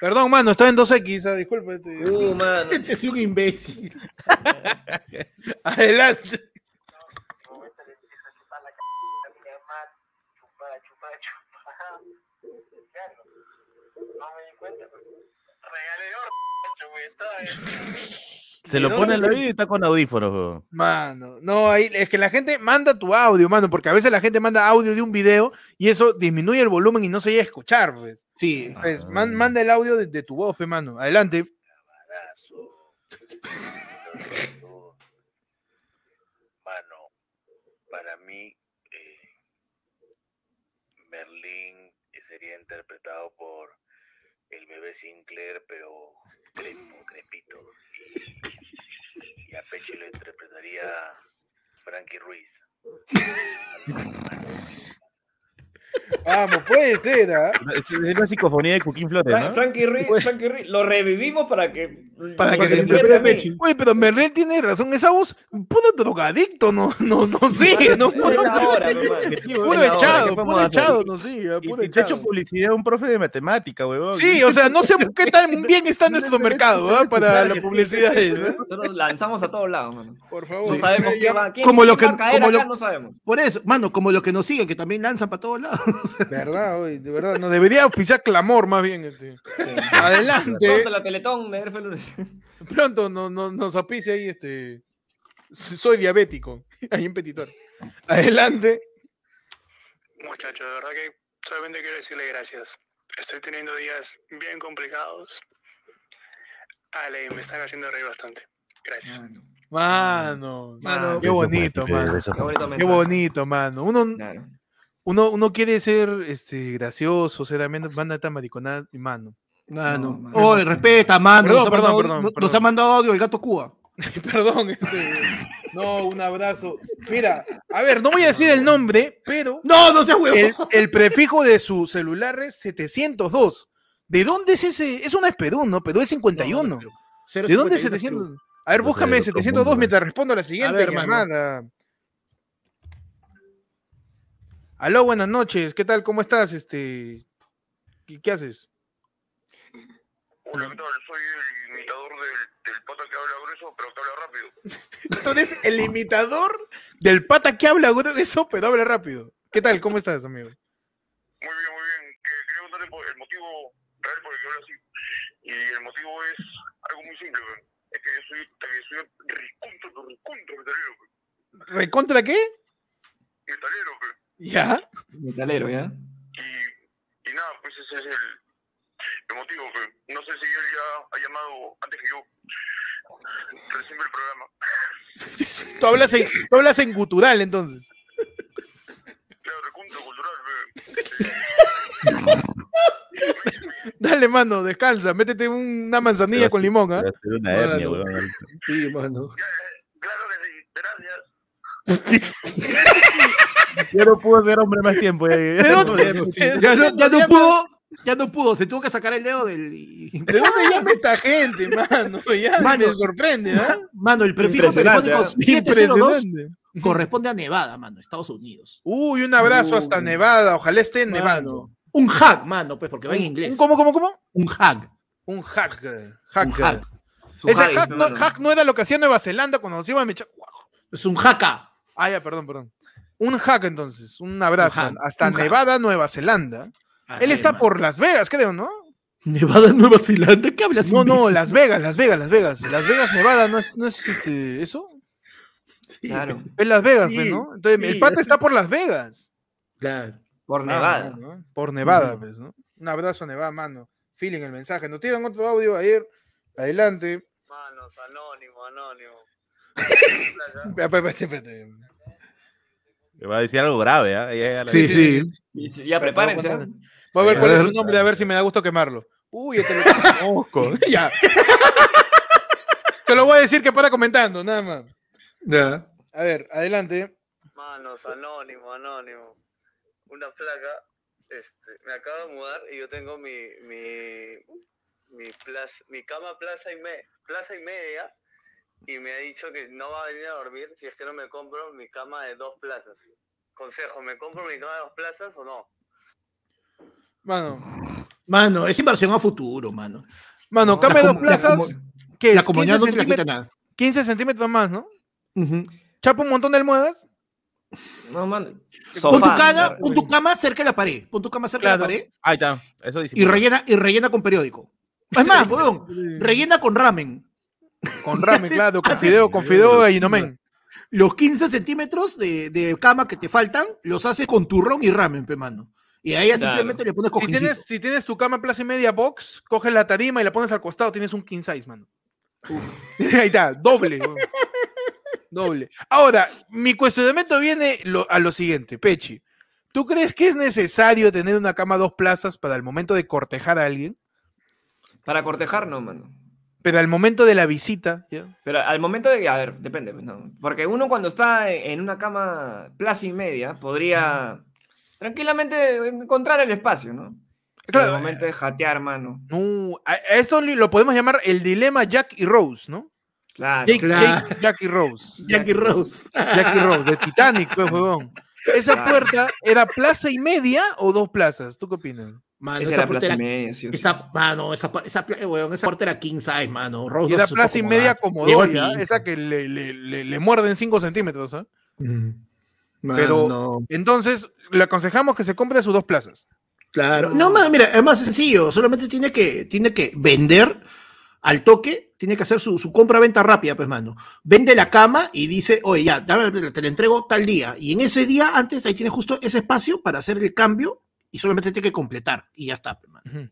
Perdón, mano, estaba en 2X, ah, disculpa. este. Uh, mano. Este es un imbécil. Adelante. Se lo pone al oído y está con audífonos. Mano, no, ahí es que la gente manda tu audio, mano, porque a veces la gente manda audio de un video y eso disminuye el volumen y no se llega a escuchar, pues. Sí. Pues, man- manda el audio de, de tu voz, pe, mano. Adelante. Mano, para mí, eh, Merlín sería interpretado por el bebé Sinclair, pero crespo, crepito. Y, y a Peche lo interpretaría Frankie Ruiz. Vamos, puede ser, ¿ah? Es, es la psicofonía de Cuquín Flores, ¿no? Frankie Ruiz, Frankie Ruiz, lo revivimos para que. Para que interprete. Pechi. Oye, pero Merlín tiene razón, esa voz, puro drogadicto, no, no, no sé, no, puro echado, ¿qué puro echado, no Y puro te he hecho echado. publicidad un profe de matemática, weón. Sí, o sea, no sé qué tan bien está nuestro mercado, ¿ah? Para la publicidad, ¿eh? Nosotros lanzamos a todos lados, mano. Por favor. No sabemos Ya- qué va, quién, como lo que- va a caer acá, lo- no sabemos. Por eso, mano, como los que nos siguen, que también lanzan para todos lados. Verdad, oye, de verdad, nos debería pisar clamor más bien. Este. Adelante. Pronto la Teletón de. Pronto nos, nos, nos auspicia ahí este. Soy diabético. Ahí en Petitor. Adelante. Muchachos, de verdad que solamente quiero decirle gracias. Estoy teniendo días bien complicados. Ale, me están haciendo reír bastante. Gracias. Mano, Mano, qué bonito, mano. Qué bonito, mano. Uno, Claro. Uno, uno quiere ser este, gracioso, ser también manda esta mariconada, y mano. Mano. No, mano. Oye, respeta, mano. Perdón, nos, ha perdón, mandado, perdón, nos- perdón. nos ha mandado audio el gato Cuba. Perdón, este, no, un abrazo. Mira, a ver, no voy a decir el nombre, pero No, no seas huevo. el, el prefijo de su celular es 702. ¿De dónde es ese? Es una Perú, ¿no? Pero es 51. ¿De dónde es 700? A ver, No búscame de otro 702 mundo, mientras respondo a la siguiente ver, mano. llamada. Aló, buenas noches. ¿Qué tal? ¿Cómo estás? Este, ¿qué, qué haces? Hola, ¿qué tal? Soy el imitador del, del pata que habla grueso, pero que habla rápido. Tú eres el imitador del pata que habla grueso, pero habla rápido. ¿Qué tal? ¿Cómo estás, amigo? Muy bien, muy bien. Que quería contarte el motivo real por el que hablo así. Y el motivo es algo muy simple, weón. Es que yo soy, soy recontra, recontra metalero. ¿Recontra qué? Metalero, weón. ¿Ya? Metalero, ¿ya? Y, y nada, pues ese es el, el motivo, weón. No sé si él ya ha llamado antes que yo. Recién el programa. Tú hablas en, tú hablas en gutural, entonces. Claro, recontra cultural, weón. Dale, mano, descansa. Métete una manzanilla con limón, ¿ah? Ser una hernia. Sí, mano. Claro que sí, gracias. Yo no puedo ser hombre más tiempo. ya- ¿De dónde, Ya, ya no, ya no pudo, ya no pudo, se tuvo que sacar el dedo del. ¿De dónde llama esta gente, mano? Ya Mano. me sorprende, ¿ah? Mano, el prefijo telefónico ¿ah? 702 Impresionante. corresponde a Nevada, mano, Estados Unidos. Uy, un abrazo hasta. Nevada. Ojalá esté nevando. Mano. Un hack, mano, pues, porque va en inglés. un- ¿Cómo, cómo, cómo? Un hack. Un hack. eh, hack. Un hack. Su Ese hack no, hack no era lo que hacía Nueva Zelanda cuando nos iban a mechar. Es un hacka. Ah, ya, perdón, perdón. Un hack entonces, un abrazo. Un hack, hasta un hack. Nevada, Nueva Zelanda. Así Él es, está por Las Vegas, creo, ¿no? Nevada, Nueva Zelanda, ¿qué hablas? No, no? Las Vegas, Las Vegas, Las Vegas. Las Vegas, Nevada, ¿no es, no es este, eso? Sí, Claro. Es Las Vegas, Sí, pues, ¿no? Entonces, el sí, pata es- está por Las Vegas. Claro. Por Ah, Nevada. no, ¿no? Por Nevada, pues, ¿no? Un abrazo a Nevada, mano. Feeling el mensaje. Nos tiran otro audio ayer. Adelante. Manos, anónimo, anónimo. Espérate, espérate, espérate. Me va a decir algo grave, ¿ah? Ya- ya la- Sí, sí. Y si- Ya prepárense. ¿ah? Voy a ver cuál es su nombre, a ver si me da gusto quemarlo. Uy, este lo conozco. ya. Te lo voy a decir que para comentando, nada más. Ya. A ver, adelante. Manos, anónimo, anónimo. Una placa, este, me acabo de mudar y yo tengo mi, mi, mi, plaza, mi cama plaza y, me, plaza y media y me ha dicho que no va a venir a dormir si es que no me compro mi cama de dos plazas. Consejo, ¿me compro mi cama de dos plazas o no? Mano, Mano, es inversión a futuro, mano. mano, La cambia dos plazas. ¿Qué es? La comunidad 15 no te la nada. 15 centímetros más, ¿no? Ujú. Chapa un montón de almohadas. No, mano. Pon tu, cama, pon tu cama cerca de la pared. Pon tu cama cerca de la pared Ahí está. Eso dice. y rellena, y rellena con periódico. Es más, weón, rellena con ramen. Con ramen, Haces- claro, con fideo, con fideo y nomen. Los 15 centímetros de, de cama que te faltan, los haces con turrón y ramen, pe mano. Y a ella Claro. simplemente le pones Si tienes, si tienes tu cama plaza y media box, coges la tarima y la pones al costado, tienes un king size, mano. Ahí está, doble. doble. Ahora, mi cuestionamiento viene lo- a lo siguiente, Pechi. ¿Tú crees que es necesario tener una cama dos plazas para el momento de cortejar a alguien? Para cortejar, no, mano. Pero al momento de la visita, ¿ya? Pero al momento de. A ver, depende, no. Porque uno cuando está en una cama plaza y media podría tranquilamente encontrar el espacio, ¿no? Claro, al momento de jatear, mano. no, a, li- lo podemos llamar el dilema Jack y Rose, ¿no? Claro. Jake- Claro. Jake- Jack y Rose. Jackie Rose. Jackie Rose, de Titanic, pues, huevón. ¿Esa Claro. puerta era plaza y media o dos plazas? ¿Tú qué opinas? Mano, Esa esa, era puerta plaza y era, media, sí esa, mano, esa, esa, weón, esa puerta era king size, mano. Rose Y era plaza y media como pinta. esa que le, le, le, le muerden 5 centímetros. ¿ah? Mm. Mano, Pero- no. Entonces, le aconsejamos que se compre sus dos plazas. Claro. No, mano, mira, es más sencillo. Solamente tiene que, tiene que vender al toque, tiene que hacer su, su compra-venta rápida, pues, mano. Vende la cama y dice, oye, ya, dame- te la entrego tal día. Y en ese día, antes, ahí tienes justo ese espacio para hacer el cambio y solamente tiene que completar. Y ya está, pues, mano.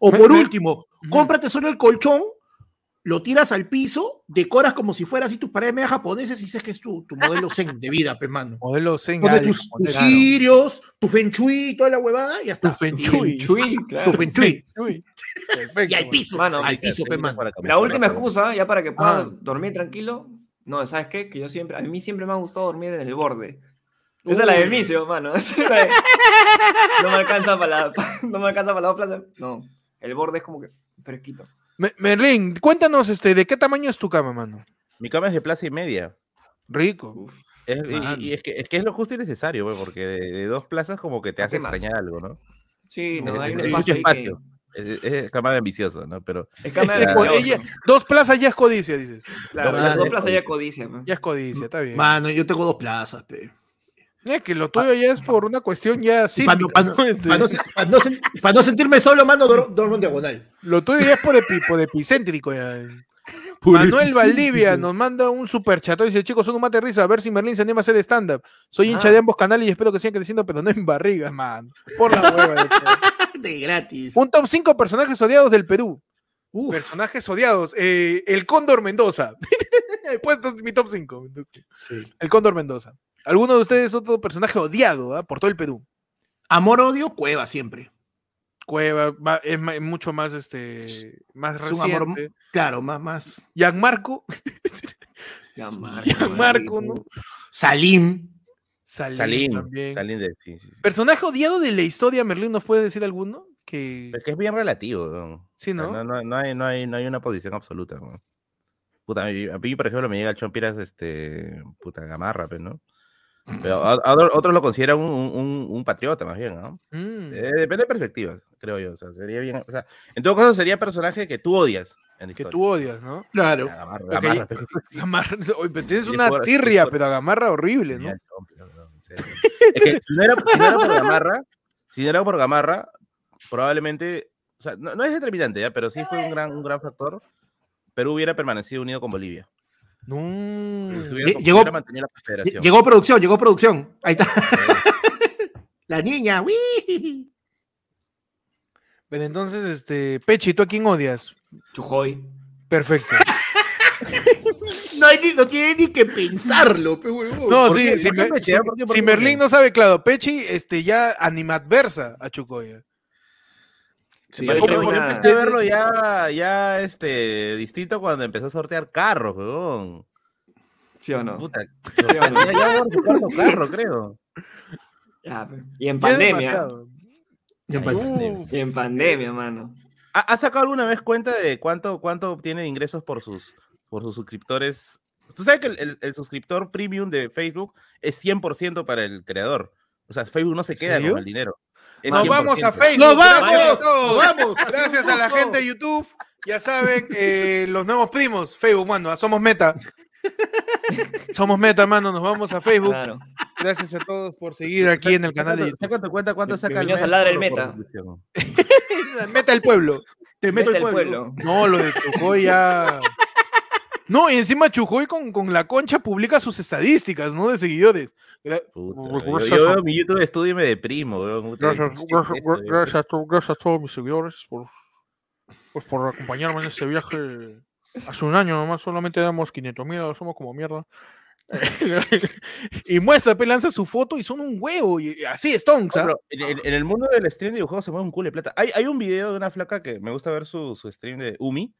O Me- por me- último, cómprate solo el colchón, lo tiras al piso, decoras como si fuera así tus paredes media japonesas y dices que es tu, tu modelo zen de vida, pues, mano. Modelo Zen. Pones Ali, tus, tus cirios, tu feng shui y toda la huevada y ya está. Tu feng shui. Chuy, claro. Tu feng shui. Perfecto. Y al piso, Mano, al piso, pues, mano. La última excusa, ya para que pueda Ah. dormir tranquilo. No, ¿sabes qué? Que yo siempre, a mí siempre me ha gustado dormir en el borde. Esa es la de Micio, mano. Esa es la de- No me alcanza para la, no me alcanza para la plaza. No, el borde es como que fresquito. Me- Merlin, cuéntanos este, de qué tamaño es tu cama, mano. Mi cama es de plaza y media. Rico. Uf. Es- y- es, que, es que es lo justo y necesario, güey, porque de, de dos plazas como que te ¿Para hace extrañar algo, ¿no? Sí, no, Es- hay un es espacio que... Es, es cama de ambicioso, ¿no? Pero Es cámara Sí, de pues, ambicioso. ella- dos plazas ya es codicia, dices. Claro, Dos las dos plazas. ya codicia. ¿no? Ya es codicia, está bien. Mano, yo tengo dos plazas, pe. Es que lo tuyo ya es por una cuestión ya Para no, sentirme solo, mano, duer- duermo en diagonal. Lo tuyo ya es por, epi- por epicéntrico ya. Manuel Valdivia nos manda un super chato y dice, chicos, son un mate de risa, a ver si Merlin se anima a hacer stand-up. Soy hincha Ah. de ambos canales y espero que sigan creciendo, pero no en barrigas, man. Por la hueva. de gratis. un top 5 personajes odiados del Perú. Uf, Personajes odiados. eh, el Cóndor Mendoza. He puesto mi top 5. sí. El Cóndor Mendoza. ¿Alguno de ustedes otro personaje odiado ah, por todo el Perú? Amor, odio, cueva siempre. Cueva va- es mucho más este más Es un amor- reciente. Claro, más, más. Gianmarco, Gianmarco, ¿no? Salim. Salim, Salim, también. Salim de... Sí, sí. Personaje odiado de la historia, Merlín, ¿nos puede decir alguno? Que Es que es bien relativo, ¿no? sí, O sea, ¿no? No, no, no hay, no, hay, no hay una posición absoluta. ¿no? Puta, a mí, a mí, por ejemplo, me llega el Chompiras, este, puta, gamarra, pues, ¿no? Pero a- a otro- otros lo consideran un, un- un- un patriota, más bien, ¿no? Mm. Eh, depende de perspectivas, creo yo. O sea, sería bien. O sea, en todo caso, sería personaje que tú odias. En la que historia. tú odias, ¿no? Claro. Gamarra, Gamarra, pero- Gamarra, oye, tienes una por- tirria, por- pero a Gamarra horrible, ¿no? Es que si no, era, si no era por Gamarra, si no era por Gamarra, probablemente. O sea, no, no es determinante, ¿ya? pero sí fue un gran, un gran factor. Perú hubiera permanecido unido con Bolivia. No. Llegó-. Llegó producción, llegó producción. Ahí está. La niña. ¡uy! Pero entonces, este, Pechi, ¿tú a quién odias? Chujoy. Perfecto. No, hay ni, no tiene ni que pensarlo, pe. No, ¿Por sí, qué? si, ¿Por qué Mer- Pechi, si-? ¿Por qué? ¿Por si qué? ¿Por Merlín qué? no sabe, claro, Pechi este, ya animadversa a Chucoya. Sí, Yo, una- yo empecé a verlo ya, ya este, distinto cuando empezó a sortear carros, weón. ¿Sí o no? Puta, ¿Sí o no? ya, ya por su cuarto carro, creo. Ya, y en pandemia. Y en pandemia, mano. ¿Ha, ha sacado alguna vez cuenta de cuánto, cuánto obtiene ingresos por sus, por sus suscriptores? Tú sabes que el, el- el suscriptor premium de Facebook es 100% para el creador. O sea, Facebook no se queda con el dinero. Nos vamos a 100%. Facebook. ¡Nos gracias vamos! a todos. ¡Nos vamos! Gracias a la gente de YouTube. Ya saben, eh, los nuevos primos. Facebook, mano. Somos meta. Somos meta, mano. Nos vamos a Facebook. Claro. Gracias a todos por seguir aquí en el canal de Saca tu cuenta cuánto saca el Bienvenidos mes a Ladra el Meta. YouTube. Meta el pueblo. Te meto el al pueblo. No, lo de Chujoy ya. No, y encima Chujoy con, con la concha publica sus estadísticas, ¿no? De seguidores. Puta, yo, yo veo mi YouTube estudio y me deprimo. Puta, Gracias, ¿qué es gracias, esto, weón? gracias a, to- gracias a todos mis seguidores por, pues por acompañarme en este viaje. Hace un año nomás solamente damos 500 mil, somos como mierda. y muestra, lanza su foto y son un huevo. Y así, Stonks. No, ¿ah? pero en, en- en el mundo del stream de videojuegos se mueve un culo de plata. Hay, hay un video de una flaca que me gusta ver su, su stream de Umi.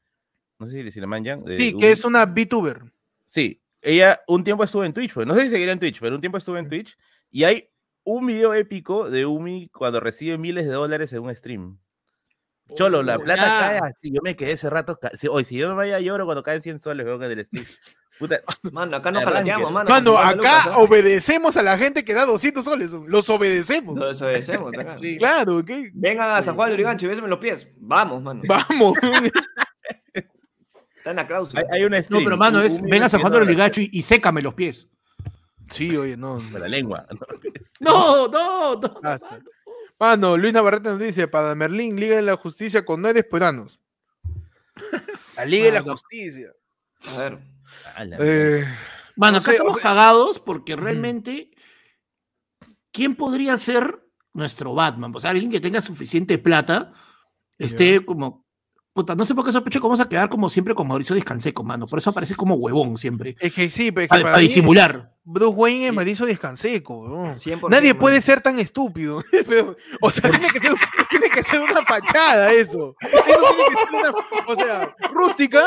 No sé si, si le manjan. de Sí, que es una VTuber. Sí, ella un tiempo estuvo en Twitch, pues no sé si seguirá en Twitch, pero un tiempo estuvo en Twitch y hay un video épico de Umi cuando recibe miles de dólares en un stream. Cholo, la Oh, plata ya. cae así. Yo me quedé ese rato. si- Hoy, si yo me vaya lloro cuando caen 100 soles, veo que del stream. Puta, Mano, acá nos jalateamos, mano. Mano, con 50 acá lucas, obedecemos a la gente que da 200 soles. Los obedecemos. Lo desobedecemos, acá. Sí. Claro, ¿qué? Vengan a San Juan de Lurigancho y bésame los pies. Vamos, mano. Vamos. Está en la cláusula. hay, hay un No, stream. pero mano, es Umi ven a San Juan de los recibiendo Ligachos y, y sécame los pies. Sí, oye, no. la- La lengua. No, no, no. Basta. Mano, Luis Navarrete nos dice, para Merlín, Liga de la Justicia con nueve peruanos. La Liga de la. Justicia. A ver. Eh, Bueno, No acá sé, estamos o sea- cagados porque realmente, ¿quién podría ser nuestro Batman? O sea, alguien que tenga suficiente plata, esté como. Puta, no sé por qué sospecho que vamos a quedar como siempre con Mauricio Descanseco, mano. Por eso aparece como huevón siempre. es que sí, pero es que Para, para para mí disimular. Bruce Wayne es Mauricio Descanseco. 100%, Nadie puede ser tan estúpido. Pero, o sea, tiene que, ser, tiene que ser una fachada eso. Eso tiene que ser una. O sea, rústica.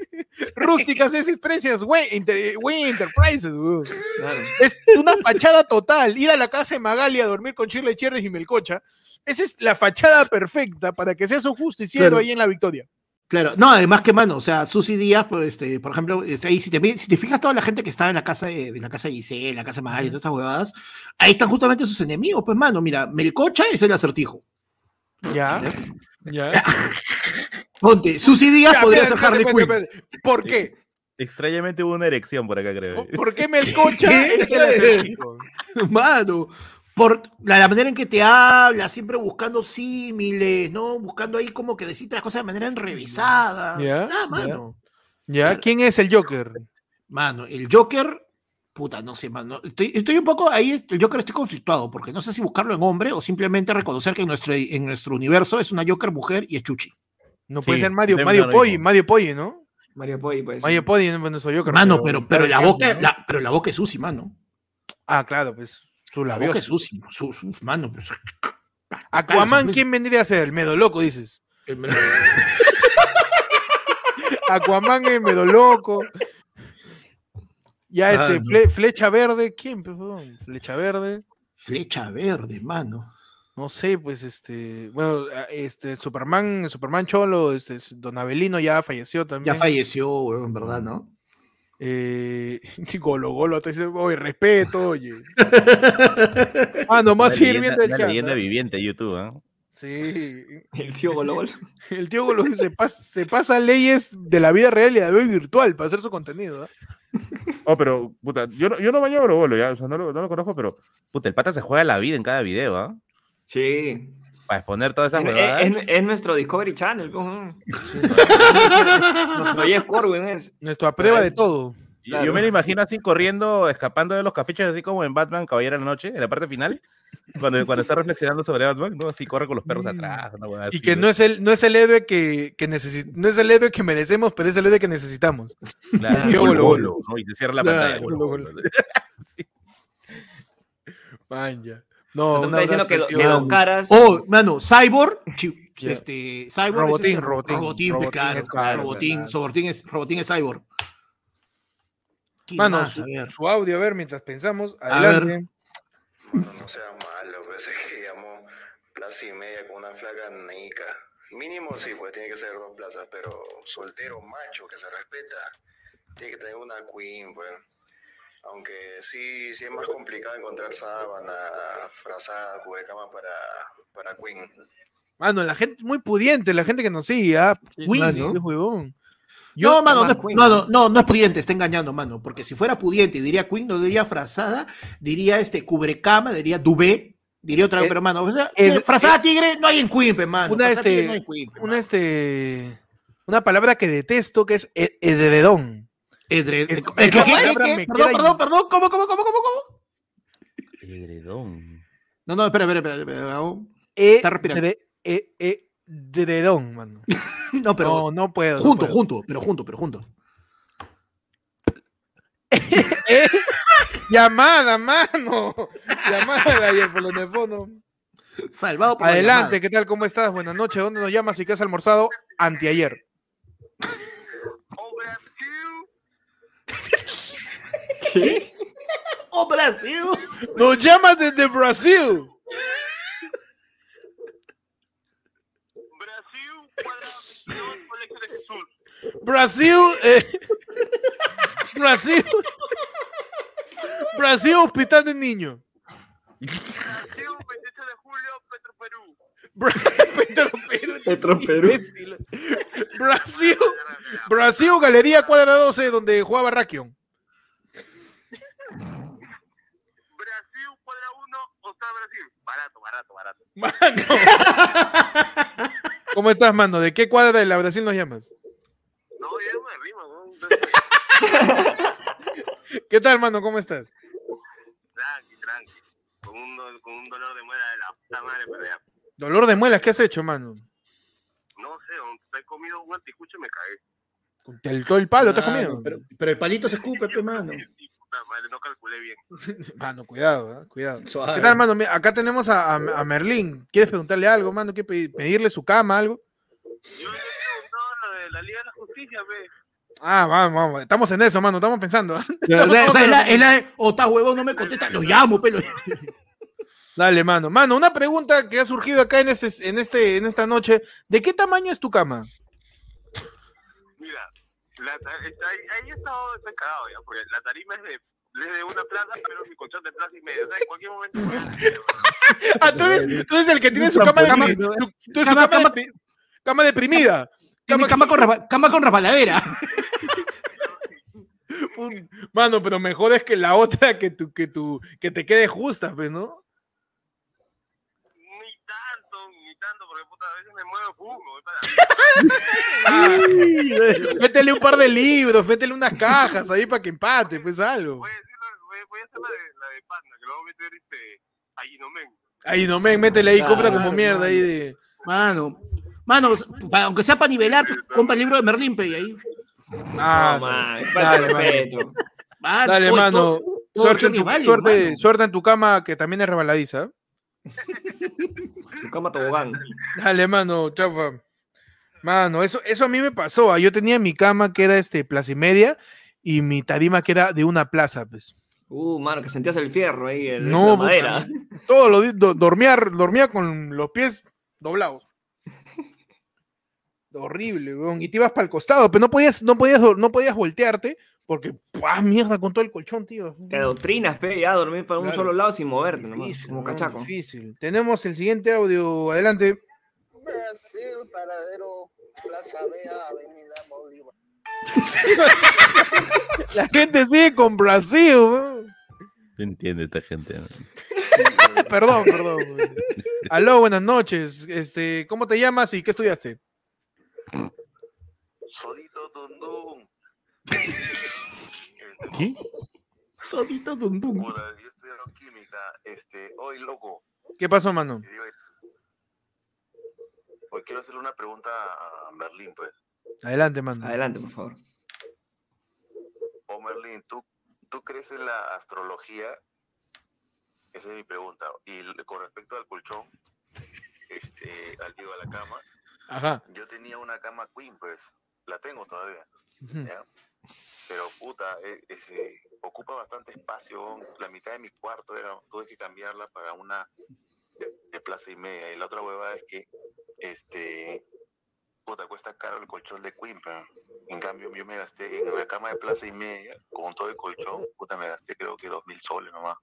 rústica Cecil Precious, Wayne, Inter- Wayne Enterprises, weón. Claro. Es una fachada total. Ir a la casa de Magali a dormir con Shirley Cherry y Melcocha. Esa es la fachada perfecta para que seas un justiciero Claro. ahí en la victoria. Claro, no, además que, mano, o sea, Susy Díaz, pues, este, por ejemplo, este, ahí, si, te, si te fijas toda la gente que estaba en la casa de, de la casa de Giselle, en la casa de Magali, todas esas huevadas, ahí están justamente sus enemigos, pues, mano, mira, Melcocha es el acertijo. Ya. Ya. Ponte, Susy Díaz Ya, podría ser Harley Quinn. ¿Por qué? Extrañamente hubo una erección por acá, creo. ¿Por- ¿Por qué Melcocha ¿Qué? es el acertijo? Mano, por la, la manera en que te habla, siempre buscando símiles, ¿no? Buscando ahí como que decirte las cosas de manera enrevesada. Ya, ya. mano. ¿Ya? ¿Quién es el Joker? Mano, el Joker, puta, no sé, mano. Estoy, estoy un poco ahí, el Joker estoy conflictuado, porque no sé si buscarlo en hombre o simplemente reconocer que en nuestro, en nuestro universo es una Joker mujer y es Chuchi. No puede ser Mario, Mario Poi. Mario Poi, ¿no? Mario Poi, pues. Mario Poi es nuestro Joker. Mano, pero, pero la boca, ¿no? la- pero la boca es Susi, mano. Ah, claro, pues su labio. es Susi, su, su- mano. Pues, Aquaman. ¿quién vendría a ser? El Medo Loco, dices. Aquaman es Medo Loco. Ya Ah, este, no. Fle- Flecha Verde, ¿quién? pues? Flecha Verde. Flecha verde, mano. No sé, pues este, bueno, este Superman, Superman Cholo, este Don Abelino ya falleció también. Ya falleció, en verdad, ¿no? Eh, Golo Golo, te dice, oye, respeto, oye. Ah, nomás viendo el chat. leyenda viviente de YouTube, ¿ah? Sí. El tío Golo Golo. El tío Golo se, pas- se pasa leyes de la vida real y de la vida virtual para hacer su contenido. pero, puta, yo no, yo no baño a Bolo, ya, o sea, no lo, no lo conozco, pero, puta, el pata se juega la vida en cada video, ¿ah? Sí. Para exponer todas esas Es, huevadas. es- es nuestro Discovery Channel. pues. Nuestro Jeff Corwin es. Nuestra prueba de todo. Yo- Yo Claro. me lo imagino así corriendo, escapando de los cafiches, así como en Batman Caballero de la Noche, en la parte final, cuando, cuando está reflexionando sobre Batman, ¿no? Así corre con los perros Mm. atrás. una Y así, que no es el, no es el héroe que, que necesi- no es el héroe que merecemos, pero es el héroe que necesitamos. Claro, Tío Bolo, Bolo. Bolo, ¿no? Y se cierra la Claro, pantalla. Bolo, Bolo, Bolo. Man, ya. Se No, te un está diciendo que, que Bolo. Caras. Oh, mano, Cyborg, este, Cyborg Robotín, es este, Robotín, Robotín, Robotín claro, es claro, Robotín, claro. Robotín es, Robotín es Cyborg. ¿Quién Mano, más? su, su audio, a ver, mientras pensamos. Adelante. Bueno, no seas malo, pues es que llamó plaza y media con una flaca nica. Mínimo sí, pues tiene que ser dos plazas, pero soltero, macho, que se respeta, tiene que tener una queen, pues. Aunque sí, sí es más complicado encontrar sábana, frazada, cubrecama para, para queen. Mano, la gente muy pudiente, la gente que nos sigue, ¿ah? Qué huevón. no, mano, no, Queen, no, ¿no? no, es pudiente, está engañando, mano. Porque si fuera pudiente y diría Queen, no diría frazada, diría este cubrecama, diría duvet, diría otra vez, pero mano, o sea, eh, frazada tigre no hay en Queen, pe, mano. Una, frazada tigre este, no hay en Queen, pe, una, mano. este, una palabra que detesto que es e- edredón. Eh, esa ¿qué, qué, qué, palabra qué? me Perdón, perdón, perdón, ¿cómo, cómo, cómo, cómo, cómo? Edredón. No, no, espera, espera, espera, E- Está respirando. dre- e- e- edredón, mano. No, pero no, no puedo. junto, puedo. junto, pero junto, pero junto. Eh, Llamada, mano. Llamada y el teléfono. Salvado por la Adelante, ¿qué tal? ¿Cómo estás? Buenas noches. ¿Dónde nos llamas y qué has almorzado? Anteayer. ¡Oh, Brasil! Nos llamas desde Brasil. Brasil, cuadrado, colegio de Jesús. Brasil. eh, Brasil. Brasil, hospital de niños. Brasil, 27 de julio, Petro Perú. Petro Perú. Petro Perú. Imbécil. Brasil. Brasil, Galería Cuadra 12, donde jugaba Rakion. Cuadra 1, Ostar Brasil. Barato, barato, barato. Mano. ¿Cómo estás, mano? ¿De qué cuadra de la Brasil nos llamas? No, ya me rima, weón. ¿Qué tal, mano? ¿Cómo estás? Tranqui, tranqui. Con un, do- con un dolor de muela de la puta madre, pero ya. Dolor de muelas, ¿qué has hecho, mano? No sé, weón, he comido un anticucho y me cagué. Con el- todo el palo, ¿te has comido? Pero, pero el palito se escupe, pe, mano. Y puta madre, no calculé bien. Mano, cuidado, ¿eh? cuidado. Suave. ¿Qué tal, mano? Acá tenemos a, a, a Merlín. ¿Quieres preguntarle algo, mano? ¿Quieres pedir- pedirle su cama, algo? Yo le he preguntado lo de la Liga de la Justicia, pe. Ah, vamos, vamos. Estamos en eso, mano. Estamos pensando. De verdad, esa es la, es la- o está huevón, no me contesta, lo llamo, pero. Dale, mano. Mano, una pregunta que ha surgido acá en, este, en, este, en esta noche. ¿De qué tamaño es tu cama? La, ahí, ahí he estado estoy cagado ya, porque la tarima es de, es de una plaza, pero mi colchón de plaza y media. O sea, en cualquier momento. Ah, tú eres, tú eres el que tiene su cama, Cama- tú su cama- cama, cama- depri- cama deprimida. Cama con, cama con Mano, pero mejor es que la otra que tu, que tu, que te quede justa, pues, ¿no? Ni tanto, ni tanto, porque puta, a veces me muevo para- Métele un par de libros, métele unas cajas ahí para que empate, pues algo. Voy a, decir la- voy, voy a hacer la de, la de panda, que lo voy a meter este, ahí no men. Ahí no me métele ahí, compra como Claro, mierda ahí mano. de. Mano, mano, pa- aunque sea para nivelar, pues, compra el libro de Merlín, pe, y ahí. Ah, no, man, dale, mano. Dale, mano. Suerte, en tu, suerte, mano. suerte en tu cama, que también es rebaladiza. Su cama tobogán. Dale, mano, chafa. Mano, eso, eso a mí me pasó. ah, Yo tenía mi cama que era este plaza y media y mi tarima que era de una plaza, pues. Uh, mano, que sentías el fierro ahí, el, No, la puta, madera. Todo lo do- dormía, dormía con los pies doblados. Horrible, weón. Y te ibas para el costado, pero no podías, no podías, no podías voltearte porque, ¡ah, mierda! Con todo el colchón, tío. Te adoctrinas, pe, ya dormir para un solo lado sin moverte, nomás, Difícil, como cachaco. difícil. Tenemos el siguiente audio. Adelante. Brasil, paradero, Plaza Vea, Avenida Bolívar. La gente sigue con Brasil, weón. No entiende esta gente. ¿no? Perdón, perdón. Aló, buenas noches. Este, ¿cómo te llamas y qué estudiaste? Solito Tundum. ¿Qué? Sodito dum dum. Puta, yo estudié química. Este, hoy, loco. ¿Qué pasó, mano? digo, Hoy quiero hacerle una pregunta a Merlín, pues. Adelante, mano. Adelante, por favor. Oh, Merlín, ¿tú, ¿tú crees en la astrología? Esa es mi pregunta. Y con respecto al colchón, este, al digo, a la cama, Ajá. yo tenía una cama queen, pues, la tengo todavía. ¿ya? Pero, puta, e- ese, ocupa bastante espacio, la mitad de mi cuarto era, tuve que cambiarla para una de, de plaza y media, y la otra hueva es que, este, puta, cuesta caro el colchón de queen, pero en cambio yo me gasté en la cama de plaza y media, con todo el colchón, puta, me gasté creo que dos mil soles nomás.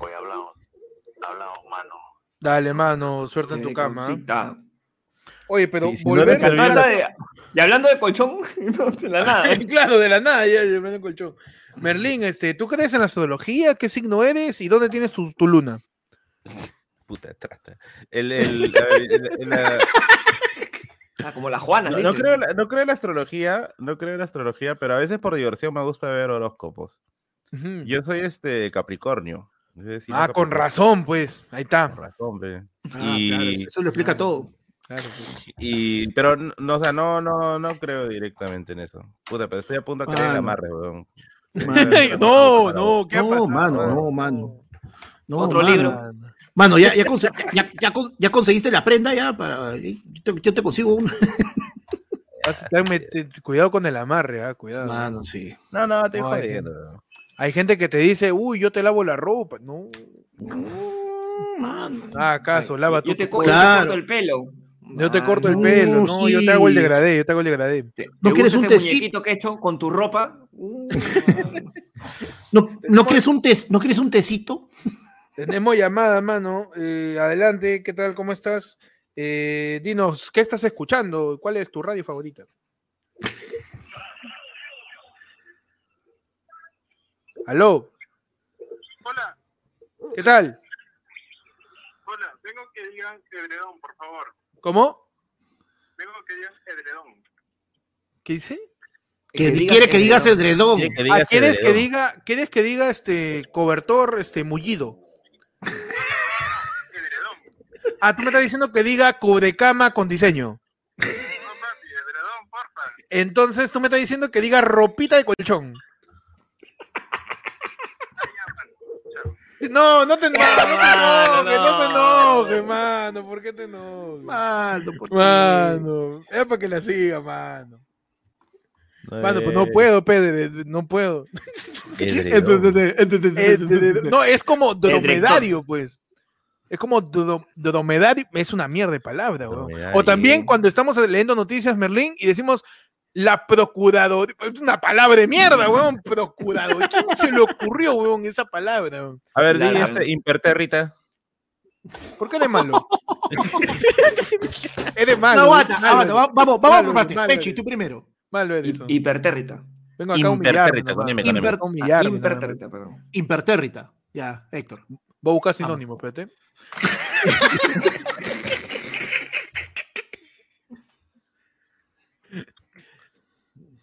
Hoy hablamos, hablamos, mano. Dale, mano, suerte en tu cama. ¿ah? Oye, pero Sí, si no volver de- Y hablando de colchón, no, de la nada. claro, de la nada, ya, ya me colchón. Merlín, este, ¿tú crees en la astrología? ¿Qué signo eres y dónde tienes tu, tu luna? Puta trata. El, el, a ver, el- el- la- Ah, como la Juana. no, no creo, en la- no creo en la astrología, no creo en la astrología, pero a veces por diversión me gusta ver horóscopos. Yo soy este Capricornio. es decir, ah, con razón, pues. Ahí está. Con razón. Ah, y, claro, eso lo explica todo. Claro, y, pero no, no, o sea, no, no, no creo directamente en eso. Puta, pero estoy a punto de creer en la Mano. amarre, weón. No, no, ¿qué ha No, pasado? mano, no, mano. No, Otro mano. libro. Mano, ya, ya, conse- ya, ya con- ya conseguiste la prenda ya para. Yo te, yo te consigo una. Te- te- Cuidado con el amarre, ah, cuidado. Mano, sí. No, no, te No, hay jodiendo. Hay gente que te dice, uy, yo te lavo la ropa. No. No, mano. Ah, acaso, lava Yo te, tu co- cuerpo. yo te Claro. corto el pelo. Yo te corto el pelo, no, yo te hago el degradé, yo te hago el degradé. ¿Te, ¿No te quieres un teci- muñequito que he hecho con tu ropa? Uh, ¿No, no quieres un tes, ¿No quieres un tecito? Tenemos llamada, mano. Eh, adelante, ¿qué tal? ¿Cómo estás? Eh, dinos, ¿qué estás escuchando? ¿Cuál es tu radio favorita? Aló, Hola, ¿qué tal? hola, vengo que digan Edredón, por favor. ¿Cómo? Tengo que digas edredón. ¿Qué dice? Que quiere que digas edredón. Ah, ¿quieres que diga, quieres que diga este cobertor este mullido? Edredón. Ah, tú me estás diciendo que diga cubrecama con diseño. No, papi, edredón, porfa. Entonces tú me estás diciendo que diga ropita de colchón. No, no te enojes, no te Mano, enojes, no, te no. enojes, mano. ¿Por qué te enojes? Mano, ¿por qué? Mano, es para que la siga, mano. Mano, pues no Eh, puedo, Pedro, no puedo. edredón. No, es como dromedario, pues. Es como dro- dromedario, es una mierda de palabra, weón. O también cuando estamos leyendo noticias, Merlín, y decimos la procuradora, es una palabra de mierda, weón, procurador. ¿Quién se le ocurrió, weón, esa palabra? weón? A ver, La- di este impertérrita. ¿Por qué eres malo? eres malo. No, aguanta, malo, aguanta, va- vamos, vamos Malo, por parte. malo Pechi, tú primero. Malo eres. Hi-. Hipertérrita. Vengo acá a humillarme. M. Imper- A humillarme, nomás. Impertérrita, perdón. Impertérrita. Ya, Héctor. Voy a buscar sinónimo, espérate.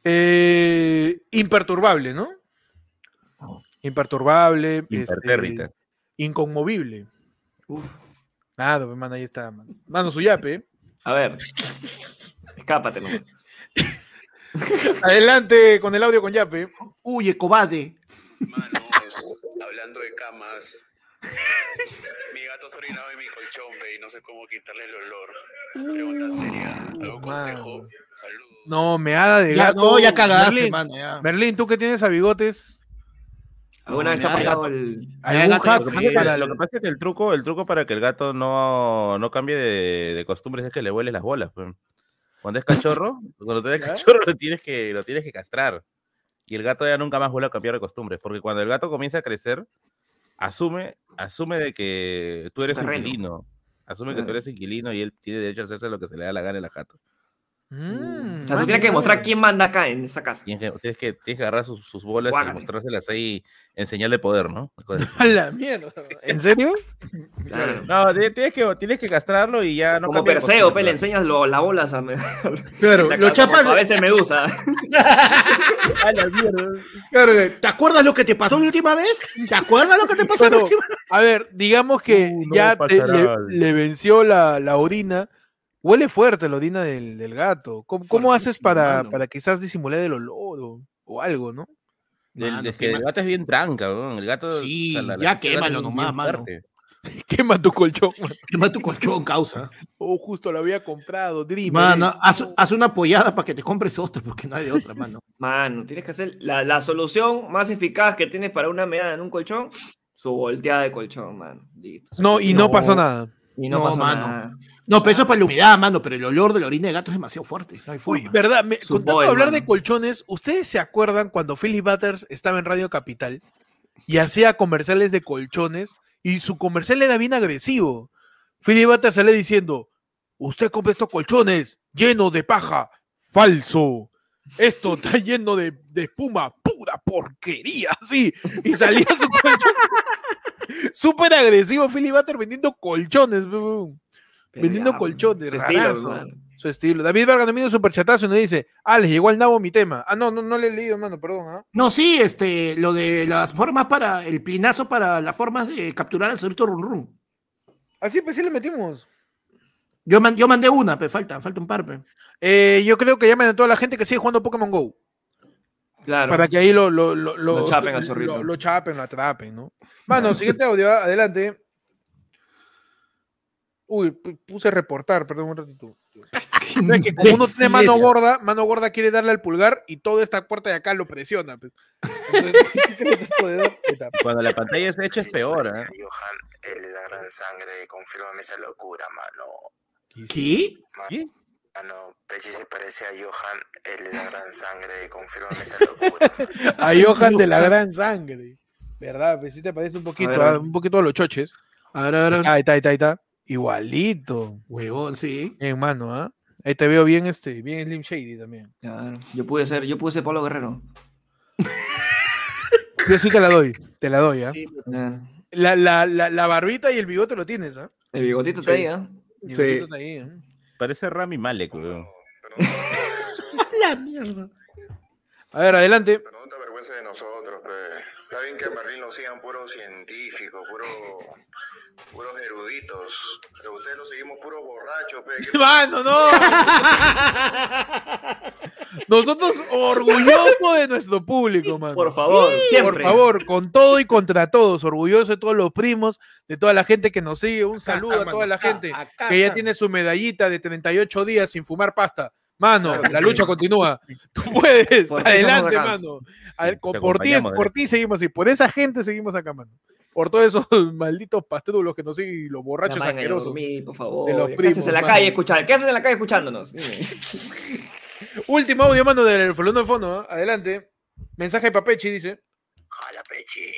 Eh, imperturbable, ¿no? Imperturbable. este, Impertérrita. inconmovible. Uf. Nada, pues, mano, ahí está. Mano, Mano, su yape. ¿eh? A ver. Escápate, nomás. Adelante con el audio con yape. Uy, Ecobade. Manos, hablando de camas. Mi gato se orinaba en mi colchón, ve, y no sé cómo quitarle el olor. Pregunta seria. ¿Algún consejo? Saludos. No, meada de Ya, gato. no, ya cagaste, Merlín, mano. Ya. Tú que tienes a bigotes. ¿Alguna No, vez te ha pasado el. ¿Algún gato, hack Lo que pasa es que- para lo que pasa es que el truco, el truco para que el gato no, no cambie de, de costumbres es que le hueles las bolas. pues. Cuando es cachorro, cuando te cachorro lo tienes, que, lo tienes que castrar. Y el gato ya nunca más vuelve a cambiar de costumbres. Porque cuando el gato comienza a crecer, asume, asume de que tú eres Terreno. inquilino. Asume que tú eres inquilino y él tiene derecho a hacerse lo que se le da la gana en la jato. Mm, O sea, tú tienes que demostrar quién manda acá en esa casa. Tienes que, tienes que, tienes que agarrar sus, sus bolas y mostrárselas ahí en señal de poder, ¿no? A la mierda. ¿En serio? Claro. No, ti- tienes que, tienes que castrarlo y ya no Como Perseo, pe, le claro. enseñas lo- las bolas a. Claro, la- lo como chapas. A veces Medusa. A la mierda. Claro, ¿Te acuerdas lo que te pasó la última vez? ¿Te acuerdas lo que te pasó la última vez? a ver, digamos que Uh, no ya te- le venció la, la orina. Huele fuerte la orina del, del gato. ¿Cómo, cómo haces para, para quizás disimular el olor o, o algo, no? Mano, es que el gato es bien tranca, weón. El gato. Sí, la- la ya gata quémalo nomás, mano. Quema tu colchón. man. Quema tu colchón, causa. Oh, justo lo había comprado. Dream. Mano, haz, haz una apoyada para que te compres otra, porque no hay de otra, mano. Mano, tienes que hacer. La, la solución más eficaz que tienes para una meada en un colchón, su volteada de colchón, mano. Listo. No, y no, pasó nada. Y no, No, mano. nada. No, pero eso es para la humedad, mano, pero el olor de la orina de gato es demasiado fuerte. No hay Uy, verdad, me, con tanto boy, hablar de colchones, ¿ustedes se acuerdan cuando Philip Butters estaba en Radio Capital y hacía comerciales de colchones y su comercial era bien agresivo? Philip Butters sale diciendo, usted compra estos colchones llenos de paja, falso. Esto está lleno de, de espuma, pura porquería, sí. Y salía su colchón. Súper agresivo Philip Butters vendiendo colchones. Vendiendo ya, colchones, su estilo, rarazo. mano. Su estilo. David Vargas nos un superchatazo y nos dice, ah, les llegó al nabo mi tema. Ah, no, no, no le he leído, hermano, perdón. ¿ah? No, sí, este, lo de las formas para, el plinazo para las formas de capturar al cerrito run run. Así pues sí le metimos. Yo, man- yo mandé una, pero falta, falta un par, pe. Eh, yo creo que llamen a toda la gente que sigue jugando Pokémon Go. Claro. Para que ahí lo, lo, lo, Lo chapen al zorrito. Lo, lo chapen, lo atrapen, ¿no? Mano, siguiente audio, adelante. Uy, pu- puse reportar, perdón un ratito. No, es que como uno tiene mano gorda, mano gorda quiere darle al pulgar y toda esta puerta de acá lo presiona. pues. Entonces. Cuando la pantalla está hecha es peor, ¿eh? Johan, el de la gran sangre, confírmame esa locura, mano. ¿Qué? ¿Qué? Mano, Pechi se parece a Johan, el de la gran sangre, confírmame esa locura. A Johan de la gran sangre. ¿Verdad? Pues sí te parece un poquito, ver, a ver. ah, un poquito a los choches. A ver, a ver. Ahí está, ahí está, ahí está. Igualito. Huevón, sí. Bien, mano, ¿ah? Ahí te veo bien, este, bien Slim Shady también. Claro. Yo pude ser, yo pude ser Pablo Guerrero. Yo sí te la doy, te la doy, ¿ah? Sí, Ya. La, la, la, la barbita y el bigote lo tienes, ¿ah? El bigotito está ahí, ¿ah? El Sí. bigotito está ahí, ¿ah? Parece Rami Malek, weón. La mierda. A ver, adelante. Pero no te avergüences de nosotros, pe. Está bien que a Merlín lo sigan puros científicos, puros puros eruditos. Pero ustedes lo seguimos puros borrachos, pe. ¿Qué- Mano, no. Nosotros orgullosos de nuestro público, mano. Por favor, Por siempre. favor, con todo y contra todos, orgulloso de todos los primos, de toda la gente que nos sigue. Un saludo está, a toda mano, la acá, gente acá que ya tiene su medallita de 38 días sin fumar pasta. Mano, Claro la sí. lucha continúa. Tú puedes. Por Adelante, mano. Ver, por ti, por ti seguimos así. Por esa gente seguimos acá, mano. Por todos esos malditos pastrulos que nos siguen y los borrachos asquerosos. dormir, por favor. de los ¿Qué haces en la mano. calle escuchando? ¿Qué haces en la calle escuchándonos? Dime. Último audio, mano, del Folando de Fondo. ¿ah? Adelante. Mensaje de Papechi, dice. Hola, Pechi.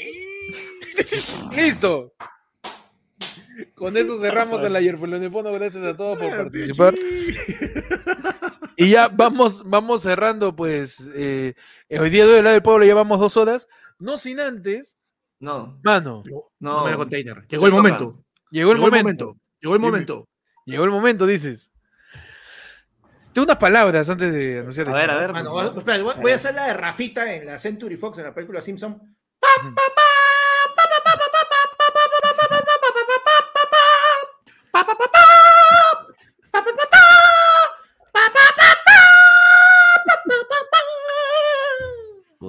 ¡Listo! Con eso cerramos el ayer de Fondo. Gracias a todos por participar. Y ya vamos, vamos cerrando, pues. eh, hoy día de la del pueblo ya vamos dos horas. No sin antes, No, mano, no. No. Llegó el momento. llegó el Llegó el momento. Llegó el momento. Llegó el momento, dices. Tengo unas palabras antes de anunciar A esto. ver, a ver. Mano, voy- espera, voy, voy a hacer la de Rafita en la Century Fox en la película Simpson.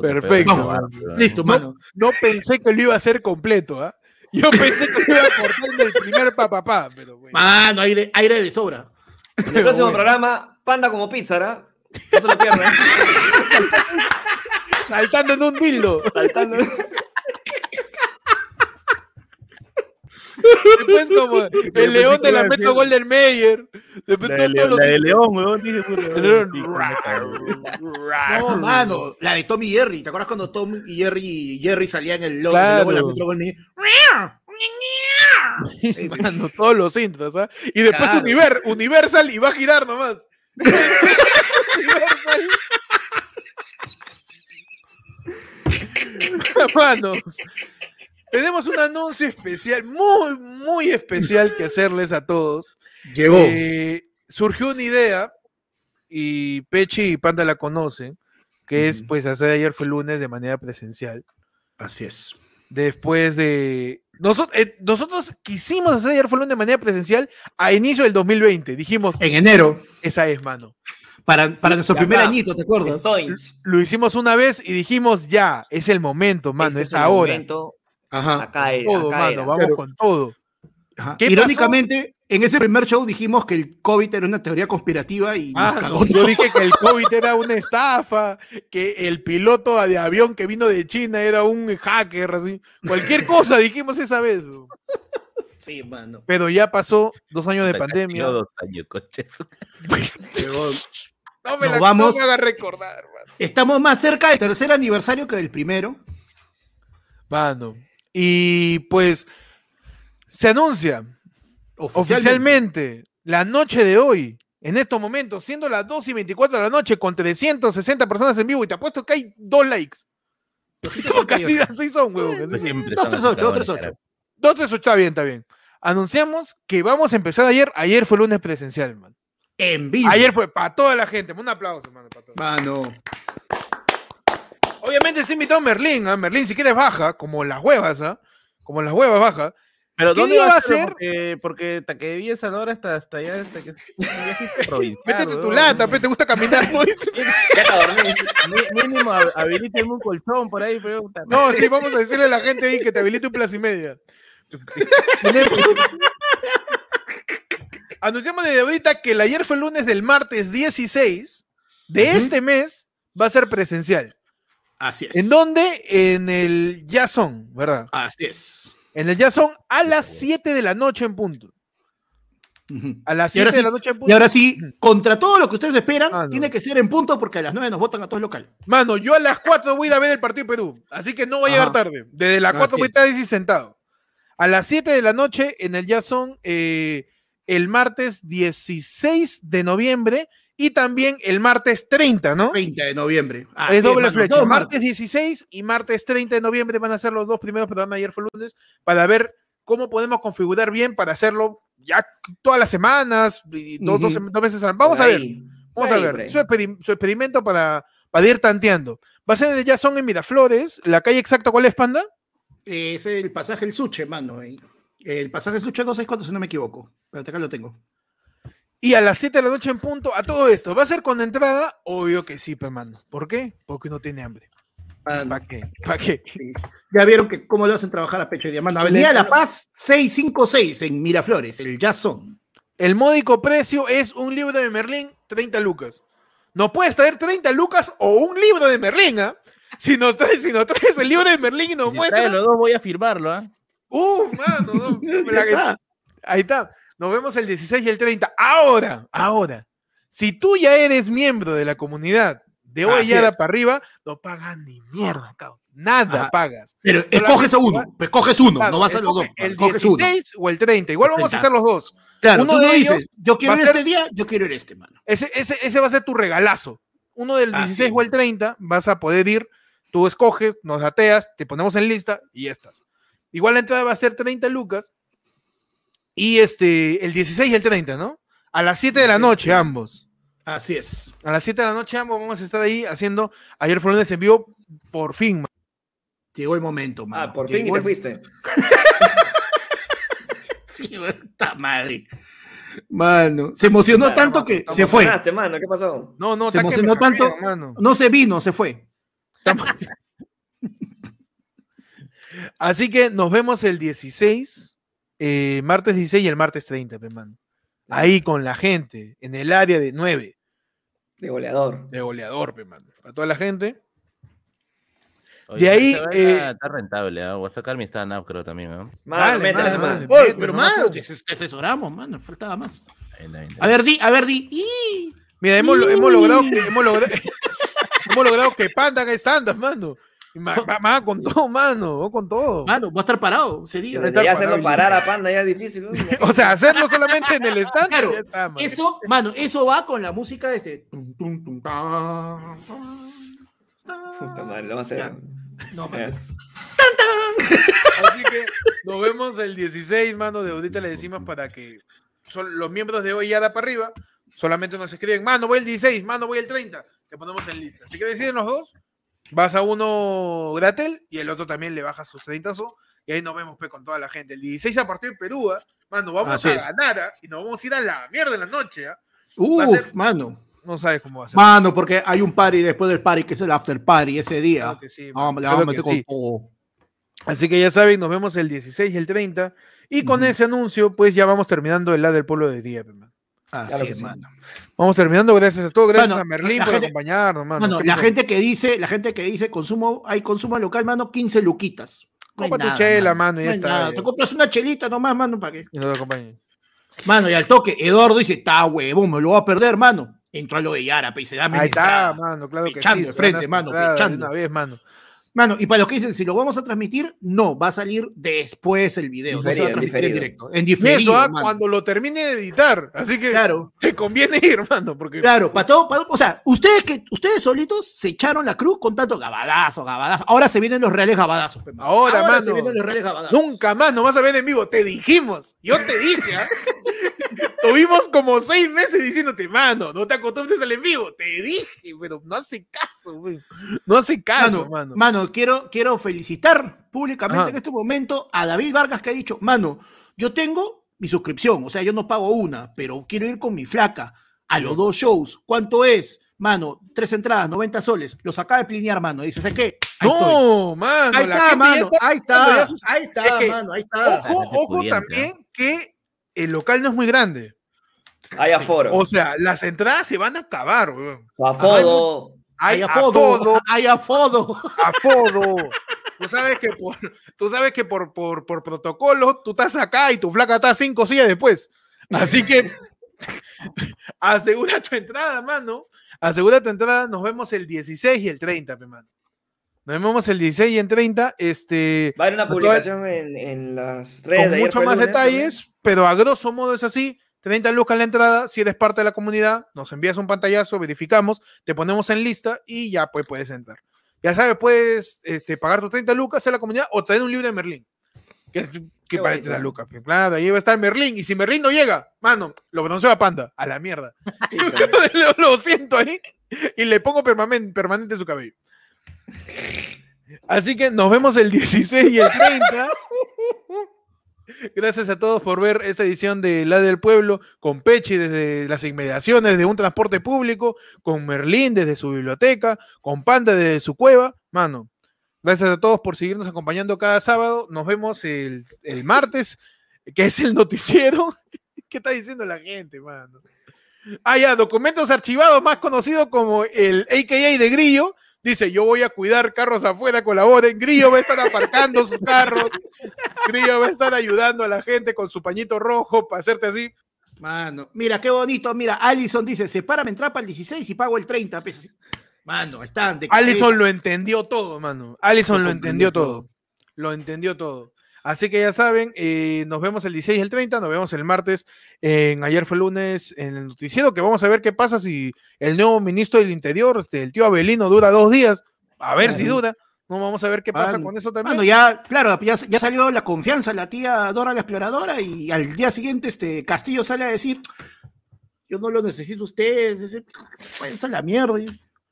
Perfecto. Vamos. Listo, mano. No pensé que lo iba a hacer completo, ¿ah? Yo pensé que lo iba a cortar en el primer papapá, pero bueno. Mano, aire, aire de sobra. En el próximo bueno. programa, Panda como pizza, ¿verdad? No se lo pierdan. Saltando en un dildo. Saltando. Después como el león de la Metro Golden Mayer. Después La de, todos los- la de León, weón. Dije. No, mano, la de Tom y Jerry. ¿Te acuerdas cuando Tom y Jerry, Jerry salían en el logo, Claro. el logo de la Metro Goldwyn? Mano, todos los intros, ¿ah? Y después Claro. Univer- Universal y va a girar nomás. Universal. Manos, tenemos un anuncio especial, muy, muy especial que hacerles a todos. Llegó. Eh, surgió una idea y Pechi y Panda la conocen, que es pues hacer ayer fue lunes de manera presencial. Así es. Después de... Nosotros, nosotros quisimos hacer ayer lunes de manera presencial a inicio del 2020. Dijimos, En enero, esa es, mano. para, para nuestro primer acá, añito, ¿te acuerdas? Lo hicimos una vez y dijimos, ya, es el momento, mano, Este es el ahora. momento. Ajá. Acá era, Todo, acá mano, era. vamos Claro. con todo. Ajá. ¿Qué Irónicamente, en ese primer show dijimos que el COVID era una teoría conspirativa y nos Ah, cagó no, yo dije que el COVID era una estafa, que el piloto de avión que vino de China era un hacker, así. Cualquier cosa dijimos esa vez. bro. Sí, mano. Pero ya pasó dos años de pandemia. dos años, coche. No me, Nos la, vamos. no me haga recordar, mano. Estamos más cerca del tercer aniversario que del primero. Mano. Y pues se anuncia oficialmente la noche de hoy, en estos momentos, siendo las 2 y 24 de la noche, con 360 personas en vivo, y te apuesto que hay dos likes. Casi así son, huevón. así Pues son. siempre Dos, son tres, así, ocho, dos, tres, cabrón, ocho. cara. Dos, tres, ocho, está bien, está bien. Anunciamos que vamos a empezar ayer. Ayer fue lunes presencial, man. En vivo. Ayer fue para toda la gente. Un aplauso, mano. para todos. Mano. Obviamente está invitado Merlín. ¿ah? Merlín, si quieres, baja, como las huevas, ¿ah? Como las huevas, baja. Pero ¿Qué ¿dónde va a ser? ser? Porque, porque Taqueví esa hora hasta, hasta allá, hasta que. Métete tu lata, pe, te gusta caminar, ¿no? Mínimo, hab- habilíteme un colchón por ahí, pero. No, sí, vamos a decirle a la gente ahí que te habilite un plaza y media. Anunciamos desde ahorita que el ayer fue el lunes del martes 16 de Ujú. este mes va a ser presencial. Así es. ¿En dónde? En el Jason, ¿verdad? Así es. En el Jason a las 7 de la noche en punto. A las Y ahora 7 de sí- la noche en punto. Y ahora sí, contra todo lo que ustedes esperan, Ah, no. tiene que ser en punto porque a las 9 nos votan a todos local. Mano, yo a las 4 voy a ir a ver el partido de Perú, así que no voy a llegar tarde. Desde las 4 Así voy a es. estar ahí sentado. A las 7 de la noche en el Jason, eh, el martes 16 de noviembre y también el martes 30, ¿no? 30 de noviembre. Así es doble flecha. Martes martes. 16 y martes 30 de noviembre van a ser los dos primeros programas. Ayer fue lunes para ver cómo podemos configurar bien para hacerlo ya todas las semanas, y dos, veces al Vamos a ver, vamos a ver. Su, experi- su experimento para, para ir tanteando. Va a ser ya son en Miraflores. ¿La calle exacta cuál es, Panda? Es el pasaje El Suche, mano. eh. El pasaje El Suche 264, si no me equivoco. Pero acá lo tengo. Y a las 7 de la noche en punto, a todo esto. ¿Va a ser con entrada? Obvio que sí, pe, mano. ¿Por qué? Porque uno tiene hambre. ¿Para qué? ¿Para qué? Ya vieron que cómo lo hacen trabajar a pecho y diamante. Avenida La Paz 656 en Miraflores, el Jason. El módico precio es un libro de Merlín, 30 lucas. No puedes traer 30 lucas o un libro de Merlín, ¿ah? Si nos traes, si nos traes el libro de Merlín y nos Si muestras. los dos, voy a firmarlo, ¿ah? ¡Uh, mano! no, la que- está. ahí está. Nos vemos el 16 y el 30. Ahora, ahora. Si tú ya eres miembro de la comunidad de Oellada es. para arriba, no pagas ni mierda, cabrón. Nada Ajá. pagas. Pero Solamente escoges a uno, va- pues escoges uno, Claro, no vas a los dos. escoge El escoges uno. 16 o el 30. Igual vamos a 30. hacer los dos. Claro, uno tú de no ellos dices, yo quiero ir ser- este día, yo quiero ir este, mano. Ese, ese, ese va a ser tu regalazo. Uno del Así 16 es. o el 30, vas a poder ir, tú escoges, nos dateas, te ponemos en lista y ya estás. Igual la entrada va a ser 30 lucas. Y este, el 16 y el 30, ¿no? A las 7 de la noche, ambos. Así es. A las 7 de la noche, ambos vamos a estar ahí haciendo. Ayer fue lunes en vivo, por fin. man. Llegó el momento, mano. Ah, por fin y Llegó te el- fuiste. Sí, esta madre. Mano, se emocionó tanto que se fue. Emocionaste, mano, ¿qué pasó? No, no, Se está emocionó tanto, mano. no se vino, se fue. Así que nos vemos el 16, eh, martes 16 y el martes 30, pe, mano. Ahí con la gente, en el área de 9. De goleador. De goleador, pe, mano. Para toda la gente. Oye, De ahí, eh, está rentable, ¿ah? Voy a sacar mi stand-up, creo, también, ¿no? Mano, Dale, métele, mano, mano. dale. Oye, Métele, pero mano. te ases- te asesoramos, mano, faltaba más. A ver, di, a ver, di. ¡Y! Mira, hemos, lo- hemos logrado que, hemos logrado, hemos logrado que Panda haga stand mano. Va con todo, mano. con todo. Mano, va a estar parado ese día. Ya hacerlo parar a Panda ya es difícil. ¿no? O sea, hacerlo solamente en el stand. Claro, ya está, mano. Eso, mano, eso va con la música de este. tum, tum, tum, ta, Puta madre, lo va a hacer. Ya. No, mano. Así que nos vemos el 16, mano. De ahorita le decimos para que son los miembros de hoy ya da para arriba. Solamente nos escriben, mano, voy el 16, mano, voy el 30. Te ponemos en lista. Así que deciden los dos. Vas a uno Gratel y el otro también le baja sus 30 so, y ahí nos vemos pues, con toda la gente. El 16 a partir de Perú, ¿ah? mano, vamos Así a es. ganar ¿ah? y nos vamos a ir a la mierda en la noche. ¿ah? Ser- Uf, mano. No sabes cómo va a ser. Mano, porque hay un party después del party que es el after party ese día. Claro que sí, mano, Vamos, le claro vamos a que meter con sí. todo. Así que ya saben, nos vemos el 16 y el 30. Y con ese anuncio, pues ya vamos terminando el lado del pueblo de día. pe, mano. Así Claro es, sí. mano. Vamos terminando, gracias a todos, gracias a Merlín por gente- acompañarnos, mano. Qué la gente que dice, la gente que dice consumo, hay consumo local, mano, 15 luquitas. No tu nada, chela, mano, y No ya está, nada. Te compras una chelita nomás, mano, para qué. Y nos acompañen. Mano, y al toque, Eduardo dice, está huevón, me lo voy a perder, mano. Entró a lo de Yara, pe, y se da Ahí está, mano, claro que sí. de frente, mano, pechando. Una vez, mano. Mano, y para los que dicen, si lo vamos a transmitir, no, va a salir después el video, no se va a Diferido, en transmitir en diferido. directo. En Y diferido, eso, ah, cuando lo termine de editar. Así que Claro, te conviene ir, mano, porque claro, para todo, pa- o sea, ustedes que ustedes solitos se echaron la cruz con tanto gabadazo, gabadazo. Ahora se vienen los reales gabadazos. Ahora, mano. se vienen los reales gabadazos. nunca más nos vas a ver en vivo. Te dijimos. Yo te dije, ¿ah? Tuvimos como seis meses diciéndote, mano, no te acostumbres al en vivo. Te dije, pero no hace caso, güey. No hace caso, Mano, mano. mano, quiero, quiero felicitar públicamente Ajá. en este momento a David Vargas que ha dicho, mano, yo tengo mi suscripción, o sea, yo no pago una, pero quiero ir con mi flaca a los dos shows. ¿Cuánto es? Mano, tres entradas, 90 soles. Los acaba de plinear, mano. Dice, ¿sabes qué? Ahí estoy. No, mano. Ahí está, mano. Ahí está. sus- Ahí está, Es que, mano. Ahí está. Ojo, ojo también que el local no es muy grande. Hay aforo. O sea, las entradas se van a acabar, weón. Afodo. Hay Hay afodo. Hay afodo. afodo. Tú sabes que por, tú sabes que por, por, por protocolo tú estás acá y tu flaca está cinco sillas después. Así que asegura tu entrada, mano. Asegura tu entrada. Nos vemos el 16 y el 30, pe, mano. Nos vemos el 16 y el 30. Este, Va a haber una Toda- publicación en, en las redes. con mucho más lunes detalles, pero a grosso modo es así. 30 lucas la entrada, si eres parte de la comunidad, nos envías un pantallazo, verificamos, te ponemos en lista y ya pues puedes entrar. Ya sabes, puedes este, pagar tus 30 lucas en la comunidad o traer un libro de Merlín. Que, ¿Qué Qué para bonito. la Lucas? pe, Claro, ahí va a estar Merlín. Y si Merlín no llega, mano, lo pronuncio a Panda. A la mierda. lo, lo siento ahí. Y le pongo permanente, permanente su cabello. Así que nos vemos el 16 y el 30. Gracias a todos por ver esta edición de La del Pueblo con Pechi desde las inmediaciones de un transporte público, con Merlín desde su biblioteca, con Panda desde su cueva. Mano, gracias a todos por seguirnos acompañando cada sábado. Nos vemos el, martes, que es el noticiero. ¿Qué está diciendo la gente, mano? Ah, ya, documentos archivados, más conocido como el AKA de Grillo. Dice, yo voy a cuidar carros afuera, colaboren. Grillo va a estar aparcando sus carros. Grillo va a estar ayudando a la gente con su pañito rojo para hacerte así. Mano, mira qué bonito. Mira, Allison dice: sepárame entrar para el 16 y pago el 30. pues. Mano, están de Allison lo entendió todo, mano. Allison Lo lo entendió comprendió todo. Lo entendió todo. Así que ya saben, eh, nos vemos el 16 y el 30, nos vemos el martes. En, ayer fue lunes en el noticiero, que vamos a ver qué pasa si el nuevo ministro del Interior, este, el tío Abelino, dura dos días. A ver si dura. No vamos a ver qué pasa Mano, con eso también. Mano, ya, claro, ya, ya salió la confianza, la tía Dora la exploradora, y al día siguiente este Castillo sale a decir, yo no lo necesito a ustedes, ese, a la mierda, y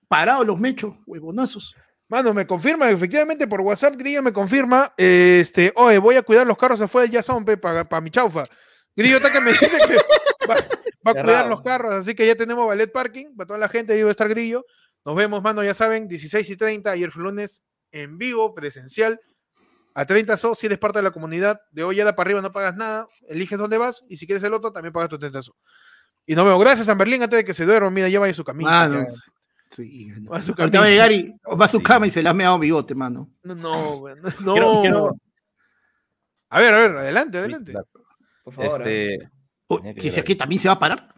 parados los mechos, huevonazos. Mano, me confirma, efectivamente por WhatsApp Grillo me confirma, este, oye, voy a cuidar los carros afuera del Jason para mi chaufa. Grillo está que me dice que va, va a cuidar los carros, así que ya tenemos ballet parking para toda la gente, ahí va a estar Grillo. Nos vemos, mano, ya saben, 16 y 30, ayer fue lunes, en vivo, presencial, a 30 so, si eres parte de la comunidad, de hoy ya para arriba no pagas nada, eliges dónde vas, y si quieres el otro, también pagas tu 30 so. Y nos vemos, gracias a Berlín, antes de que se duerma, mira, ya vaya a su camino. Mano, sí, Va a su Ahorita va a camino. llegar y va a su cama y se le ha meado bigote, mano. No, no, güey, no. no. Quiero- quiero- A ver, a ver, adelante, adelante. Por favor. ¿eh? Este. Oh, tenía que que si aquí también se va a parar.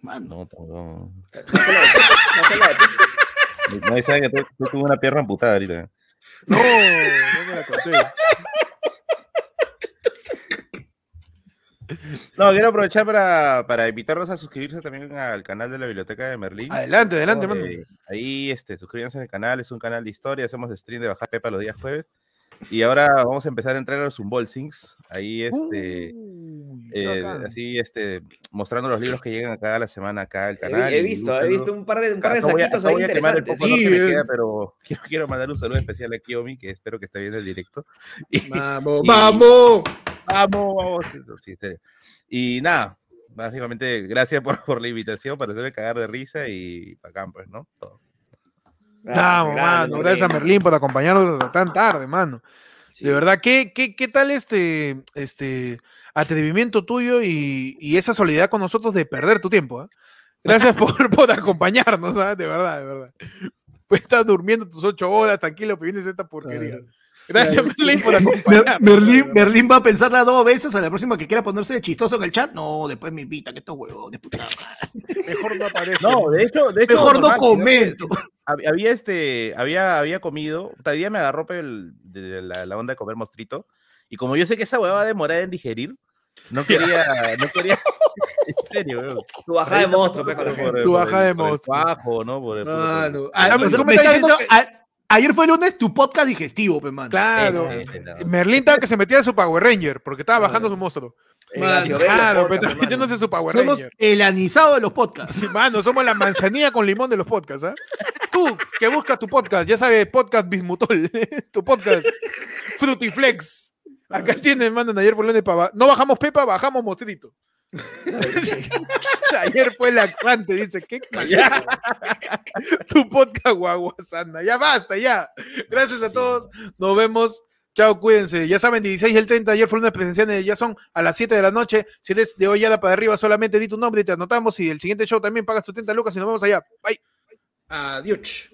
Mano. No, tampoco. Cancela de pizza. Nadie sabe que tú, tú tuve una pierna amputada ahorita. No, no me la conté. No, quiero aprovechar para, para invitarlos a suscribirse también al canal de la Biblioteca de Merlín. Adelante, adelante, mano. Eh, ahí, este, suscríbanse al canal, es un canal de historia, hacemos stream de bajar Pepa los días jueves. Y ahora vamos a empezar a entrar a los unboxings. Ahí, este, Uy, eh, así, este, mostrando los libros que llegan acá a la semana acá al He, canal. he y visto, he visto un par de, un par de Acá voy a- saquitos ahí voy a interesantes. poco Sí, que me queda, pero quiero, quiero mandar un saludo especial a Kiomi, que espero que esté bien el directo. Y- Vamos, Y- vamos. Vamos, vamos. sí. Y nada, básicamente, gracias por, por la invitación, para hacerme cagar de risa y bacán, pues, ¿no? Todo. Vamos, mano. Gracias a Merlín por acompañarnos hasta tan tarde, mano. Sí. De verdad, ¿qué, qué, qué tal este, este atrevimiento tuyo y, y esa solidaridad con nosotros de perder tu tiempo? ah? Gracias por, por acompañarnos, ¿ah? de verdad, de verdad. Pues estás durmiendo tus ocho horas, tranquilo, que vienes esta porquería. Gracias, Merlín, por acompañarnos. Merlín, Merlín va a pensarla dos veces a la próxima que quiera ponerse de chistoso en el chat. No, después me invitan, que estos huevones, puta madre. Mejor no aparece. No, de hecho, de hecho Mejor no comento. Hab- Había este, había, había comido, todavía me agarró pe, el- de la, la onda de comer mostrito, y como yo sé que esa hueá va a demorar en digerir, no quería, no quería, en serio, weón. Tu bajada de monstruo, Tu bajada de monstruo. cuajo, ¿no? Por el- por el- Mano, Ah, ah, pues, o sea, ¿cómo me está diciendo a- ayer fue lunes tu podcast digestivo, pe, mano. Claro. Merlín estaba que se metía de su Power Ranger porque estaba bajando su monstruo. El Claro, pero mano. metiéndose su Power Somos Ranger. el anisado de los podcasts. Sí, Mano, somos la manzanilla con limón de los podcasts, ¿ah? Tú, que buscas tu podcast, ya sabes, podcast Bismutol, tu podcast Frutiflex. Acá tienes, mandan ayer por lunes para... No bajamos pepa, bajamos mostrito. Ayer fue laxante, dice, ¿qué? tu podcast guaguasanda. Ya basta, ya. Gracias a todos, nos vemos. Chao, cuídense. Ya saben, 16 y el 30, ayer fue lunes presenciales, ya son a las 7 de la noche. Si eres de hoy para arriba, solamente di tu nombre y te anotamos. Y el siguiente show también pagas tus 30 lucas y nos vemos allá. Bye. Adiós.